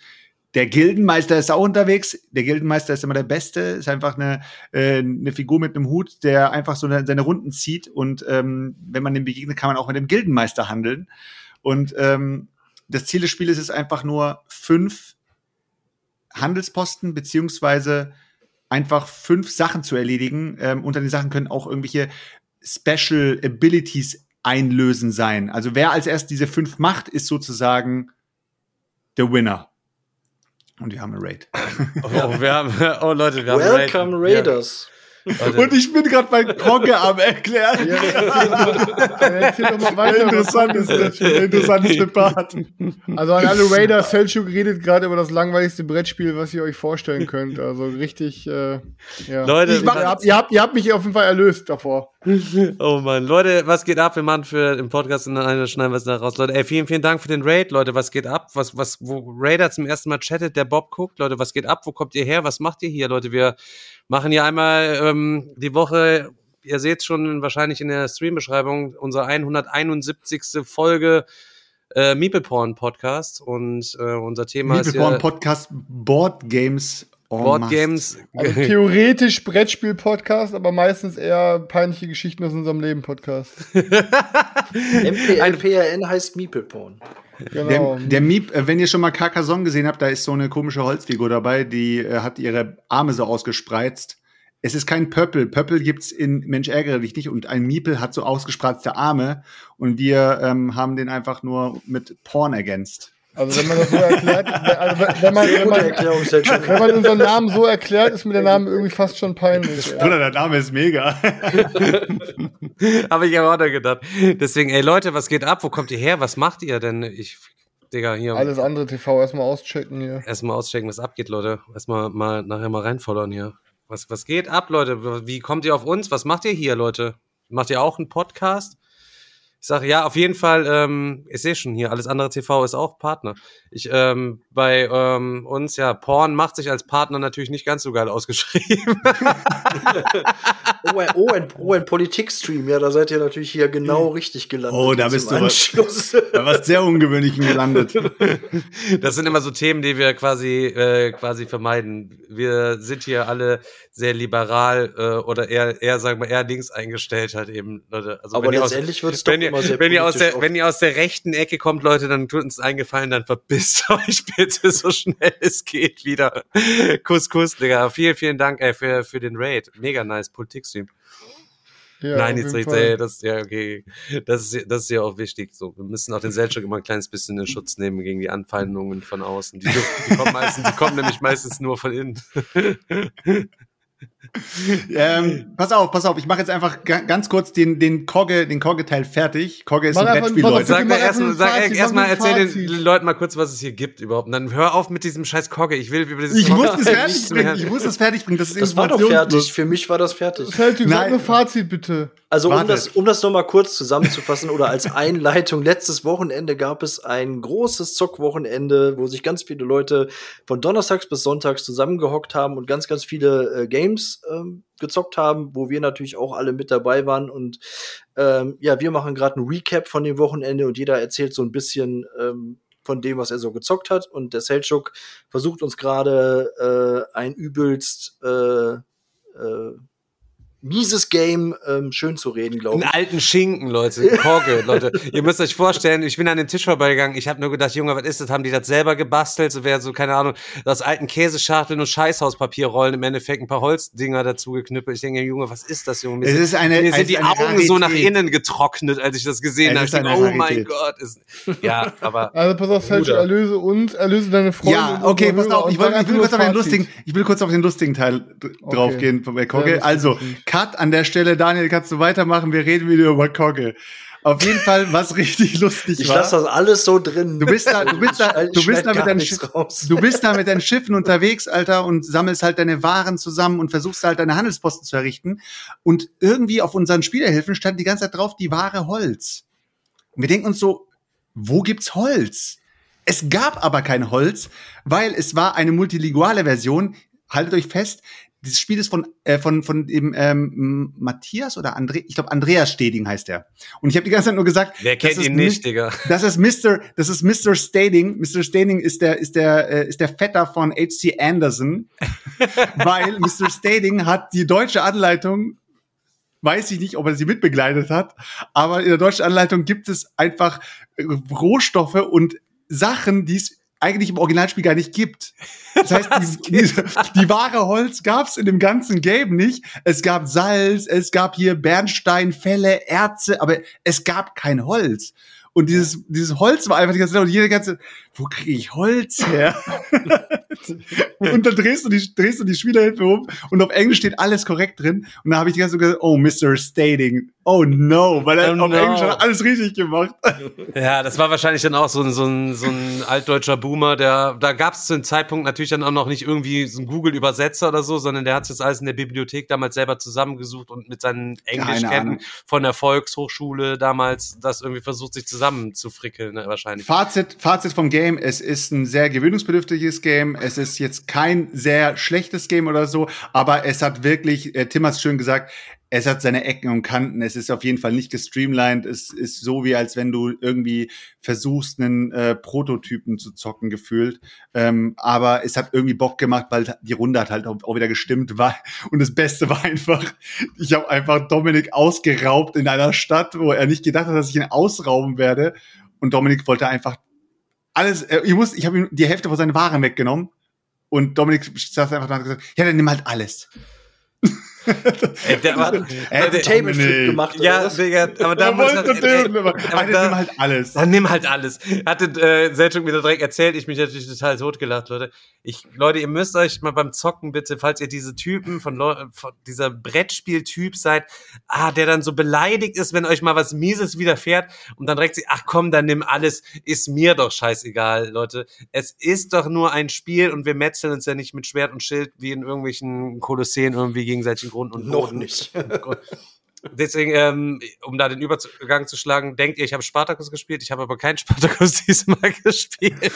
der Gildenmeister ist auch unterwegs. Der Gildenmeister ist immer der Beste. Ist einfach eine, äh, eine Figur mit einem Hut, der einfach so eine, seine Runden zieht. Und ähm, wenn man dem begegnet, kann man auch mit dem Gildenmeister handeln. Und ähm, das Ziel des Spieles ist einfach nur fünf Handelsposten beziehungsweise einfach fünf Sachen zu erledigen. Ähm, unter den Sachen können auch irgendwelche Special Abilities einlösen sein. Also wer als erst diese fünf macht, ist sozusagen der Winner. Und wir haben eine Raid. Oh, wir haben, oh Leute, wir haben Welcome Raid. Raiders. Und ich bin gerade bei Kogge am Erklären. Ja, erzähl doch mal weiter. interessantes, interessantes Depart. Also an alle Raiders, Selchuk redet gerade über das langweiligste Brettspiel, was ihr euch vorstellen könnt. Also richtig, äh, ja. Leute, ihr, habt, ihr, habt, ihr habt mich auf jeden Fall erlöst davor. Oh Mann, Leute, was geht ab? Wir machen für im Podcast in einer schneiden wir es da raus. Leute, ey, vielen, vielen Dank für den Raid, Leute. Was geht ab? Was, was, wo Raider zum ersten Mal chattet, der Bob guckt, Leute, was geht ab? Wo kommt ihr her? Was macht ihr hier, Leute? Wir machen hier einmal ähm, die Woche, ihr seht schon wahrscheinlich in der Streambeschreibung, unsere 171. Folge äh, Meeple Porn Podcast und äh, unser Thema ist Meeple ja Podcast Board Games. En Board masse. Games. Also theoretisch Brettspiel-Podcast, aber meistens eher peinliche Geschichten aus unserem Leben-Podcast. MPLPRN heißt Meeple Porn. Genau. Der, der Miep, äh, wenn ihr schon mal Carcassonne gesehen habt, da ist so eine komische Holzfigur dabei, die äh, hat ihre Arme so ausgespreizt. Es ist kein Pöppel. Pöppel gibt's in Mensch ärgere dich nicht und ein Miepel hat so ausgespreizte Arme und wir ähm, haben den einfach nur mit Porn ergänzt. Also wenn man das so erklärt, also wenn man, wenn man, wenn man unseren Namen so erklärt, ist mir der Name irgendwie fast schon peinlich. Ja. Bruder, der Name ist mega. Habe ich aber auch noch gedacht. Deswegen, ey Leute, was geht ab? Wo kommt ihr her? Was macht ihr denn? Ich, Digga, hier. Alles andere TV erstmal auschecken hier. Erstmal auschecken, was abgeht, Leute. Erstmal mal nachher mal reinfollowern hier. Was, was geht ab, Leute? Wie kommt ihr auf uns? Was macht ihr hier, Leute? Macht ihr auch einen Podcast? Ich sage ja, auf jeden Fall, ähm, ich sehe schon hier, alles andere TV ist auch Partner. Ich, ähm, bei ähm, uns, ja, Porn macht sich als Partner natürlich nicht ganz so geil ausgeschrieben. Oh, ein, oh, ein, oh, ein Politikstream, ja, da seid ihr natürlich hier genau richtig gelandet. Oh, da bist du was- Anschluss. Da warst sehr ungewöhnlichen gelandet. Das sind immer so Themen, die wir quasi äh, quasi vermeiden. Wir sind hier alle sehr liberal äh, oder eher eher sagen wir eher links eingestellt halt eben, Leute. Also Aber letztendlich wird's doch wenn ihr, wenn ihr aus der wenn ihr aus der rechten Ecke kommt, Leute, dann tut uns eingefallen, dann verpisst euch bitte so schnell es geht wieder. Kuss Kuss, Digga. Vielen vielen Dank ey, für für den Raid. Mega nice Politikstream. Ja, Nein, jetzt Fall. ey, das, ja, okay. Das ist, das ist ja auch wichtig. So, wir müssen auch den Selchuk immer ein kleines bisschen in Schutz nehmen gegen die Anfeindungen von außen. Die, die, kommen, meistens, die kommen nämlich meistens nur von innen. ähm, pass auf, pass auf, ich mache jetzt einfach ga ganz kurz den, den Kogge, den Kogge-Teil fertig. Kogge ist Mach ein einfach- Brettspiel, Leute. Sag, mal mir erst, einfach ein sag erstmal, erzähl den Leuten mal kurz, was es hier gibt überhaupt. Und dann hör auf mit diesem scheiß Kogge. Ich will über dieses Ich Kogge muss es fertig bringen. Ich muss es fertig bringen. Das ist Das war doch fertig. Für mich war das fertig. Selchuk, sag Nein. nur Fazit bitte. Also um das, um das nochmal kurz zusammenzufassen oder als Einleitung, letztes Wochenende gab es ein großes Zockwochenende, wo sich ganz viele Leute von Donnerstags bis Sonntags zusammengehockt haben und ganz, ganz viele äh, Games ähm, gezockt haben, wo wir natürlich auch alle mit dabei waren. Und ähm, ja, wir machen gerade ein Recap von dem Wochenende und jeder erzählt so ein bisschen ähm, von dem, was er so gezockt hat. Und der Selchuk versucht uns gerade äh, ein übelst äh, äh, mieses Game ähm, schön zu reden, glaube Einen ich. alten Schinken, Leute. Kogge, Leute. Ihr müsst euch vorstellen, ich bin an den Tisch vorbeigegangen. Ich habe nur gedacht, Junge, was ist das? Haben die das selber gebastelt? So wäre so, keine Ahnung, aus alten Käseschachteln und Scheißhauspapierrollen im Endeffekt ein paar Holzdinger dazu geknüppelt. Ich denke, Junge, was ist das, Junge? Mir Es sind- ist eine- mir es sind ist die eine Augen so nach Rarität. innen getrocknet, als ich das gesehen Es habe. ist Ich denke, eine oh mein Rarität. Gott. Ist, ja, aber Also pass auf, Bruder. erlöse uns, erlöse deine Freunde. Ja, okay, pass auf. Ich, wollte, ich will kurz auf den lustigen, ich will kurz auf den lustigen Teil d- draufgehen lustig, Also. Cut an der Stelle, Daniel, kannst du weitermachen? Wir reden wieder über Kogge. Auf jeden Fall, was richtig lustig Ich war. lasse das alles so drin. Du bist da, du bist da, Ich du bist da mit deinen du bist da mit deinen Schiffen unterwegs, Alter, und sammelst halt deine Waren zusammen und versuchst halt deine Handelsposten zu errichten. Und irgendwie auf unseren Spielerhilfen stand die ganze Zeit drauf, die Ware Holz. Und wir denken uns so, wo gibt's Holz? Es gab aber kein Holz, weil es war eine multilinguale Version. Haltet euch fest, dieses Spiel ist von äh, von von dem ähm, Matthias oder André, ich glaube Andreas Steding heißt er. Und ich habe die ganze Zeit nur gesagt, wer kennt ihn nicht, Digga? das ist Mr. Das ist Mr. Stading. Mr. Stading ist der ist der äh, ist der Vetter von H.C. Anderson, weil Mr. Stading hat die deutsche Anleitung weiß ich nicht, ob er sie mitbegleitet hat, aber in der deutschen Anleitung gibt es einfach Rohstoffe und Sachen, die es eigentlich im Originalspiel gar nicht gibt. Das heißt, die, die, die wahre Holz gab es in dem ganzen Game nicht. Es gab Salz, es gab hier Bernstein, Felle, Erze, aber es gab kein Holz. Und dieses, dieses Holz war einfach die ganze Zeit, und jede ganze, wo kriege ich Holz her? und dann drehst du die, drehst du die Spielerhilfe um und auf Englisch steht alles korrekt drin. Und da habe ich die ganze Zeit gesagt, oh, Mr. Stating. Oh no, weil er Oh, auf no. Englisch hat alles richtig gemacht. Ja, das war wahrscheinlich dann auch so ein, so ein, so ein altdeutscher Boomer, der, da gab es zu dem Zeitpunkt natürlich dann auch noch nicht irgendwie so einen Google-Übersetzer oder so, sondern der hat das alles in der Bibliothek damals selber zusammengesucht und mit seinen Englischketten von der Volkshochschule damals das irgendwie versucht, sich zusammenzufrickeln, ne, wahrscheinlich. Fazit, Fazit vom Game, es ist ein sehr gewöhnungsbedürftiges Game. Es ist jetzt kein sehr schlechtes Game oder so, aber es hat wirklich, äh, Tim hat es schön gesagt, es hat seine Ecken und Kanten. Es ist auf jeden Fall nicht gestreamlined. Es ist so, wie als wenn du irgendwie versuchst, einen äh, Prototypen zu zocken, gefühlt. Ähm, aber es hat irgendwie Bock gemacht, weil die Runde hat halt auch, wieder gestimmt. War, und das Beste war einfach, ich habe einfach Dominik ausgeraubt in einer Stadt, wo er nicht gedacht hat, dass ich ihn ausrauben werde. Und Dominik wollte einfach alles, äh, ich muss, ich habe ihm die Hälfte von seinen Waren weggenommen. Und Dominik saß einfach da und gesagt, ja, dann nimm halt alles. Ey, der Er hat der- Table Flip Dominik. gemacht. ja? Digga, aber da muss man, den, ey, aber, aber Alter, da- nimm halt alles. Dann nimm halt alles. Hatte äh, Selchuk mir direkt erzählt, ich mich natürlich total totgelacht, Leute. Ich, Leute, ihr müsst euch mal beim Zocken bitte, falls ihr diese Typen von, Leu von dieser Brettspiel-Typ seid, ah, der dann so beleidigt ist, wenn euch mal was Mieses widerfährt und dann direkt sich, ach komm, dann nimm alles, ist mir doch scheißegal, Leute. Es ist doch nur ein Spiel und wir metzeln uns ja nicht mit Schwert und Schild wie in irgendwelchen Kolosseen irgendwie gegenseitig Grund und Noch Boden. nicht. Deswegen, ähm, um da den Übergang zu schlagen, denkt ihr, ich habe Spartacus gespielt. Ich habe aber keinen Spartacus diesmal gespielt.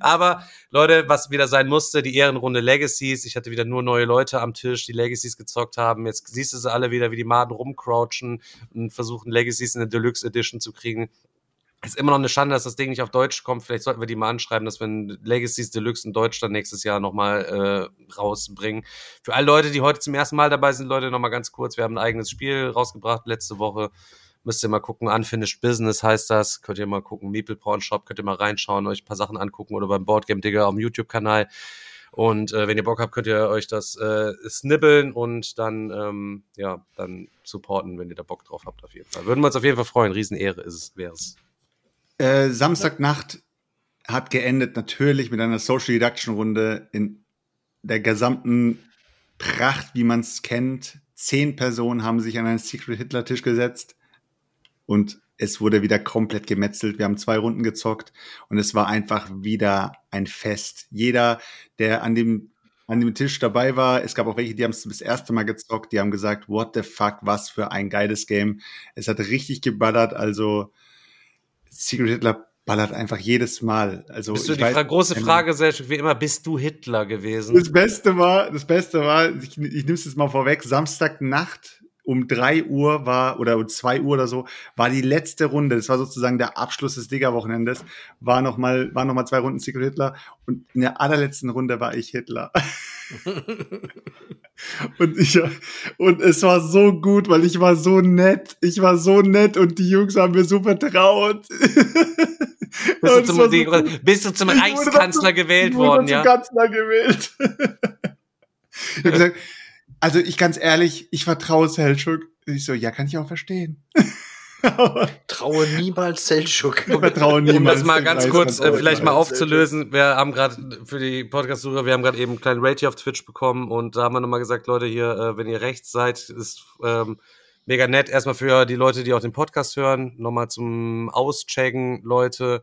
aber Leute, was wieder sein musste, die Ehrenrunde Legacies. Ich hatte wieder nur neue Leute am Tisch, die Legacies gezockt haben. Jetzt siehst du sie alle wieder, wie die Maden rumcrouchen und versuchen Legacies in der Deluxe Edition zu kriegen. Ist immer noch eine Schande, dass das Ding nicht auf Deutsch kommt. Vielleicht sollten wir die mal anschreiben, dass wir ein Legacies Deluxe in Deutsch dann nächstes Jahr nochmal äh, rausbringen. Für alle Leute, die heute zum ersten Mal dabei sind, Leute, nochmal ganz kurz. Wir haben ein eigenes Spiel rausgebracht letzte Woche. Müsst ihr mal gucken. Unfinished Business heißt das. Könnt ihr mal gucken. Meeple Porn Shop. Könnt ihr mal reinschauen, euch ein paar Sachen angucken oder beim Boardgame Digger auf dem YouTube-Kanal. Und äh, wenn ihr Bock habt, könnt ihr euch das äh, snibbeln und dann, ähm, ja, dann supporten, wenn ihr da Bock drauf habt, auf jeden Fall. Würden wir uns auf jeden Fall freuen. Riesenehre ist es, wäre es. Äh, Samstagnacht hat geendet natürlich mit einer Social Deduction Runde in der gesamten Pracht, wie man es kennt. Zehn Personen haben sich an einen Secret Hitler Tisch gesetzt und es wurde wieder komplett gemetzelt. Wir haben zwei Runden gezockt und es war einfach wieder ein Fest. Jeder, der an dem an dem Tisch dabei war, es gab auch welche, die haben es das erste Mal gezockt, die haben gesagt, what the fuck, was für ein geiles Game. Es hat richtig geballert, also Secret Hitler ballert einfach jedes Mal. Also Bist du die weiß- große Frage, Selchuk, wie immer, bist du Hitler gewesen? Das Beste war, das Beste war, ich, ich nehme es jetzt mal vorweg, Samstagnacht um drei Uhr war, oder um zwei Uhr oder so, war die letzte Runde, das war sozusagen der Abschluss des Digger-Wochenendes, war noch mal, waren noch mal zwei Runden Secret Hitler und in der allerletzten Runde war ich Hitler. und ich, und es war so gut, weil ich war so nett, ich war so nett und die Jungs haben mir so vertraut. Bist du, es zum, so die, bist du zum Reichskanzler dazu- gewählt worden, zum ja? Kanzler gewählt. ich hab gesagt, also ich ganz ehrlich, ich vertraue Selchuk. Ich so, ja, kann ich auch verstehen. Traue niemals Selchuk. ich vertraue Um niemals. das mal ganz kurz äh, vielleicht mal aufzulösen, wir haben gerade für die Podcast-Sucher, wir haben gerade eben einen kleinen Rate hier auf Twitch bekommen und da haben wir nochmal gesagt, Leute, hier, äh, wenn ihr rechts seid, ist ähm, mega nett. Erstmal für die Leute, die auch den Podcast hören, nochmal zum Auschecken, Leute.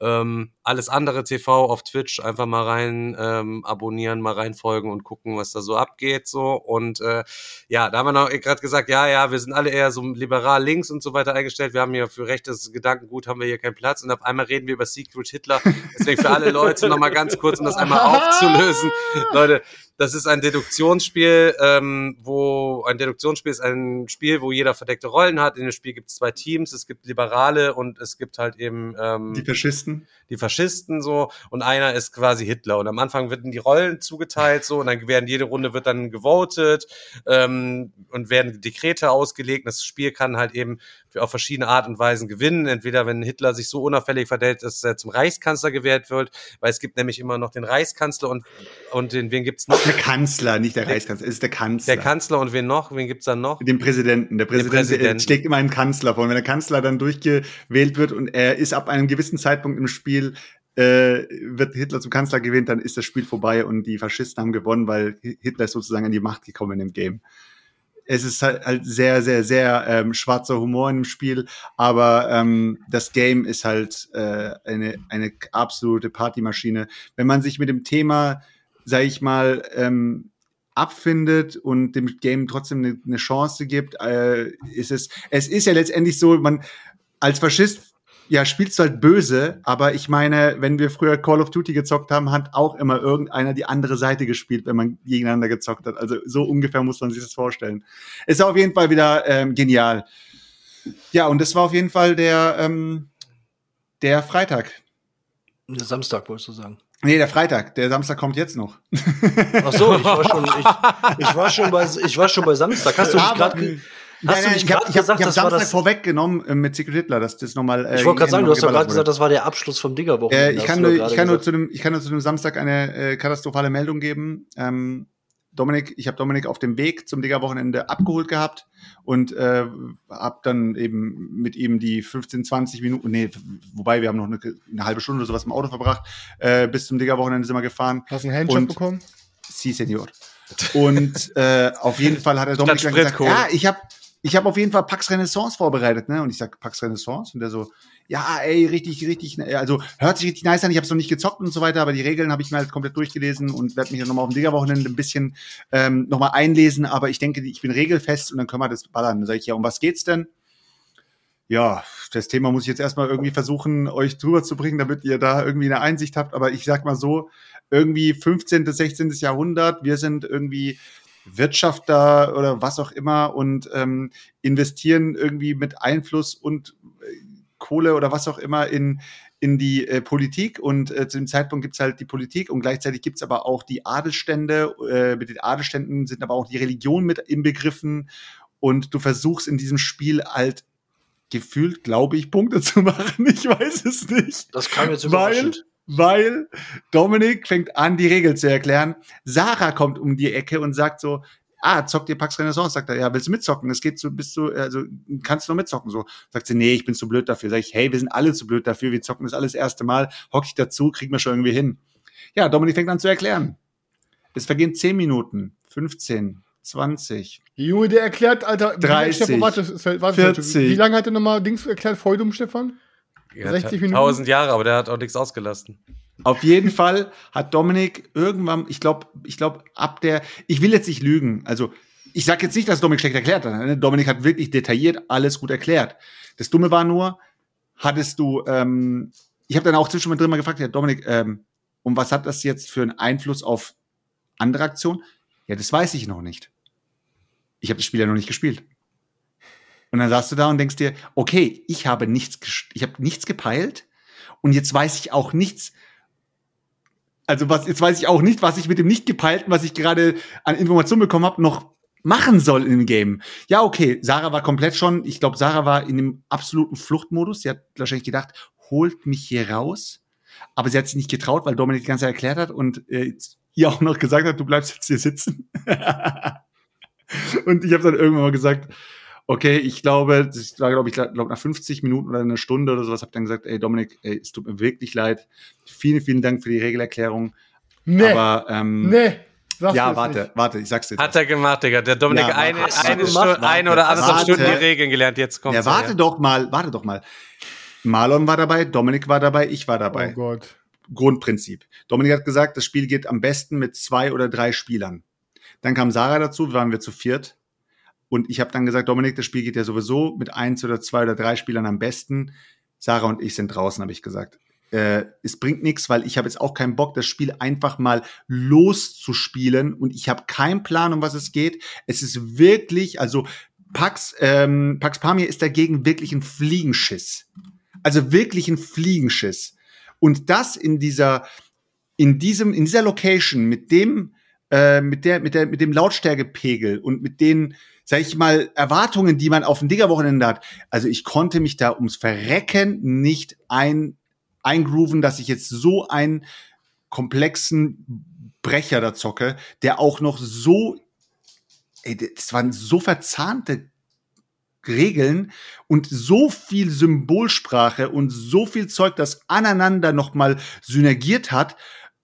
Ähm, alles andere TV auf Twitch einfach mal rein ähm, abonnieren, mal reinfolgen und gucken, was da so abgeht so und äh, ja, da haben wir noch gerade gesagt, ja, ja, wir sind alle eher so liberal links und so weiter eingestellt. Wir haben hier für rechtes Gedankengut haben wir hier keinen Platz und auf einmal reden wir über Secret Hitler. Deswegen für alle Leute noch mal ganz kurz, um das einmal aufzulösen, Leute. Das ist ein Deduktionsspiel, ähm, wo ein Deduktionsspiel ist ein Spiel, wo jeder verdeckte Rollen hat. In dem Spiel gibt es zwei Teams, es gibt Liberale und es gibt halt eben ähm, Die Faschisten. die Faschisten so und einer ist quasi Hitler und am Anfang werden die Rollen zugeteilt so und dann werden jede Runde wird dann gewotet ähm, und werden Dekrete ausgelegt. Das Spiel kann halt eben auf verschiedene Art und Weisen gewinnen. Entweder wenn Hitler sich so unauffällig verhält, dass er zum Reichskanzler gewählt wird, weil es gibt nämlich immer noch den Reichskanzler und und den wen gibt's noch? Der Kanzler, nicht der Reichskanzler, es ist der Kanzler. Der Kanzler und wen noch? Wen gibt's dann noch? Den Präsidenten. Der Präsident Präsidenten. schlägt immer einen Kanzler vor. Und wenn der Kanzler dann durchgewählt wird und er ist ab einem gewissen Zeitpunkt im Spiel äh, wird Hitler zum Kanzler gewählt, dann ist das Spiel vorbei und die Faschisten haben gewonnen, weil Hitler ist sozusagen an die Macht gekommen im Game. Es ist halt, halt sehr, sehr, sehr ähm, schwarzer Humor im Spiel, aber ähm, das Game ist halt äh, eine, eine absolute Partymaschine. Wenn man sich mit dem Thema, sag ich mal, ähm, abfindet und dem Game trotzdem eine, eine Chance gibt, äh, ist es, es ist ja letztendlich so, man als Faschist ja, spielst du halt böse, aber ich meine, wenn wir früher Call of Duty gezockt haben, hat auch immer irgendeiner die andere Seite gespielt, wenn man gegeneinander gezockt hat. Also so ungefähr muss man sich das vorstellen. Ist auf jeden Fall wieder ähm, genial. Ja, und das war auf jeden Fall der, ähm, der Freitag. Der Samstag, wolltest du sagen. Nee, der Freitag. Der Samstag kommt jetzt noch. Ach so, ich war schon, ich, ich war schon bei, ich war schon bei Samstag. Hast du mich Aber- gerade, Nein, hast du nicht ich habe gerade ich hab, gesagt, ich hab das war Samstag das, vorweggenommen äh, mit Secret Hitler, dass das nochmal. Äh, ich wollte gerade sagen, du hast doch gerade gesagt, das war der Abschluss vom Digger-Wochenende. Äh, ich, hast kann nur, ich, kann nur zu dem, ich kann nur zu dem Samstag eine äh, katastrophale Meldung geben. Ähm, Dominik, ich habe Dominik auf dem Weg zum Digger-Wochenende abgeholt gehabt und äh, habe dann eben mit ihm die 15, 20 Minuten, nee, wobei wir haben noch eine, eine halbe Stunde oder sowas im Auto verbracht, äh, bis zum Digger-Wochenende sind wir gefahren. Hast du einen Handjob Und- bekommen? Si, Senor. Und äh, auf jeden Fall hat er Dominik dann gesagt, ja, ich habe ich hab auf jeden Fall Pax Renaissance vorbereitet, ne? Und ich sag Pax Renaissance und der so, ja, ey, richtig, richtig, also hört sich richtig nice an. Ich habe es noch nicht gezockt und so weiter, aber die Regeln habe ich mir halt komplett durchgelesen und werde mich dann nochmal auf dem Digger-Wochenende ein bisschen ähm, nochmal einlesen. Aber ich denke, ich bin regelfest und dann können wir das ballern. Dann sage ich, ja, um was geht's denn? Ja, das Thema muss ich jetzt erstmal irgendwie versuchen, euch drüber zu bringen, damit ihr da irgendwie eine Einsicht habt. Aber ich sag mal so, irgendwie 15. bis 16. Jahrhundert, wir sind irgendwie Wirtschafter oder was auch immer und ähm, investieren irgendwie mit Einfluss und äh, Kohle oder was auch immer in, in die äh, Politik und äh, zu dem Zeitpunkt gibt's halt die Politik und gleichzeitig gibt's aber auch die Adelstände. Äh, mit den Adelständen sind aber auch die Religion mit inbegriffen und du versuchst in diesem Spiel halt gefühlt, glaube ich, Punkte zu machen. Ich weiß es nicht. Das kam jetzt überraschend. weil Dominik fängt an, die Regel zu erklären. Sarah kommt um die Ecke und sagt so, ah, zockt ihr Pax Renaissance? Sagt er, ja, willst du mitzocken? Es geht so, bist du, also, kannst du noch mitzocken? So, sagt sie, nee, ich bin zu blöd dafür. Sag ich, hey, wir sind alle zu blöd dafür. Wir zocken das alles das erste Mal. Hock ich dazu, kriegen wir schon irgendwie hin. Ja, Dominik fängt an zu erklären. Es vergehen 10 Minuten, 15, 20, Junge, der erklärt, Alter, wie lange- 30, Stefan, warte, warte, warte, 40. Wie lange hat er nochmal Dings erklärt? Feudum, Stefan? Ja, 60 Minuten? 1000 Jahre, aber der hat auch nichts ausgelassen. Auf jeden Fall hat Dominik irgendwann, ich glaube, ich glaube, ab der, ich will jetzt nicht lügen, also ich sage jetzt nicht, dass Dominik schlecht erklärt hat. ne? Dominik hat wirklich detailliert alles gut erklärt. Das Dumme war nur, hattest du, ähm, ich habe dann auch zwischendurch drin mal gefragt, ja, Dominik, ähm, und was hat das jetzt für einen Einfluss auf andere Aktionen? Ja, das weiß ich noch nicht. Ich habe das Spiel ja noch nicht gespielt. Und dann saßt du da und denkst dir, okay, ich habe nichts, ich habe nichts gepeilt und jetzt weiß ich auch nichts. Also was, jetzt weiß ich auch nicht, was ich mit dem nicht gepeilten, was ich gerade an Informationen bekommen habe, noch machen soll im Game. Ja, okay, Sarah war komplett schon, ich glaube, Sarah war in dem absoluten Fluchtmodus. Sie hat wahrscheinlich gedacht, holt mich hier raus. Aber sie hat sich nicht getraut, weil Dominik die ganze Zeit erklärt hat und äh, ihr auch noch gesagt hat, du bleibst jetzt hier sitzen. und ich habe dann irgendwann mal gesagt, okay, ich glaube, das war, glaube ich, glaub, nach 50 Minuten oder einer Stunde oder sowas, habe dann gesagt, ey Dominik, ey, es tut mir wirklich leid. Vielen, vielen Dank für die Regelerklärung. Nee, Aber ähm, nee. Sagst ja, warte, nicht. warte, ich sag's dir. Hat er gemacht, Digga. Der Dominik Ja, eine, eine? Stunde, eine oder anderthalb. Stunden die Regeln gelernt. Jetzt kommt Ja, warte doch mal, warte doch mal. Marlon war dabei, Dominik war dabei, ich war dabei. Oh Gott. Grundprinzip. Dominik hat gesagt, das Spiel geht am besten mit zwei oder drei Spielern. Dann kam Sarah dazu, waren wir zu viert. Und ich habe dann gesagt, Dominik, das Spiel geht ja sowieso mit eins oder zwei oder drei Spielern am besten. Sarah und ich sind draußen, habe ich gesagt. Äh, es bringt nichts, weil ich habe jetzt auch keinen Bock, das Spiel einfach mal loszuspielen und ich habe keinen Plan, um was es geht. Es ist wirklich, also Pax, ähm, Pax Pamir ist dagegen wirklich ein Fliegenschiss. Also wirklich ein Fliegenschiss. Und das in dieser, in diesem, in dieser Location mit dem, äh, mit der, mit der, mit dem Lautstärkepegel und mit den, sag ich mal, Erwartungen, die man auf dem Digger-Wochenende hat. Also ich konnte mich da ums Verrecken nicht ein, eingrooven, dass ich jetzt so einen komplexen Brecher da zocke, der auch noch so, das waren so verzahnte Regeln und so viel Symbolsprache und so viel Zeug, das aneinander nochmal synergiert hat.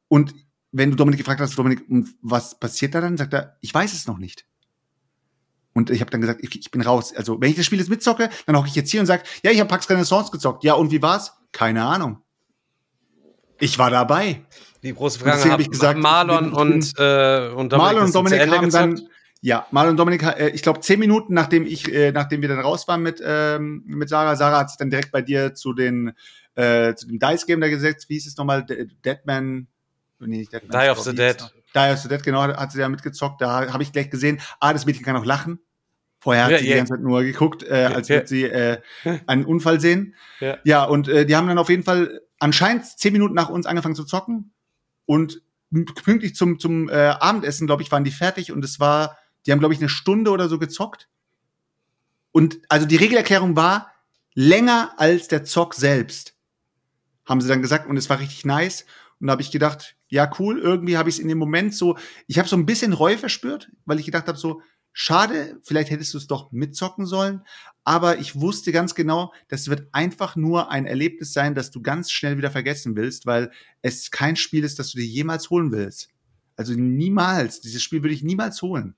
Und wenn du Dominik gefragt hast, Dominik, was passiert da dann, sagt er, ich weiß es noch nicht. Und ich habe dann gesagt, ich, ich bin raus. Also, wenn ich das Spiel jetzt mitzocke, dann hocke ich jetzt hier und sage, ja, ich habe Pax Renaissance gezockt. Ja, und wie war's? Keine Ahnung. Ich war dabei. Die große Frage hab ich gesagt, Marlon und, äh, und Dominik, Marlon und Dominik haben dann, ja, Marlon und Dominik, äh, ich glaube, zehn Minuten nachdem ich, äh, nachdem wir dann raus waren mit, ähm, mit Sarah, Sarah hat sich dann direkt bei dir zu den, äh, zu dem Dice Game da gesetzt, wie hieß es nochmal, Deadman, nee, Deadman. Die of the Dead. Die of the Dead, genau, hat sie ja mitgezockt, da habe ich gleich gesehen, ah, das Mädchen kann auch lachen. Vorher hat Ja, sie ja. die ganze Zeit nur geguckt, äh, als Ja. würde sie äh, einen Unfall sehen. Ja. Ja, und äh, die haben dann auf jeden Fall anscheinend zehn Minuten nach uns angefangen zu zocken und pünktlich zum, zum äh, Abendessen, glaube ich, waren die fertig und es war, die haben, glaube ich, eine Stunde oder so gezockt. Und also die Regelerklärung war länger als der Zock selbst, haben sie dann gesagt und es war richtig nice. Und da habe ich gedacht, ja cool, irgendwie habe ich es in dem Moment so, ich habe so ein bisschen Reue verspürt, weil ich gedacht habe so, schade, vielleicht hättest du es doch mitzocken sollen, aber ich wusste ganz genau, das wird einfach nur ein Erlebnis sein, das du ganz schnell wieder vergessen willst, weil es kein Spiel ist, das du dir jemals holen willst. Also niemals. Dieses Spiel würde ich niemals holen.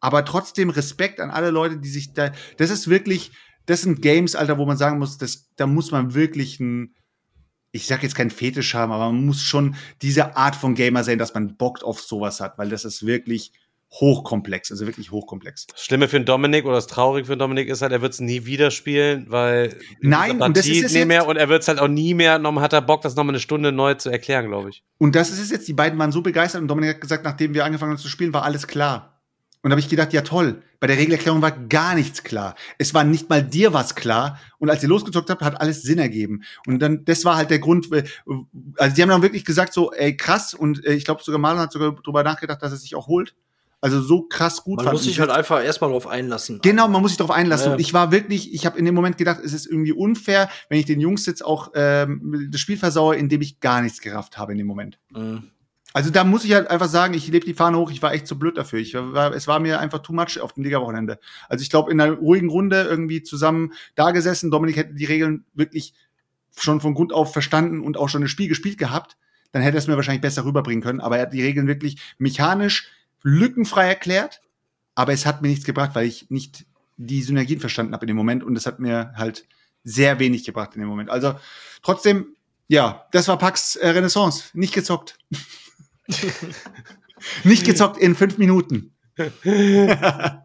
Aber trotzdem Respekt an alle Leute, die sich da. Das ist wirklich, das sind Games, Alter, wo man sagen muss, das, da muss man wirklich ein, ich sag jetzt kein Fetisch haben, aber man muss schon diese Art von Gamer sein, dass man Bock auf sowas hat, weil das ist wirklich hochkomplex, also wirklich hochkomplex. Das Schlimme für den Dominik oder das Traurige für den Dominik ist halt, er wird es nie wieder spielen, weil Nein, und das ist nie mehr und er wird es halt auch nie mehr, noch hat er Bock, das nochmal eine Stunde neu zu erklären, glaube ich. Und das ist es jetzt, die beiden waren so begeistert und Dominik hat gesagt, nachdem wir angefangen haben zu spielen, war alles klar. Und da habe ich gedacht, ja toll, bei der Regelerklärung war gar nichts klar. Es war nicht mal dir was klar. Und als ihr losgezockt habt, hat alles Sinn ergeben. Und dann, das war halt der Grund, äh, also die haben dann wirklich gesagt so, ey krass, und äh, ich glaube sogar Marlon hat sogar drüber nachgedacht, dass er sich auch holt. Also so krass gut Man fand muss ich sich halt einfach erstmal drauf einlassen. Genau, man muss sich darauf einlassen. Ja. Und ich war wirklich, ich habe in dem Moment gedacht, es ist irgendwie unfair, wenn ich den Jungs jetzt auch ähm, das Spiel versaue, indem ich gar nichts gerafft habe in dem Moment. Mhm. Also da muss ich halt einfach sagen, ich lebe die Fahne hoch, ich war echt zu blöd dafür. Ich war, es war mir einfach too much auf dem Liga-Wochenende. Also ich glaube, in einer ruhigen Runde irgendwie zusammen da gesessen, Dominik hätte die Regeln wirklich schon von Grund auf verstanden und auch schon ein Spiel gespielt gehabt, dann hätte er es mir wahrscheinlich besser rüberbringen können. Aber er hat die Regeln wirklich mechanisch lückenfrei erklärt, aber es hat mir nichts gebracht, weil ich nicht die Synergien verstanden habe in dem Moment und es hat mir halt sehr wenig gebracht in dem Moment. Also trotzdem, ja, das war Pax äh, Renaissance. Nicht gezockt. nicht gezockt in fünf Minuten.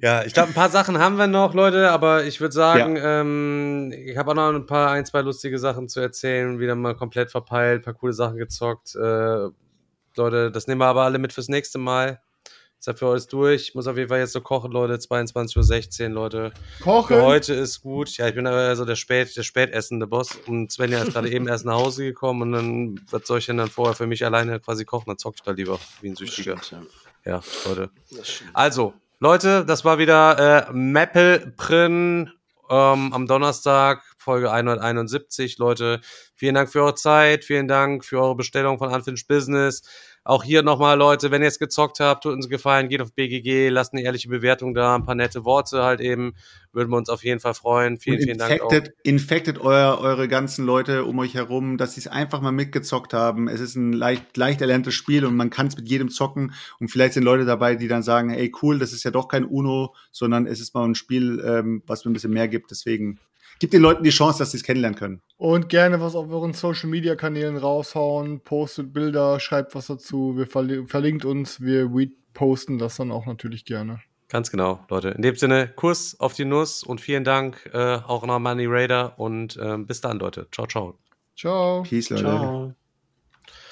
Ja, ich glaube, ein paar Sachen haben wir noch, Leute, aber ich würde sagen, ähm, ich habe auch noch ein paar, ein, zwei lustige Sachen zu erzählen, wieder mal komplett verpeilt, paar coole Sachen gezockt. Äh, Leute, das nehmen wir aber alle mit fürs nächste Mal. Ist ja für euch durch. Ich muss auf jeden Fall jetzt so kochen, Leute. 22.16 Uhr, Leute. Kochen? Für heute ist gut. Ja, ich bin aber so der Spät, der spätessende Boss. Und Svenja ist gerade eben erst nach Hause gekommen und dann, was soll ich denn dann vorher für mich alleine quasi kochen? Dann zock ich da lieber wie ein Süchtiger. Stimmt, ja. Ja, Leute. Also, Leute, das war wieder äh, Meppelprin ähm, am Donnerstag, Folge 171. Leute, vielen Dank für eure Zeit, vielen Dank für eure Bestellung von Unfinished Business. Auch hier nochmal, Leute, wenn ihr es gezockt habt, tut uns Gefallen, geht auf BGG, lasst eine ehrliche Bewertung da, ein paar nette Worte halt eben. Würden wir uns auf jeden Fall freuen. Vielen, Und vielen Dank auch. infected, infected euer, eure ganzen Leute um euch herum, dass sie es einfach mal mitgezockt haben. Es ist ein leicht, leicht erlerntes Spiel und man kann es mit jedem zocken. Und vielleicht sind Leute dabei, die dann sagen, ey cool, das ist ja doch kein Uno, sondern es ist mal ein Spiel, ähm, was mir ein bisschen mehr gibt. Deswegen gibt den Leuten die Chance, dass sie es kennenlernen können. Und gerne was auf euren Social Media Kanälen raushauen, postet Bilder, schreibt was dazu, wir verli verlinkt uns, wir reposten das dann auch natürlich gerne. Ganz genau, Leute. In dem Sinne, Kuss auf die Nuss und vielen Dank äh, auch noch Money Raider und ähm, bis dann, Leute. Ciao, ciao. Ciao. Peace, Leute. Ciao.